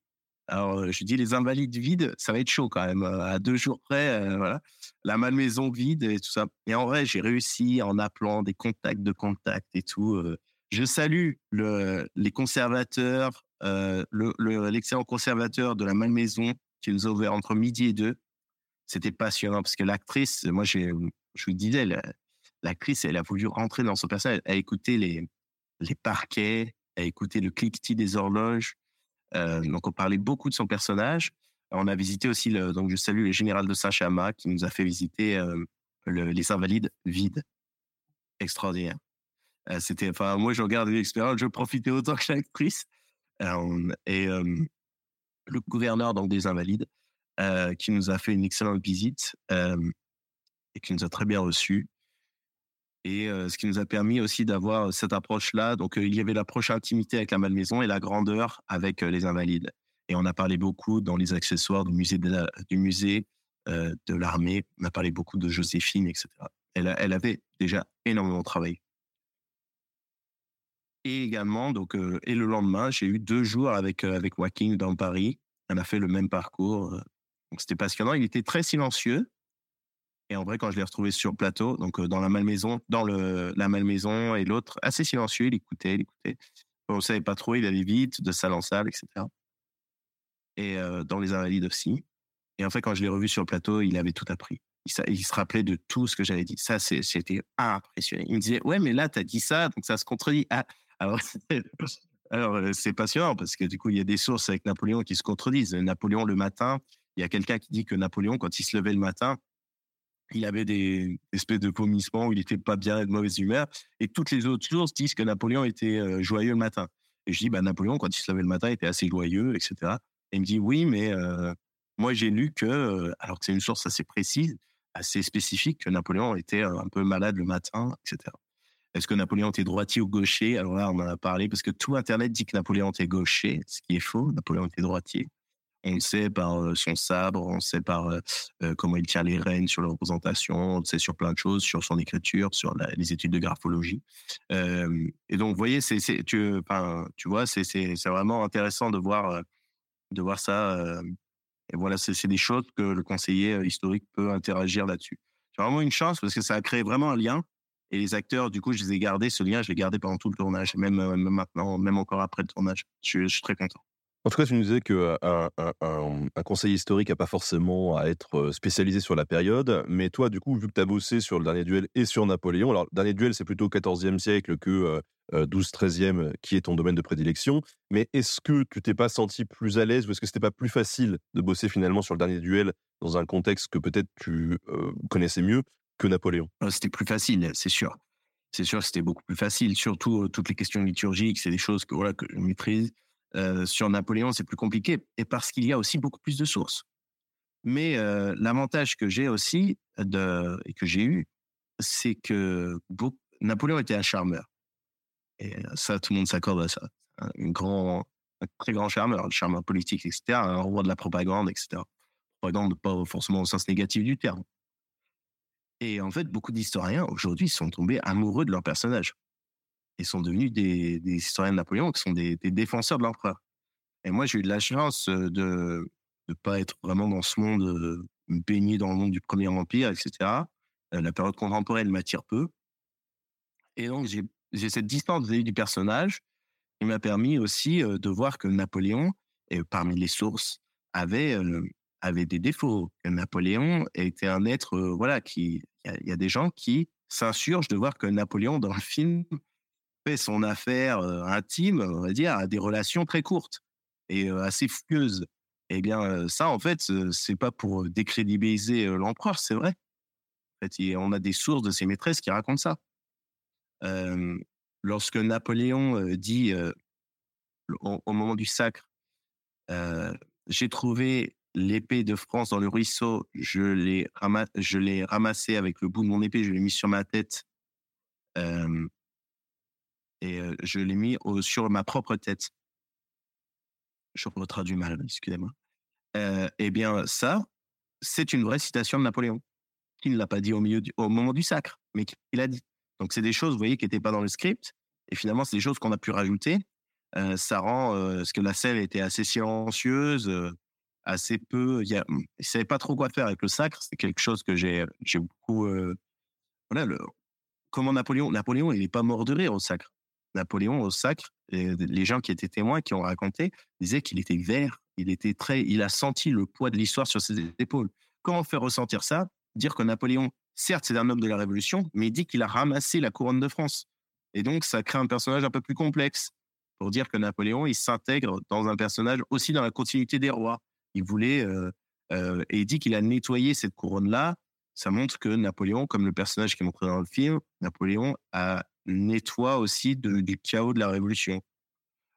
Alors, euh, je dis les invalides vides, ça va être chaud quand même. À deux jours près, voilà. La malmaison vide et tout ça. Et en vrai, j'ai réussi en appelant des contacts de contacts et tout. je salue le, les conservateurs, euh, l'excellent conservateur de la malmaison qui nous a ouvert entre midi et deux. C'était passionnant parce que l'actrice, moi, j'ai, je vous disais, l'actrice, elle a voulu rentrer dans son personnage. Elle a écouté les, les parquets, elle a écouté le cliquetis des horloges. Euh, donc, on parlait beaucoup de son personnage. On a visité aussi, donc je salue le général de Saint-Chamas qui nous a fait visiter euh, les Invalides vides. Extraordinaire. Euh, c'était, enfin, moi, je regardais l'expérience, je profitais autant que l'actrice. Et le gouverneur donc des Invalides qui nous a fait une excellente visite et qui nous a très bien reçus. Et ce qui nous a permis aussi d'avoir cette approche-là. Donc, il y avait l'approche intimité avec la malmaison et la grandeur avec les invalides. Et on a parlé beaucoup dans les accessoires du musée de l'armée. On a parlé beaucoup de Joséphine, etc. Elle avait déjà énormément travaillé. Et également, donc, et le lendemain, j'ai eu deux jours avec avec Walking dans Paris. On a fait le même parcours. C'était passionnant. Il était très silencieux. Et en vrai, quand je l'ai retrouvé sur plateau, donc euh, dans la malmaison, dans le, la malmaison et l'autre, assez silencieux, il écoutait, il écoutait. On ne savait pas trop, il allait vite, de salle en salle, etc. Et euh, dans les invalides aussi. Et en fait, quand je l'ai revu sur le plateau, il avait tout appris. Il, se rappelait de tout ce que j'avais dit. Ça, c'était impressionnant. Il me disait, ouais, mais là, tu as dit ça, donc ça se contredit. Ah, alors, (laughs) c'est passionnant parce que du coup, il y a des sources avec Napoléon qui se contredisent. Napoléon, le matin, il y a quelqu'un qui dit que Napoléon, quand il se levait le matin, il avait des espèces de vomissements où il était pas bien et de mauvaise humeur. Et toutes les autres sources disent que Napoléon était joyeux le matin. Et je dis, bah, Napoléon, quand il se levait le matin, était assez joyeux, etc. Et il me dit, oui, mais moi, j'ai lu que, alors que c'est une source assez précise, assez spécifique, que Napoléon était un peu malade le matin, etc. Est-ce que Napoléon était droitier ou gaucher? Alors là, on en a parlé parce que tout Internet dit que Napoléon était gaucher, ce qui est faux. Napoléon était droitier. On le sait par son sabre, on sait par comment il tient les rênes sur la représentation, on le sait sur plein de choses, sur son écriture, sur les études de graphologie. et donc, vous voyez, c'est, tu, vois, c'est, vraiment intéressant de voir, de voir ça. et voilà, c'est, des choses que le conseiller historique peut interagir là-dessus. C'est vraiment une chance parce que ça a créé vraiment un lien. Et les acteurs, du coup, je les ai gardés, ce lien, je l'ai gardé pendant tout le tournage, même, même maintenant, même encore après le tournage. je suis très content. En tout cas, tu nous disais qu'un un, un, conseil historique n'a pas forcément à être spécialisé sur la période, mais toi, du coup, vu que tu as bossé sur le dernier duel et sur Napoléon, alors le dernier duel, c'est plutôt 14e siècle que 12-13e, qui est ton domaine de prédilection, mais est-ce que tu t'es pas senti plus à l'aise ou est-ce que c'était pas plus facile de bosser finalement sur le dernier duel dans un contexte que peut-être tu connaissais mieux Napoléon C'était plus facile, c'est sûr. C'est sûr, c'était beaucoup plus facile, surtout toutes les questions liturgiques, c'est des choses que, voilà, que je maîtrise. Euh, sur Napoléon, c'est plus compliqué, et parce qu'il y a aussi beaucoup plus de sources. Mais euh, l'avantage que j'ai aussi de, et que j'ai eu, c'est que Napoléon était un charmeur. Et ça, tout le monde s'accorde à ça. Un, grand, un très grand charmeur, un charmeur politique, etc., un roi de la propagande, etc. Propagande pas forcément au sens négatif du terme. Et en fait, beaucoup d'historiens aujourd'hui sont tombés amoureux de leur personnage et sont devenus des, historiens de Napoléon qui sont des, des défenseurs de l'empereur. Et moi, j'ai eu de la chance euh, de ne pas être vraiment dans ce monde, euh, baigné dans le monde du Premier Empire, etc. Euh, la période contemporaine m'attire peu. Et donc, j'ai cette distance vis du personnage qui m'a permis aussi de voir que Napoléon, et parmi les sources, avait, avait des défauts. Napoléon était un être, voilà, qui. Il y, a des gens qui s'insurgent de voir que Napoléon, dans le film, fait son affaire intime, on va dire, à des relations très courtes et assez fougueuses. Eh bien, ça, en fait, c'est pas pour décrédibiliser l'empereur, c'est vrai. En fait, on a des sources de ses maîtresses qui racontent ça. lorsque Napoléon dit au, moment du sacre, j'ai trouvé l'épée de France dans le ruisseau, je l'ai ramassée ramassé avec le bout de mon épée, je l'ai mis sur ma tête et je l'ai mis sur ma propre tête. Je traduis mal, excusez-moi. eh bien, ça, c'est une vraie citation de Napoléon. qui ne l'a pas dit au, moment du sacre, mais qui l'a dit. Donc, c'est des choses, vous voyez, qui n'étaient pas dans le script. Et finalement, c'est des choses qu'on a pu rajouter. Euh, ça rend euh, ce que la scène était assez silencieuse, euh, assez peu. Il ne savait pas trop quoi faire avec le sacre. C'est quelque chose que j'ai beaucoup. voilà, comment Napoléon Napoléon, il n'est pas mort de rire au sacre. Napoléon au sacre, les gens qui étaient témoins, qui ont raconté, disaient qu'il était vert. Il était très. Il a senti le poids de l'histoire sur ses épaules. Comment faire ressentir ça? Dire que Napoléon, certes, c'est un homme de la Révolution, mais il dit qu'il a ramassé la couronne de France. Et donc, ça crée un personnage un peu plus complexe pour dire que Napoléon, il s'intègre dans un personnage aussi dans la continuité des rois. Il voulait, euh, euh, et il dit qu'il a nettoyé cette couronne-là. Ça montre que Napoléon, comme le personnage qui est montré dans le film, Napoléon a nettoie aussi du chaos de la Révolution.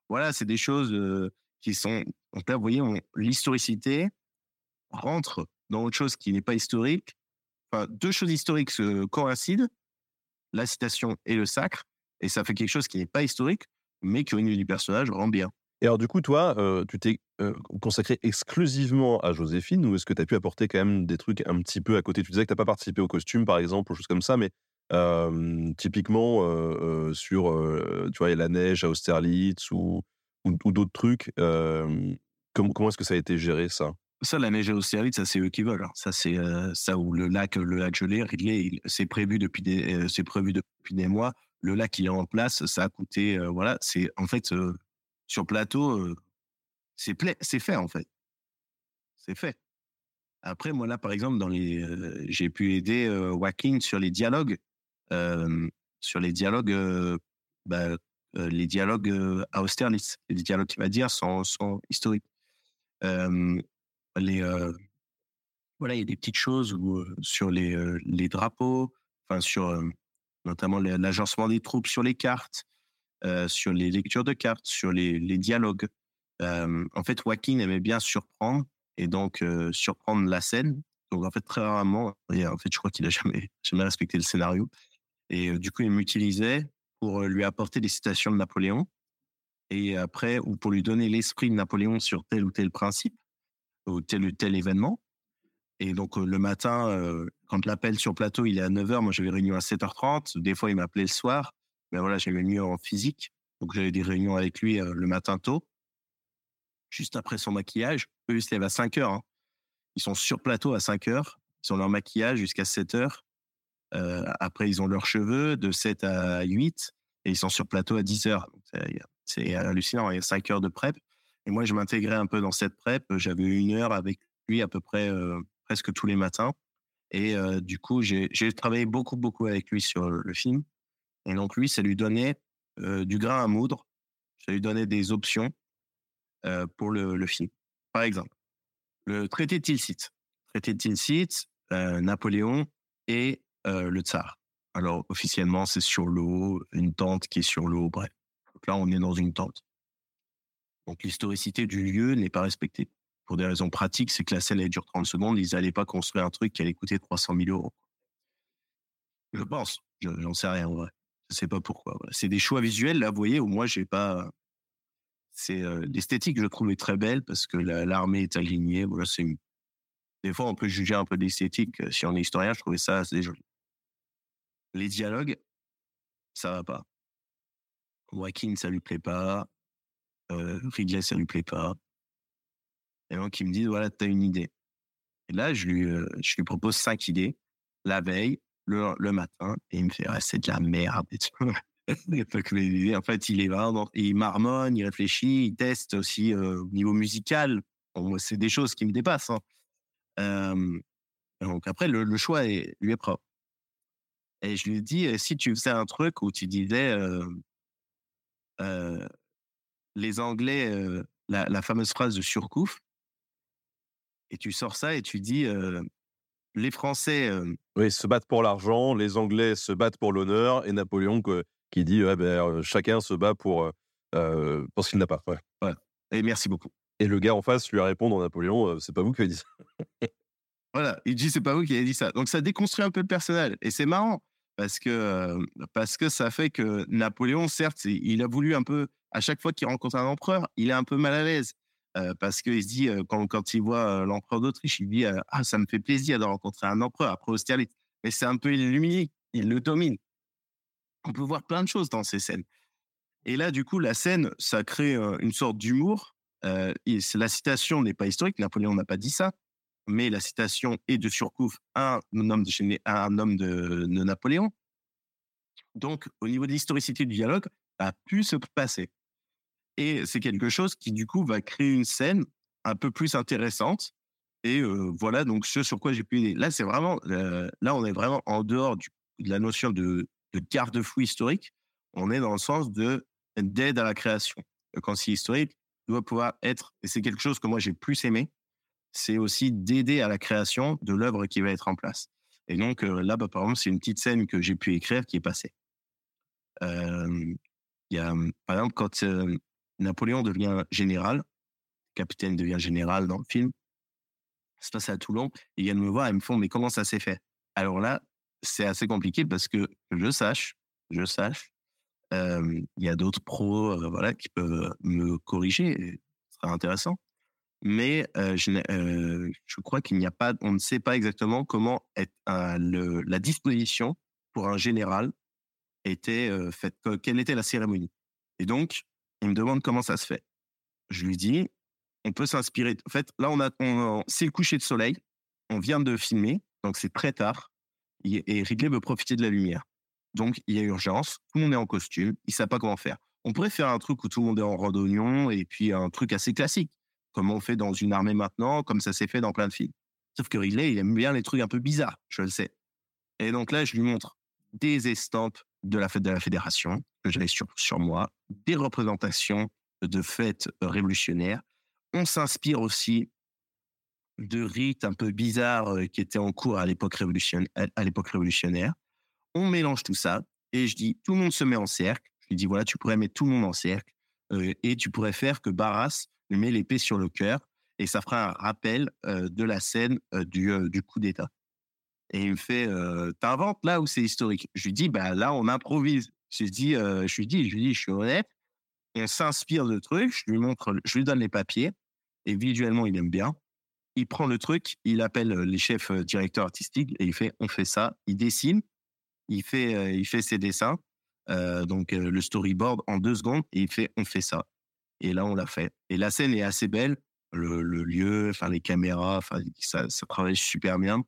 Voilà, c'est des choses euh, qui sont. Donc là, vous voyez, l'historicité rentre dans autre chose qui n'est pas historique. Enfin, deux choses historiques se coïncident, la citation et le sacre, et ça fait quelque chose qui n'est pas historique, mais qui au niveau du personnage rend bien. Et alors du coup, toi, tu t'es consacré exclusivement à Joséphine, ou est-ce que tu as pu apporter quand même des trucs un petit peu à côté? Tu disais que tu n'as pas participé au costume, par exemple, ou choses comme ça, mais typiquement sur, tu vois, la neige à Austerlitz ou, d'autres trucs. comment, est-ce que ça a été géré, ça? Ça, la neige à Austerlitz, ça c'est eux qui veulent. Hein. Ça c'est ça où le lac, le lac gelé, c'est prévu depuis des, c'est prévu depuis des mois le lac qui est en place, ça a coûté, voilà, c'est en fait sur plateau, euh, c'est fait en fait, c'est fait. Après, moi là, par exemple, dans les, j'ai pu aider Joaquin sur les dialogues, sur les dialogues, bah, les dialogues à Austerlitz, les dialogues qui va dire sont, historiques. voilà, il y a des petites choses où, sur les, les drapeaux, enfin sur notamment l'agencement des troupes sur les cartes, euh, sur les lectures de cartes, sur les, dialogues. Euh, en fait, Joaquin aimait bien surprendre et donc euh, surprendre la scène. Donc en fait, très rarement, et en fait, je crois qu'il a (laughs) jamais, jamais respecté le scénario. Et du coup, il m'utilisait pour lui apporter des citations de Napoléon et après, ou pour lui donner l'esprit de Napoléon sur tel ou tel principe ou tel ou tel événement. Et donc, le matin, quand l'appel sur plateau, il est à 9h, moi j'avais réunion à 7h30. Des fois, il m'appelait le soir. Mais voilà, une réunion en physique. Donc, j'avais des réunions avec lui le matin tôt, juste après son maquillage. Eux, ils se lèvent à 5h. Hein. Ils sont sur plateau à 5h. Ils ont leur maquillage jusqu'à 7h. après, ils ont leurs cheveux de 7 à 8 et ils sont sur plateau à 10h. C'est hallucinant. Il y a 5 heures de prep. Et moi, je m'intégrais un peu dans cette prep. J'avais une heure avec lui à peu près presque tous les matins. Et du coup, j'ai travaillé beaucoup, beaucoup avec lui sur le, film. Et donc, lui, ça lui donnait du grain à moudre. Ça lui donnait des options pour le, le, film. Par exemple, le traité de Tilsit. Traité de Tilsit, Napoléon et le tsar. Alors, officiellement, c'est sur l'eau, une tente qui est sur l'eau, bref. Donc là, on est dans une tente. Donc, l'historicité du lieu n'est pas respectée pour des raisons pratiques, c'est que la scène elle dure 30 secondes, ils n'allaient pas construire un truc qui allait coûter 300 000 euros. Je pense, j'en sais rien en vrai. Je sais pas pourquoi. C'est des choix visuels là, vous voyez, où moi j'ai pas. C'est euh, l'esthétique, je trouve est très belle parce que l'armée est alignée. Voilà, c'est des fois on peut juger un peu d'esthétique si on est historien. Je trouvais ça assez joli. Les dialogues, ça va pas. Joaquin, ça lui plaît pas. Euh, Ridley, ça lui plaît pas. Et donc, il me dit, voilà, tu as une idée. Et là, je lui, je lui propose cinq idées la veille, le, matin, et il me fait, c'est de la merde. (laughs) en fait, il est vraiment, il marmonne, il réfléchit, il teste aussi euh, au niveau musical. c'est des choses qui me dépassent. Hein. Euh, donc après, le, choix est, lui est propre. Et je lui dis, si tu faisais un truc où tu disais, les Anglais, la, la, fameuse phrase de Surcouf, et tu sors ça et tu dis les Français. oui, se battent pour l'argent, les Anglais se battent pour l'honneur, et Napoléon qui dit ben, chacun se bat pour, pour ce qu'il n'a pas. Ouais. Et merci beaucoup. Et le gars en face lui répond dans Napoléon c'est pas vous qui avez dit ça. voilà, il dit c'est pas vous qui avez dit ça. Donc ça déconstruit un peu le personnel. Et c'est marrant parce que, parce que ça fait que Napoléon, certes, il a voulu un peu, à chaque fois qu'il rencontre un empereur, il est un peu mal à l'aise. Euh, parce qu'il se dit, euh, quand, il voit euh, l'empereur d'Autriche, il dit Ah, ça me fait plaisir de rencontrer un empereur après Austerlitz. Mais c'est un peu illuminé, il le domine. On peut voir plein de choses dans ces scènes. Et là, du coup, la scène, ça crée une sorte d'humour. la citation n'est pas historique, Napoléon n'a pas dit ça, mais la citation est de Surcouf, un homme de, un homme de, de Napoléon. Donc, au niveau de l'historicité du dialogue, ça a pu se passer. Et c'est quelque chose qui, du coup, va créer une scène un peu plus intéressante. Et voilà, donc ce sur quoi j'ai pu aider. Là, c'est vraiment, là, on est vraiment en dehors de la notion de, de garde-fou historique. On est dans le sens de d'aide à la création. Quand c'est historique, doit pouvoir être, et c'est quelque chose que moi j'ai plus aimé, c'est aussi d'aider à la création de l'œuvre qui va être en place. Et donc là, bah, par exemple, c'est une petite scène que j'ai pu écrire qui est passée. Il y a, par exemple, quand Napoléon devient général, capitaine devient général dans le film. Ça se passe à Toulon. Ils viennent me voir et me font, mais comment ça s'est fait? Alors là, c'est assez compliqué parce que je sache, je sache, il y a d'autres pros euh, voilà, qui peuvent me corriger. Ce sera intéressant. Mais euh, je, euh, crois qu'il n'y a pas, on ne sait pas exactement comment la disposition pour un général était faite, quelle était la cérémonie. Et donc, il me demande comment ça se fait. Je lui dis, on peut s'inspirer. En fait, là, on a, c'est le coucher de soleil. On vient de filmer, donc c'est très tard. Et Ridley veut profiter de la lumière. Donc, il y a urgence. Tout le monde est en costume. Il ne sait pas comment faire. On pourrait faire un truc où tout le monde est en randonnion et puis un truc assez classique, comme on fait dans une armée maintenant, comme ça s'est fait dans plein de films. Sauf que Ridley, il aime bien les trucs un peu bizarres, je le sais. Et donc là, je lui montre des estampes de la fête de la fédération que j'avais sur, sur moi, des représentations de fêtes révolutionnaires. On s'inspire aussi de rites un peu bizarres euh, qui étaient en cours à l'époque révolutionnaire, à l'époque révolutionnaire. On mélange tout ça et je dis tout le monde se met en cercle. Je lui dis voilà, tu pourrais mettre tout le monde en cercle euh, et tu pourrais faire que Barras lui met l'épée sur le cœur et ça fera un rappel euh, de la scène du, du coup d'État. Et il me fait, t'inventes là ou c'est historique? Je lui dis, bah là, on improvise. Je lui dis, je lui dis, je lui dis, je suis honnête. On s'inspire de trucs. Je lui montre, je lui donne les papiers. Et visuellement, il aime bien. Il prend le truc, il appelle les chefs directeurs artistiques et il fait, on fait ça. Il dessine, il fait, il fait ses dessins. donc le storyboard en deux secondes et il fait, on fait ça. Et là, on l'a fait. Et la scène est assez belle. Le, lieu, enfin les caméras, ça, ça travaille super bien.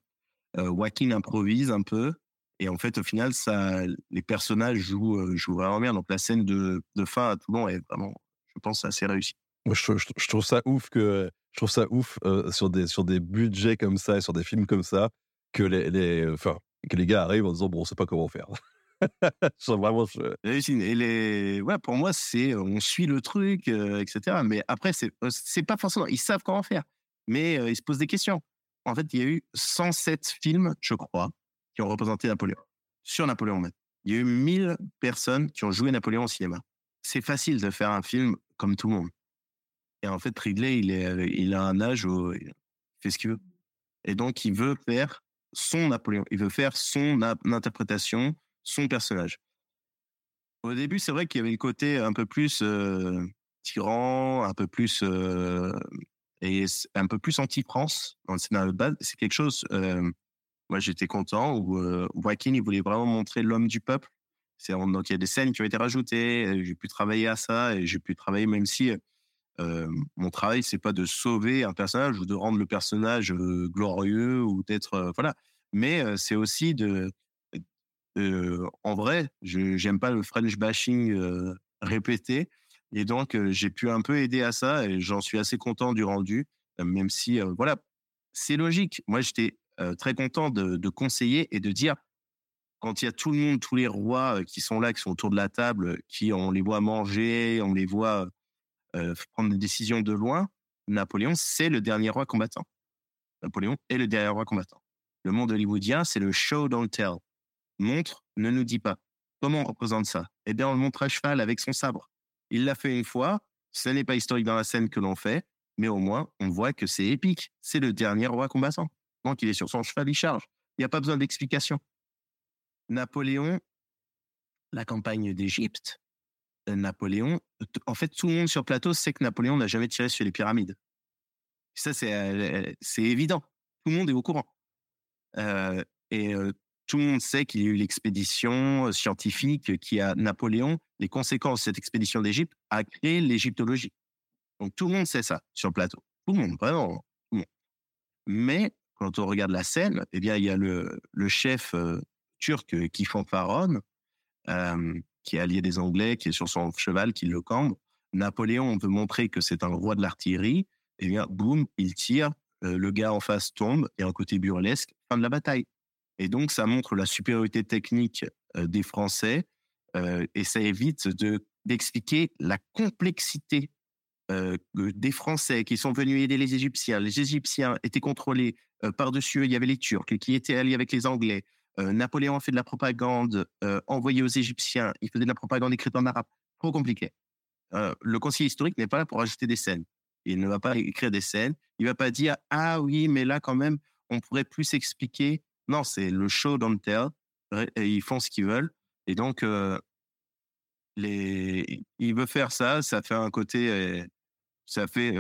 Euh, Joaquin improvise un peu. Et en fait, au final, ça, les personnages jouent, euh, jouent vraiment bien. Donc la scène de, de fin à Toulon est vraiment, je pense, assez réussie. Moi, je, je, trouve ça ouf que je trouve ça ouf euh, sur des sur des budgets comme ça et sur des films comme ça que les, les enfin que les gars arrivent en disant bon on sait pas comment faire. (laughs) vraiment et les ouais pour moi c'est on suit le truc etc mais après c'est c'est pas forcément ils savent comment faire mais ils se posent des questions en fait, il y a eu 107 films, je crois, qui ont représenté Napoléon. Sur Napoléon. Il y a eu 1000 personnes qui ont joué Napoléon au cinéma. C'est facile de faire un film comme tout le monde. Et en fait, Ridley, il, est, il a un âge où il fait ce qu'il veut. Et donc, il veut faire son Napoléon. Il veut faire son interprétation, son personnage. Au début, c'est vrai qu'il y avait le côté un peu plus euh, tyran, un peu plus euh, et un peu plus anti-France dans le scénario base. C'est quelque chose, euh, moi j'étais content, où euh, Joaquin, il voulait vraiment montrer l'homme du peuple. Donc il y a des scènes qui ont été rajoutées, j'ai pu travailler à ça, et j'ai pu travailler même si euh, mon travail, c'est pas de sauver un personnage ou de rendre le personnage euh, glorieux ou d'être... Euh, voilà. Mais c'est aussi de... en vrai, je j'aime pas le French bashing répété, et donc, j'ai pu un peu aider à ça et j'en suis assez content du rendu, même si, voilà, c'est logique. Moi, j'étais très content de, conseiller et de dire, quand il y a tout le monde, tous les rois qui sont là, qui sont autour de la table, qui on les voit manger, on les voit prendre des décisions de loin, Napoléon, c'est le dernier roi combattant. Napoléon est le dernier roi combattant. Le monde hollywoodien, c'est le show don't tell. Montre, ne nous dit pas. Comment on représente ça? Eh bien, on le montre à cheval avec son sabre. Il l'a fait une fois. Ce n'est pas historique dans la scène que l'on fait, mais au moins, on voit que c'est épique. C'est le dernier roi combattant. Donc, il est sur son cheval, il charge. Il n'y a pas besoin d'explication. Napoléon, la campagne d'Égypte, Napoléon, en fait, tout le monde sur plateau sait que Napoléon n'a jamais tiré sur les pyramides. Ça, c'est c'est évident. Tout le monde est au courant. Euh, et tout le monde sait qu'il y a eu l'expédition scientifique qui a Napoléon. Les conséquences de cette expédition d'Égypte a créé l'égyptologie. Donc tout le monde sait ça sur le plateau. Tout le monde, vraiment. Tout le monde. Mais quand on regarde la scène, eh bien, il y a le, chef turc qui fanfaronne, euh, qui est allié des Anglais, qui est sur son cheval, qui le cambre. Napoléon, on veut montrer que c'est un roi de l'artillerie. Eh bien, boum, il tire, le gars en face tombe, et un côté burlesque, fin de la bataille. Et donc, ça montre la supériorité technique des Français, et ça évite de d'expliquer la complexité des Français qui sont venus aider les Égyptiens. Les Égyptiens étaient contrôlés par-dessus, il y avait les Turcs qui étaient alliés avec les Anglais. Napoléon a fait de la propagande envoyée aux Égyptiens. Il faisait de la propagande écrite en arabe. Trop compliqué. le conseiller historique n'est pas là pour ajouter des scènes. Il ne va pas écrire des scènes. Il va pas dire ah oui, mais là quand même, on pourrait plus expliquer. Non, c'est le show don't tell. Et ils font ce qu'ils veulent. Et donc, les, il veut faire ça. Ça fait un côté, ça fait,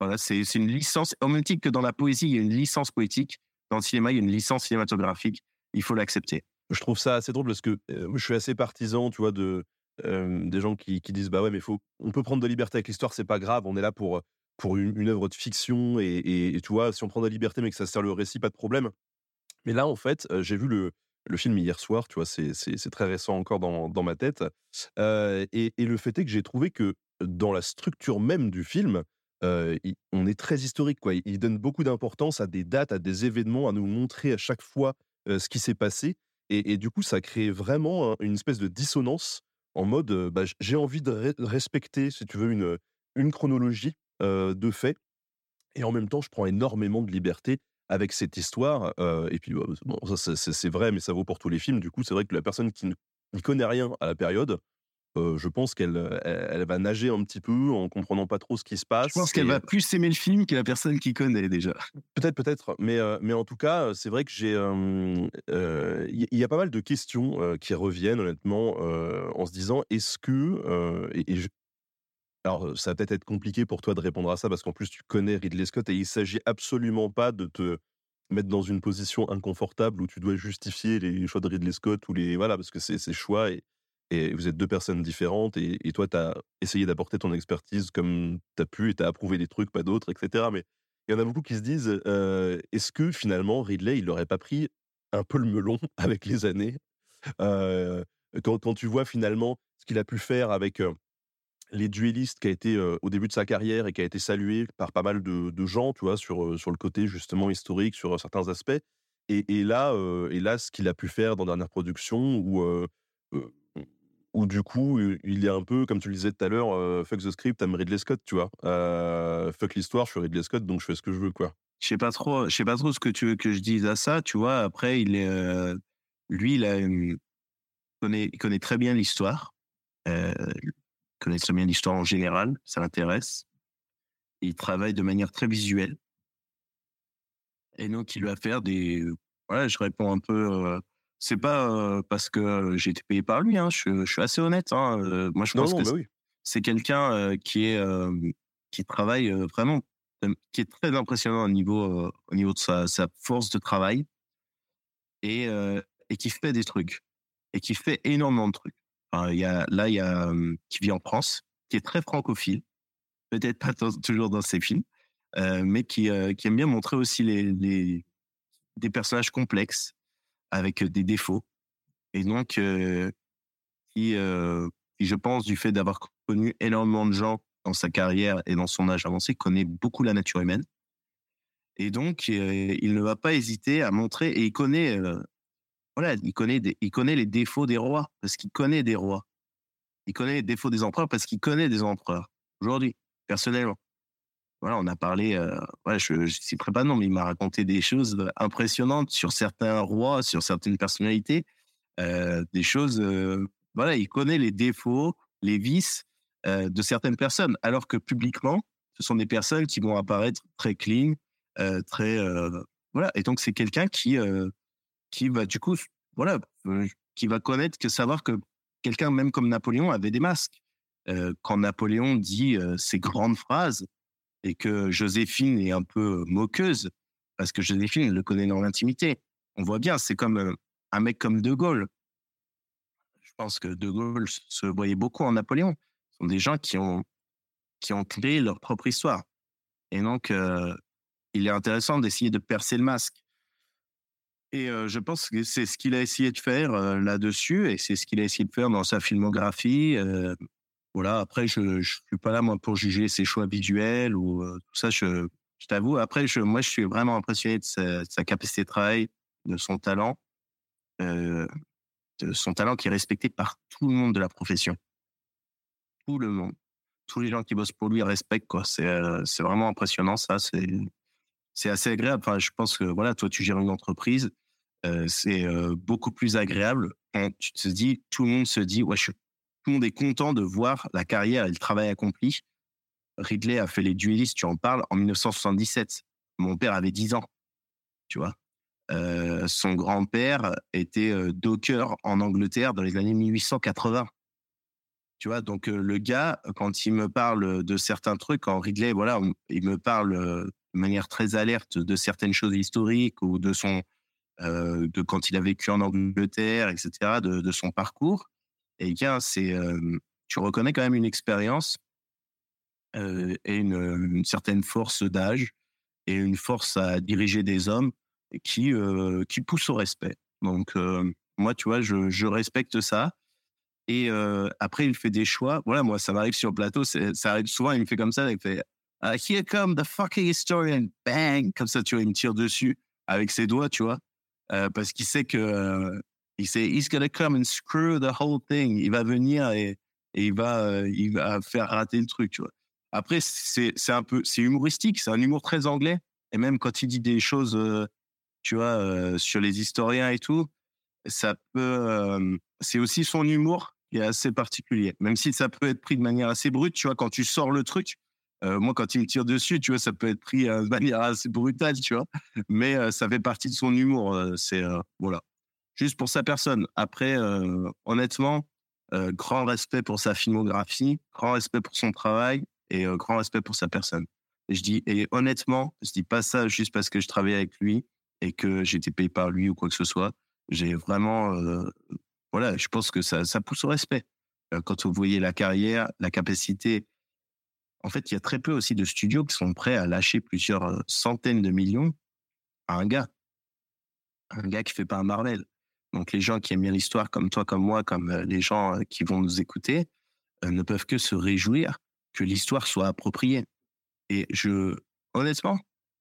voilà, c'est une licence. En même titre que dans la poésie, il y a une licence poétique. Dans le cinéma, il y a une licence cinématographique il faut l'accepter. Je trouve ça assez drôle parce que je suis assez partisan, tu vois, de des gens qui, disent bah ouais, mais faut, on peut prendre de liberté avec l'histoire, c'est pas grave, on est là pour pour une, œuvre de fiction et, tu vois, si on prend de la liberté mais que ça sert le récit, pas de problème. Mais là, en fait, j'ai vu le, le film hier soir, tu vois, c'est très récent encore dans, dans ma tête. et, et, le fait est que j'ai trouvé que dans la structure même du film, on est très historique, quoi. Il donne beaucoup d'importance à des dates, à des événements, à nous montrer à chaque fois ce qui s'est passé. Et, du coup, ça crée vraiment une espèce de dissonance en mode bah, j'ai envie de respecter, si tu veux, une, une chronologie de faits. Et en même temps, je prends énormément de liberté avec cette histoire. et puis, bah, bon, ça, c'est vrai, mais ça vaut pour tous les films. Du coup, c'est vrai que la personne qui ne connaît rien à la période, je pense qu'elle elle, va nager un petit peu en comprenant pas trop ce qui se passe. Je pense qu'elle va plus aimer le film que la personne qui connaît déjà. Peut-être, peut-être, mais mais en tout cas, c'est vrai que j'ai il y, a pas mal de questions qui reviennent honnêtement en se disant est-ce que et, alors ça va peut-être être compliqué pour toi de répondre à ça parce qu'en plus tu connais Ridley Scott et il s'agit absolument pas de te mettre dans une position inconfortable où tu dois justifier les choix de Ridley Scott ou les voilà parce que c'est ses choix et vous êtes deux personnes différentes et, toi, tu as essayé d'apporter ton expertise comme tu as pu et tu as approuvé des trucs, pas d'autres, etc. Mais il y en a beaucoup qui se disent est-ce que finalement Ridley, il n'aurait pas pris un peu le melon (laughs) avec les années? Quand, tu vois finalement ce qu'il a pu faire avec les duellistes qui a été au début de sa carrière et qui a été salué par pas mal de, gens, tu vois, sur, sur le côté justement historique, sur certains aspects. Et, là, et là, ce qu'il a pu faire dans Dernière Production, où où du coup, il est un peu, comme tu le disais tout à l'heure, fuck the script, I'm Ridley Scott, tu vois. fuck l'histoire, je suis Ridley Scott, donc je fais ce que je veux, quoi. Je sais pas trop, je sais pas trop ce que tu veux que je dise à ça, tu vois. Après, il est, lui, il, connaît, connaît très bien l'histoire, très bien l'histoire en général, ça l'intéresse. Il travaille de manière très visuelle. Et donc, il va faire des, voilà, je réponds un peu c'est pas parce que j'ai été payé par lui. Hein, je, suis assez honnête. Hein, moi, je pense que bah c'est quelqu'un qui est qui travaille vraiment, qui est très impressionnant au niveau au niveau de sa, sa force de travail et et qui fait des trucs et qui fait énormément de trucs. Il y a là il y a qui vit en France, qui est très francophile, peut-être pas toujours dans ses films, mais qui qui aime bien montrer aussi les des personnages complexes avec des défauts. Et donc, qui, je pense, du fait d'avoir connu énormément de gens dans sa carrière et dans son âge avancé, connaît beaucoup la nature humaine. Et donc, il ne va pas hésiter à montrer, et il connaît, voilà, il connaît, il connaît les défauts des rois, parce qu'il connaît des rois. Il connaît les défauts des empereurs, parce qu'il connaît des empereurs. Aujourd'hui, personnellement voilà, on a parlé, euh, je ne citerai pas nom, mais il m'a raconté des choses impressionnantes sur certains rois, sur certaines personnalités, euh, des choses, euh, voilà, il connaît les défauts, les vices de certaines personnes, alors que publiquement, ce sont des personnes qui vont apparaître très clean, très, voilà, et donc c'est quelqu'un qui, qui va du coup, voilà, qui va connaître que savoir que quelqu'un même comme Napoléon avait des masques quand Napoléon dit euh, ces grandes phrases et que Joséphine est un peu moqueuse parce que Joséphine le connaît dans l'intimité. On voit bien, c'est comme un mec comme De Gaulle. Je pense que De Gaulle se voyait beaucoup en Napoléon. Ce sont des gens qui ont qui ont créé leur propre histoire. Et donc, il est intéressant d'essayer de percer le masque. Et je pense que c'est ce qu'il a essayé de faire là-dessus, et c'est ce qu'il a essayé de faire dans sa filmographie. Voilà. Après, je, je suis pas là pour juger ses choix visuels ou tout ça. Je, t'avoue. Après, moi, je suis vraiment impressionné de sa, capacité de travail, de son talent, de son talent qui est respecté par tout le monde de la profession. Tout le monde, tous les gens qui bossent pour lui respectent quoi. C'est vraiment impressionnant ça. C'est assez agréable. Enfin, je pense que voilà, toi, tu gères une entreprise, c'est beaucoup plus agréable quand tu te dis, tout le monde se dit, ouais, je, tout le monde est content de voir la carrière et le travail accompli. Ridley a fait les duellistes, tu en parles, en 1977. Mon père avait 10 ans, tu vois? Son grand-père était docker en Angleterre dans les années 1880. Tu vois, donc le gars, quand il me parle de certains trucs, quand Ridley, voilà, il me parle de manière très alerte de certaines choses historiques ou de son, euh, de quand il a vécu en Angleterre, etc., de, son parcours. Et bien, c'est, euh, tu reconnais quand même une expérience euh, et une, certaine force d'âge et une force à diriger des hommes qui, euh, qui pousse au respect. Donc, moi, tu vois, je, je respecte ça. Et après, il fait des choix. Voilà, moi, ça m'arrive sur le plateau. Ça arrive souvent. Il me fait comme ça. Ah, Here come the fucking historian. Bang Comme ça, tu vois, il me tire dessus avec ses doigts, tu vois. Euh, parce qu'il sait que. euh, il sait, he's gonna come and screw the whole thing. Il va venir et, il, va, euh, il va faire rater le truc, tu vois. Après, c'est un peu. C'est humoristique. C'est un humour très anglais. Et même quand il dit des choses, euh, tu vois, euh, sur les historiens et tout, ça peut. euh, c'est aussi son humour qui est assez particulier. Même si ça peut être pris de manière assez brute, tu vois, quand tu sors le truc. Euh, moi, quand il me tire dessus, tu vois, ça peut être pris euh, de manière assez brutale, tu vois. Mais euh, ça fait partie de son humour. c'est voilà, juste pour sa personne. Après, honnêtement, grand respect pour sa filmographie, grand respect pour son travail et grand respect pour sa personne. Et je dis et honnêtement, je dis pas ça juste parce que je travaille avec lui et que été payé par lui ou quoi que ce soit. J'ai vraiment, voilà, je pense que ça, ça pousse au respect. Quand vous voyez la carrière, la capacité, en fait, il y a très peu aussi de studios qui sont prêts à lâcher plusieurs euh, centaines de millions à un gars, un gars qui fait pas un Marvel. Donc les gens qui aiment bien l'histoire, comme toi, comme moi, comme euh, les gens euh, qui vont nous écouter, ne peuvent que se réjouir que l'histoire soit appropriée. Et je, honnêtement,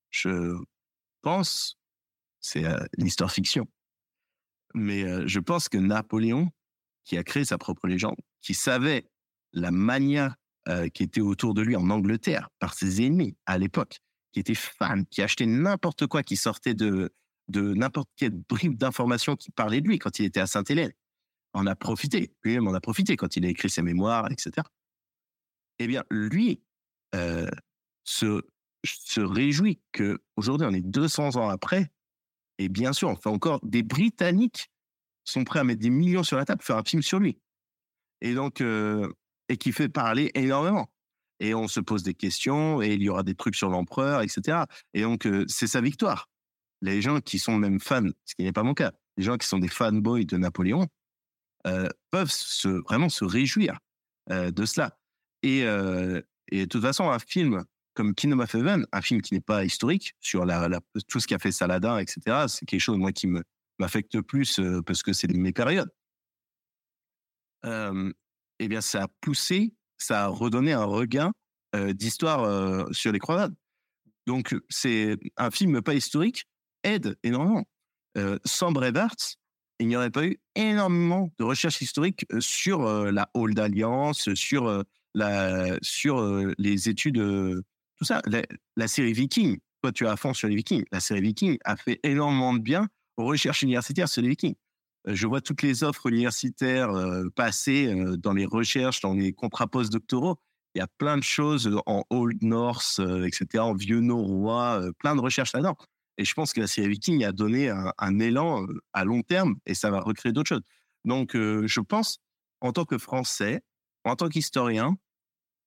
je pense, c'est l'histoire fiction, mais je pense que Napoléon, qui a créé sa propre légende, qui savait la mania euh, qui était autour de lui en Angleterre par ses ennemis à l'époque, qui était fan, qui achetait n'importe quoi qui sortait de, de n'importe quelle (laughs) bribe d'information qui parlait de lui quand il était à Sainte-Hélène. On a profité, lui-même en a profité quand il a écrit ses mémoires, etc. Eh bien, lui euh, se, se réjouit que aujourd'hui on est 200 ans après, et bien sûr, on fait encore des Britanniques sont prêts à mettre des millions sur la table pour faire un film sur lui. Et donc, euh, et qui fait parler énormément. Et on se pose des questions, et il y aura des trucs sur l'empereur, etc. Et donc, euh, c'est sa victoire. Les gens qui sont même fans, ce qui n'est pas mon cas, les gens qui sont des fanboys de Napoléon, euh, peuvent se, vraiment se réjouir euh, de cela. Et, de toute façon, un film comme Kingdom of Heaven, un film qui n'est pas historique sur tout ce qu'a fait Saladin, etc., c'est quelque chose, moi, qui m'affecte plus parce que c'est mes périodes. Eh bien, ça a poussé, ça a redonné un regain euh, d'histoire euh, sur les croisades. Donc, c'est un film pas historique aide énormément. Euh, sans Braveheart, il n'y aurait pas eu énormément de recherches historiques sur la Old Alliance, sur la, sur les études, tout ça. La, série Viking, toi, tu es à fond sur les Vikings. La série Viking a fait énormément de bien aux recherches universitaires sur les Vikings. Euh, Je vois toutes les offres universitaires euh, passer euh, dans les recherches, dans les contrats postdoctoraux. Il y a plein de choses en Old Norse, etc., en vieux norrois, plein de recherches là-dedans. Et je pense que la série Viking a donné un, élan à long terme et ça va recréer d'autres choses. Donc, je pense, en tant que Français, en tant qu'historien,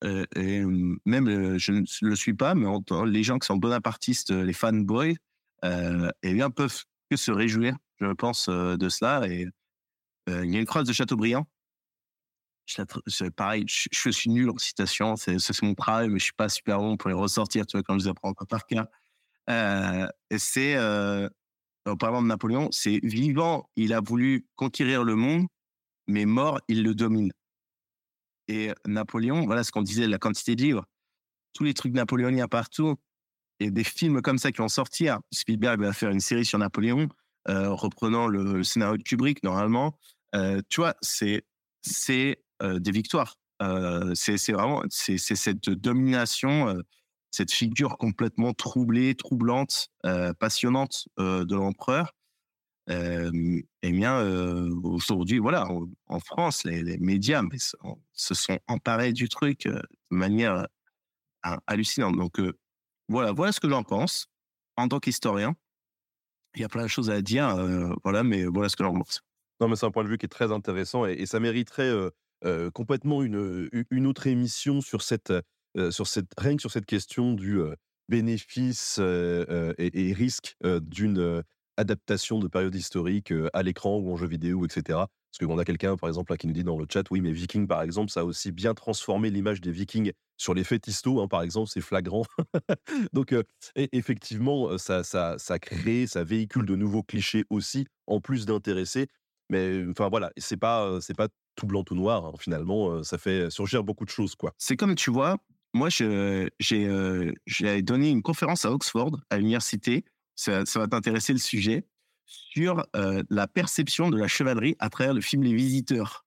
euh, et euh, même je ne le suis pas, mais les gens qui sont bonapartistes, les fanboys, eh bien peuvent que se réjouir, je pense, de cela. Et il y a une croix de Chateaubriand. Je, pareil, je, suis nul en citation, c'est mon travail, mais je suis pas super bon pour les ressortir, tu vois, quand je les apprends par cœur. et c'est, en parlant de Napoléon, c'est vivant, il a voulu conquérir le monde, mais mort, il le domine. Et Napoléon, voilà ce qu'on disait, la quantité de livres, tous les trucs napoléoniens partout, et des films comme ça qui vont sortir. Spielberg va faire une série sur Napoléon, euh, reprenant le, scénario de Kubrick normalement. Euh, tu vois, c'est c'est euh, des victoires. c'est vraiment c'est cette domination, cette figure complètement troublée, troublante, passionnante de l'empereur eh bien, aujourd'hui, voilà, en, France, les, médias se sont emparés du truc de manière hallucinante. Donc, voilà, voilà ce que j'en pense en tant qu'historien. Il y a plein de choses à dire, voilà, mais voilà ce que j'en pense. Non, mais c'est un point de vue qui est très intéressant et, ça mériterait complètement une, une autre émission sur cette, sur cette, rien que sur cette question du bénéfice et, risque d'une adaptation de périodes historiques à l'écran ou en jeu vidéo, etc. Parce qu'on a quelqu'un, par exemple, qui nous dit dans le chat, oui, mais Viking, par exemple, ça a aussi bien transformé l'image des Vikings sur les faits histo, hein, par exemple, c'est flagrant. (laughs) Donc, effectivement, ça, crée, ça véhicule de nouveaux clichés aussi, en plus d'intéresser. Mais enfin voilà, c'est pas, c'est pas tout blanc, tout noir. Hein. Finalement, ça fait surgir beaucoup de choses, quoi. C'est comme tu vois, moi, j'ai donné une conférence à Oxford, à l'université, ça, va t'intéresser le sujet, sur euh, la perception de la chevalerie à travers le film Les Visiteurs.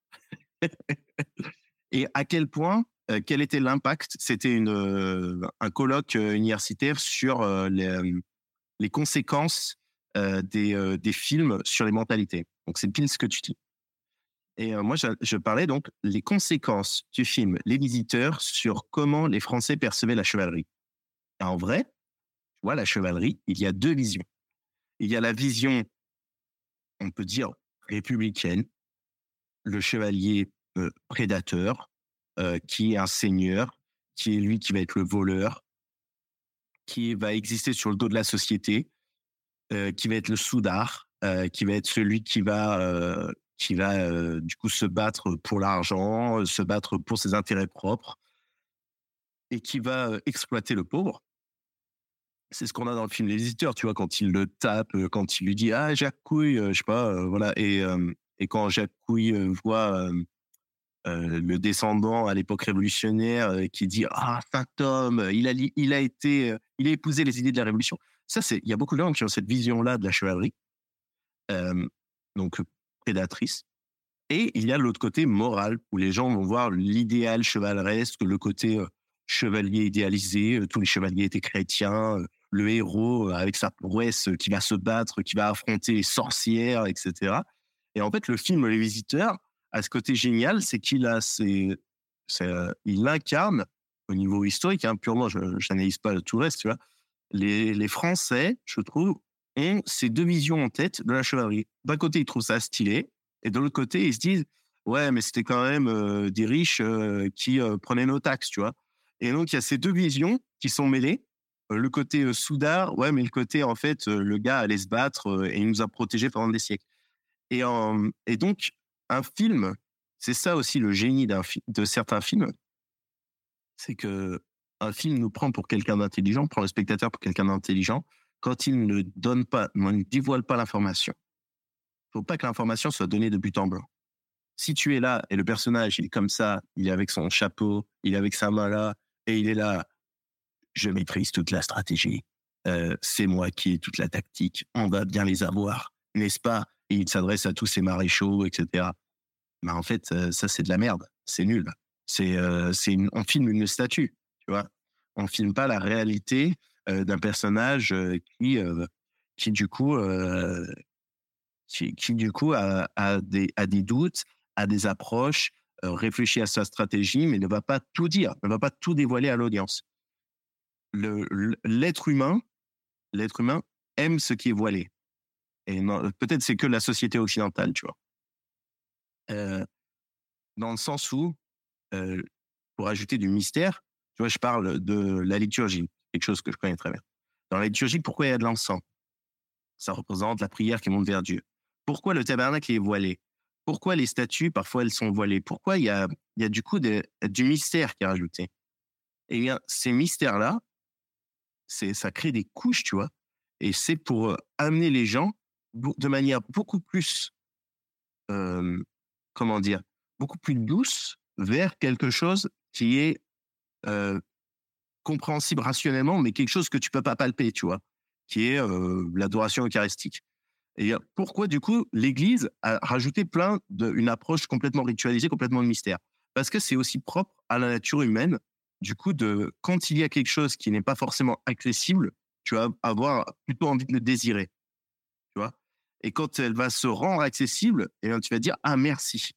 (laughs) et à quel point, euh, quel était l'impact? C'était euh, un colloque universitaire sur les, conséquences des, films sur les mentalités. Donc c'est pile ce que tu dis. Et moi, je, parlais donc les conséquences du film Les Visiteurs sur comment les Français percevaient la chevalerie. en vrai, tu vois, la chevalerie, il y a deux visions. Il y a la vision, on peut dire, républicaine, le chevalier euh, prédateur, euh, qui est un seigneur, qui est lui qui va être le voleur, qui va exister sur le dos de la société, euh, qui va être le soudard, qui va être celui qui va, qui va du coup se battre pour l'argent, se battre pour ses intérêts propres, et qui va exploiter le pauvre c'est ce qu'on a dans le film Les Visiteurs, tu vois, quand il le tape, euh, quand il lui dit ah Jacques Couille, euh, je sais pas, euh, voilà, et et quand Jacques Couille voit le descendant à l'époque révolutionnaire qui dit ah saint homme, il a il a été, il a épousé les idées de la révolution. Ça c'est, il y a beaucoup de gens qui ont cette vision là de la chevalerie, donc prédatrice. Et il y a l'autre côté moral où les gens vont voir l'idéal chevaleresque, le côté chevalier idéalisé. Tous les chevaliers étaient chrétiens le héros euh, avec sa prouesse qui va se battre, qui va affronter les sorcières, etc. Et en fait, le film Les Visiteurs a ce côté génial, c'est qu'il a ses, euh, il incarne au niveau historique, hein, purement, je n'analyse pas tout le reste, tu vois. Les, les Français, je trouve, ont ces deux visions en tête de la chevalerie. D'un côté, ils trouvent ça stylé, et de l'autre côté, ils se disent, ouais, mais c'était quand même euh, des riches qui prenaient nos taxes, tu vois. Et donc, il y a ces deux visions qui sont mêlées, le côté soudard, ouais, mais le côté, en fait, le gars allait se battre et il nous a protégés pendant des siècles. Et, donc, un film, c'est ça aussi le génie de certains films, c'est que un film nous prend pour quelqu'un d'intelligent, prend le spectateur pour quelqu'un d'intelligent, quand il ne donne pas, ne dévoile pas l'information. Il faut pas que l'information soit donnée de but en blanc. Si tu es là et le personnage, il est comme ça, il est avec son chapeau, il est avec sa main là, et il est là, je maîtrise toute la stratégie. Euh, c'est moi qui ai toute la tactique. On va bien les avoir, n'est-ce pas? Et il s'adresse à tous ces maréchaux, etc. Mais en fait, euh, ça c'est de la merde. C'est nul. C'est, euh, c'est on filme une statue, tu vois. On filme pas la réalité d'un personnage qui, qui du coup, qui, du coup a, a, des, a des doutes, a des approches, réfléchit à sa stratégie, mais ne va pas tout dire, ne va pas tout dévoiler à l'audience l'être humain, l'être humain aime ce qui est voilé. Et peut-être c'est que la société occidentale, tu vois. Euh, dans le sens où euh, pour ajouter du mystère, tu vois, je parle de la liturgie, quelque chose que je connais très bien. Dans la liturgie, pourquoi il y a de l'encens? Ça représente la prière qui monte vers Dieu. Pourquoi le tabernacle est voilé? Pourquoi les statues, parfois, elles sont voilées? Pourquoi il y a, y a du coup du mystère qui est rajouté? Eh bien, ces mystères-là, c'est, ça crée des couches, tu vois, et c'est pour amener les gens de manière beaucoup plus, comment dire, beaucoup plus douce vers quelque chose qui est compréhensible rationnellement, mais quelque chose que tu peux pas palper, tu vois, qui est l'adoration eucharistique. Et pourquoi du coup l'Église a rajouté plein d'une approche complètement ritualisée, complètement de mystère? Parce que c'est aussi propre à la nature humaine. Du coup, de quand il y a quelque chose qui n'est pas forcément accessible, tu vas avoir plutôt envie de le désirer, tu vois? Et quand elle va se rendre accessible, et eh tu vas dire ah merci,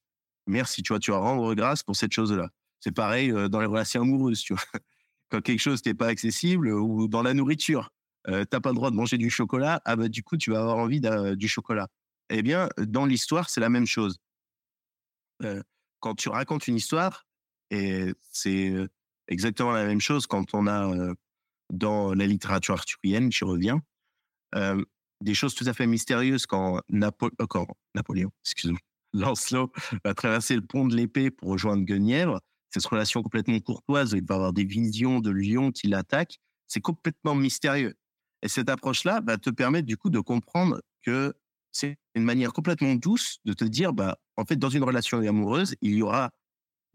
merci, tu vois, tu vas rendre grâce pour cette chose-là. C'est pareil euh, dans les relations amoureuses, tu vois? (laughs) Quand quelque chose n'est pas accessible ou dans la nourriture, euh, t'as pas le droit de manger du chocolat, ah bah du coup tu vas avoir envie du chocolat. Eh bien, dans l'histoire, c'est la même chose. Euh, quand tu racontes une histoire, et c'est exactement la même chose quand on a euh, dans la littérature arthurienne, j'y reviens, euh, des choses tout à fait mystérieuses quand, Napo quand Napoléon, (laughs) excuse-moi, Lancelot va traverser le pont de l'épée pour rejoindre Guenièvre. Cette relation complètement courtoise, il va avoir des visions de lions qui l'attaquent, c'est complètement mystérieux. Et cette approche-là va te permettre du coup de comprendre que c'est une manière complètement douce de te dire, bah, en fait, dans une relation amoureuse, il y aura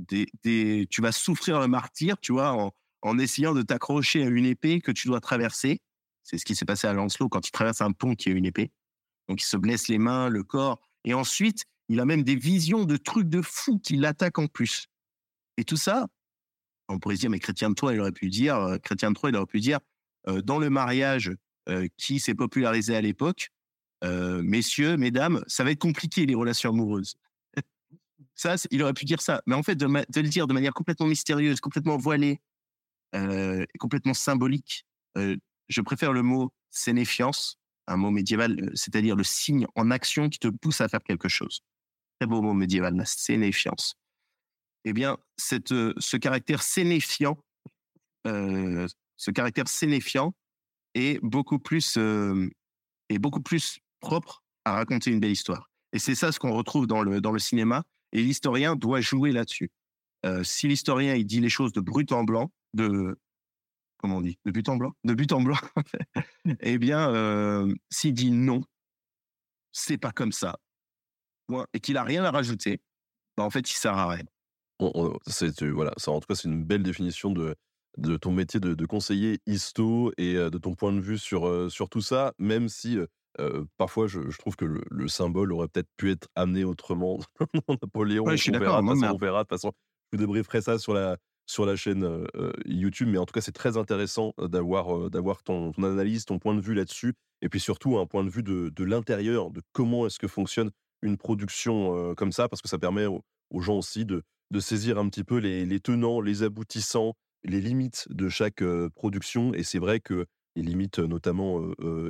tu vas souffrir le martyr, tu vois, en, essayant de t'accrocher à une épée que tu dois traverser. C'est ce qui s'est passé à Lancelot quand il traverse un pont qui a une épée. Donc, il se blesse les mains, le corps. Et ensuite, il a même des visions de trucs de fous qui l'attaquent en plus. Et tout ça, on pourrait se dire, mais Chrétien de Troyes, il aurait pu dire, euh, Chrétien de Troyes, il aurait pu dire, euh, dans le mariage euh, qui s'est popularisé à l'époque, messieurs, mesdames, ça va être compliqué les relations amoureuses. Ça, il aurait pu dire ça. Mais en fait, de, le dire de manière complètement mystérieuse, complètement voilée, complètement symbolique, je préfère le mot sénéfiance, un mot médiéval, c'est-à-dire le signe en action qui te pousse à faire quelque chose. Très beau mot médiéval, la sénéfiance. Eh bien, ce caractère sénéfiant ce caractère sénéfiant est beaucoup plus euh, est beaucoup plus propre à raconter une belle histoire. Et c'est ça ce qu'on retrouve dans le dans le cinéma. Et l'historien doit jouer là-dessus. Si l'historien il dit les choses de brut en blanc, de comment on dit, de but en blanc, de but en blanc, (laughs) eh bien, s'il dit non, c'est pas comme ça, et qu'il a rien à rajouter, bah, en fait, il sert à rien. c'est voilà, en tout cas c'est une belle définition de ton métier de, conseiller histo et de ton point de vue sur tout ça, même si parfois je, trouve que le, symbole aurait peut-être pu être amené autrement (laughs) Napoléon. je suis d'accord. On verra, de toute façon, je vous débrieferai ça sur la, sur la chaîne YouTube, mais en tout cas, c'est très intéressant d'avoir d'avoir ton, analyse, ton point de vue là-dessus, et puis surtout un point de vue de, de l'intérieur, de comment est-ce que fonctionne une production comme ça, parce que ça permet aux, gens aussi de, de saisir un petit peu les, les tenants, les aboutissants, les limites de chaque production. Et c'est vrai que les limites, notamment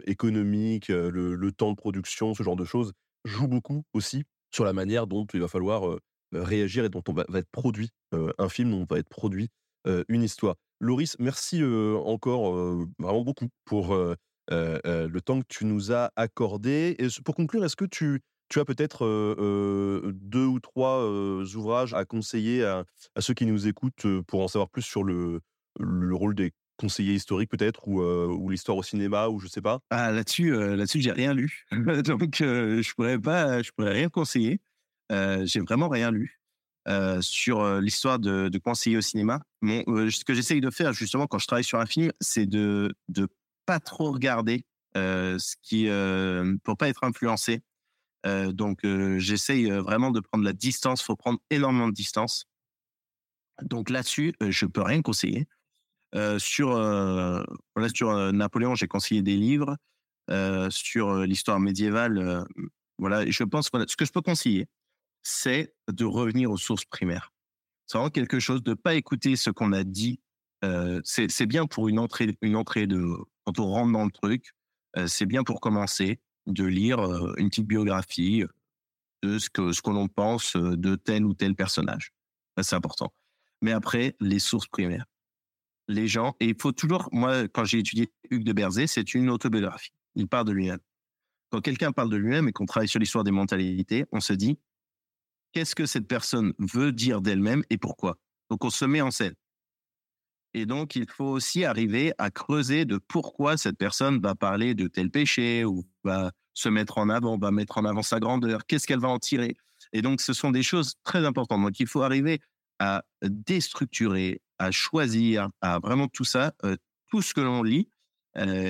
économiques, le, temps de production, ce genre de choses, jouent beaucoup aussi sur la manière dont il va falloir réagir et dont on va, être produit un film, dont va être produit une histoire. Loris, merci encore vraiment beaucoup pour le temps que tu nous as accordé. Et pour conclure, est-ce que tu, tu as peut-être deux ou trois ouvrages à conseiller à, ceux qui nous écoutent pour en savoir plus sur le rôle des conseillers historiques peut-être ou, l'histoire au cinéma ou je sais pas? Ah là-dessus, là-dessus j'ai rien lu, (laughs) donc je pourrais pas, je pourrais rien conseiller. j'ai vraiment rien lu. sur l'histoire de, conseiller au cinéma. Ce que j'essaye de faire justement quand je travaille sur un film, c'est de de pas trop regarder ce qui pour pas être influencé euh, donc, euh, j'essaye euh, vraiment de prendre la distance. Faut prendre énormément de distance. Donc là-dessus, je peux rien conseiller. Sur voilà, sur Napoléon, j'ai conseillé des livres. sur l'histoire médiévale, voilà, je pense voilà, ce que je peux conseiller, c'est de revenir aux sources primaires. C'est vraiment quelque chose de pas écouter ce qu'on a dit. c'est bien pour une entrée, une entrée de quand on rentre dans le truc. c'est bien pour commencer de lire une petite biographie de ce que ce que l'on pense de tel ou tel personnage. C'est important. mais après, les sources primaires. Les gens, et il faut toujours, moi, quand j'ai étudié Hugues de Berzé, c'est une autobiographie. Il parle de lui-même. Quand quelqu'un parle de lui-même et qu'on travaille sur l'histoire des mentalités, on se dit, qu'est-ce que cette personne veut dire d'elle-même et pourquoi? Donc, on se met en scène. Et donc, il faut aussi arriver à creuser de pourquoi cette personne va parler de tel péché ou va se mettre en avant, va mettre en avant sa grandeur, qu'est-ce qu'elle va en tirer. Et donc, ce sont des choses très importantes. Donc, il faut arriver à déstructurer, à choisir, à vraiment tout ça, tout ce que l'on lit.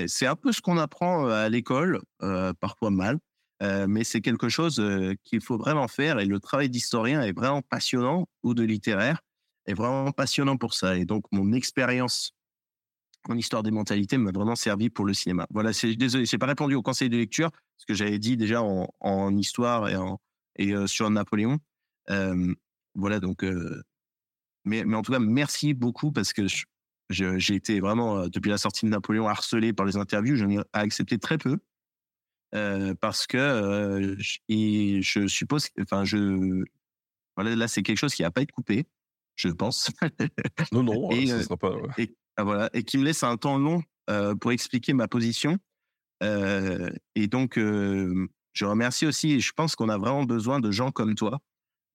C'est un peu ce qu'on apprend à l'école, parfois mal, mais c'est quelque chose qu'il faut vraiment faire. Et le travail d'historien est vraiment passionnant ou de littéraire est vraiment passionnant pour ça. Et donc, mon expérience en histoire des mentalités m'a vraiment servi pour le cinéma. Voilà, c'est désolé, pas répondu au conseil de lecture, ce que j'avais dit déjà en, histoire et, sur Napoléon. Voilà, donc, mais, mais en tout cas, merci beaucoup parce que j'ai été vraiment, depuis la sortie de Napoléon, harcelé par les interviews. J'en ai accepté très peu. parce que je, je suppose, enfin, je, voilà, là, c'est quelque chose qui n'a pas été coupé je pense. (laughs) non, non, et, ça sera pas. Et, ah, voilà, et qui me laisse un temps long pour expliquer ma position. et donc, je remercie aussi, et je pense qu'on a vraiment besoin de gens comme toi,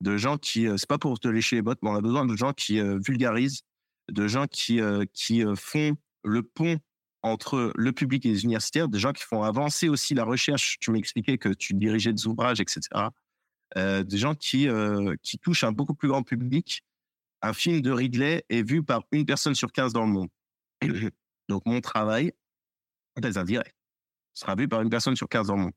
de gens qui, c'est pas pour te lécher les bottes, mais on a besoin de gens qui vulgarisent, de gens qui, qui font le pont entre le public et les universitaires, des gens qui font avancer aussi la recherche. Tu m'expliquais que tu dirigeais des ouvrages, etc. des gens qui, qui touchent un beaucoup plus grand public un film de Ridley est vu par une personne sur 15 dans le monde. (clears throat) Donc, mon travail, très indirect, sera vu par une personne sur 15 dans le monde.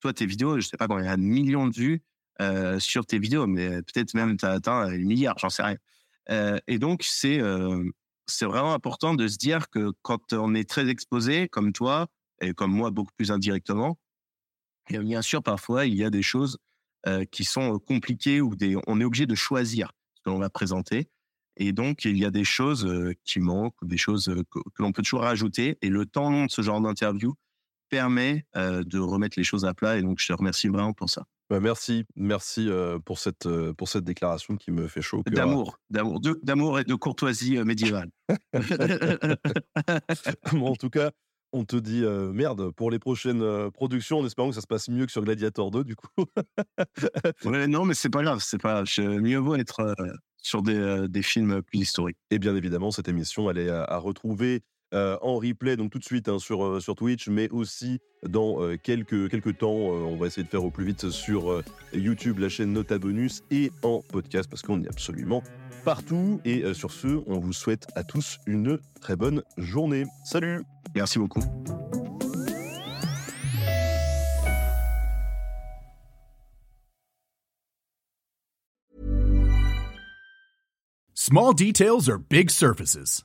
Toi, tes vidéos, je sais pas combien il y a de millions de vues euh, sur tes vidéos, mais peut-être même tu as atteint les milliards, j'en sais rien. Euh, et donc, c'est euh, vraiment important de se dire que quand on est très exposé, comme toi, et comme moi, beaucoup plus indirectement, et bien sûr, parfois, il y a des choses qui sont compliquées ou des, on est obligé de choisir que l'on va présenter. Et donc, il y a des choses qui manquent, des choses que, l'on peut toujours rajouter. Et le temps long de ce genre d'interview permet de remettre les choses à plat. Et donc, je te remercie vraiment pour ça. Bah, merci, merci pour, cette, pour cette déclaration qui me fait chaud. D'amour, d'amour, d'amour et de courtoisie médiévale. (laughs) en tout cas, on te dit merde pour les prochaines productions en espérant que ça se passe mieux que sur Gladiator 2 du coup. (laughs) non mais c'est pas grave, c'est pas mieux vaut être sur des, des, films plus historiques. Et bien évidemment cette émission elle est à, retrouver en replay donc tout de suite hein, sur, sur Twitch mais aussi dans quelques, quelques temps on va essayer de faire au plus vite sur YouTube la chaîne Nota Bonus et en podcast parce qu'on est absolument partout. Et euh, sur ce, on vous souhaite à tous une très bonne journée. Salut Merci beaucoup. Small details are big surfaces.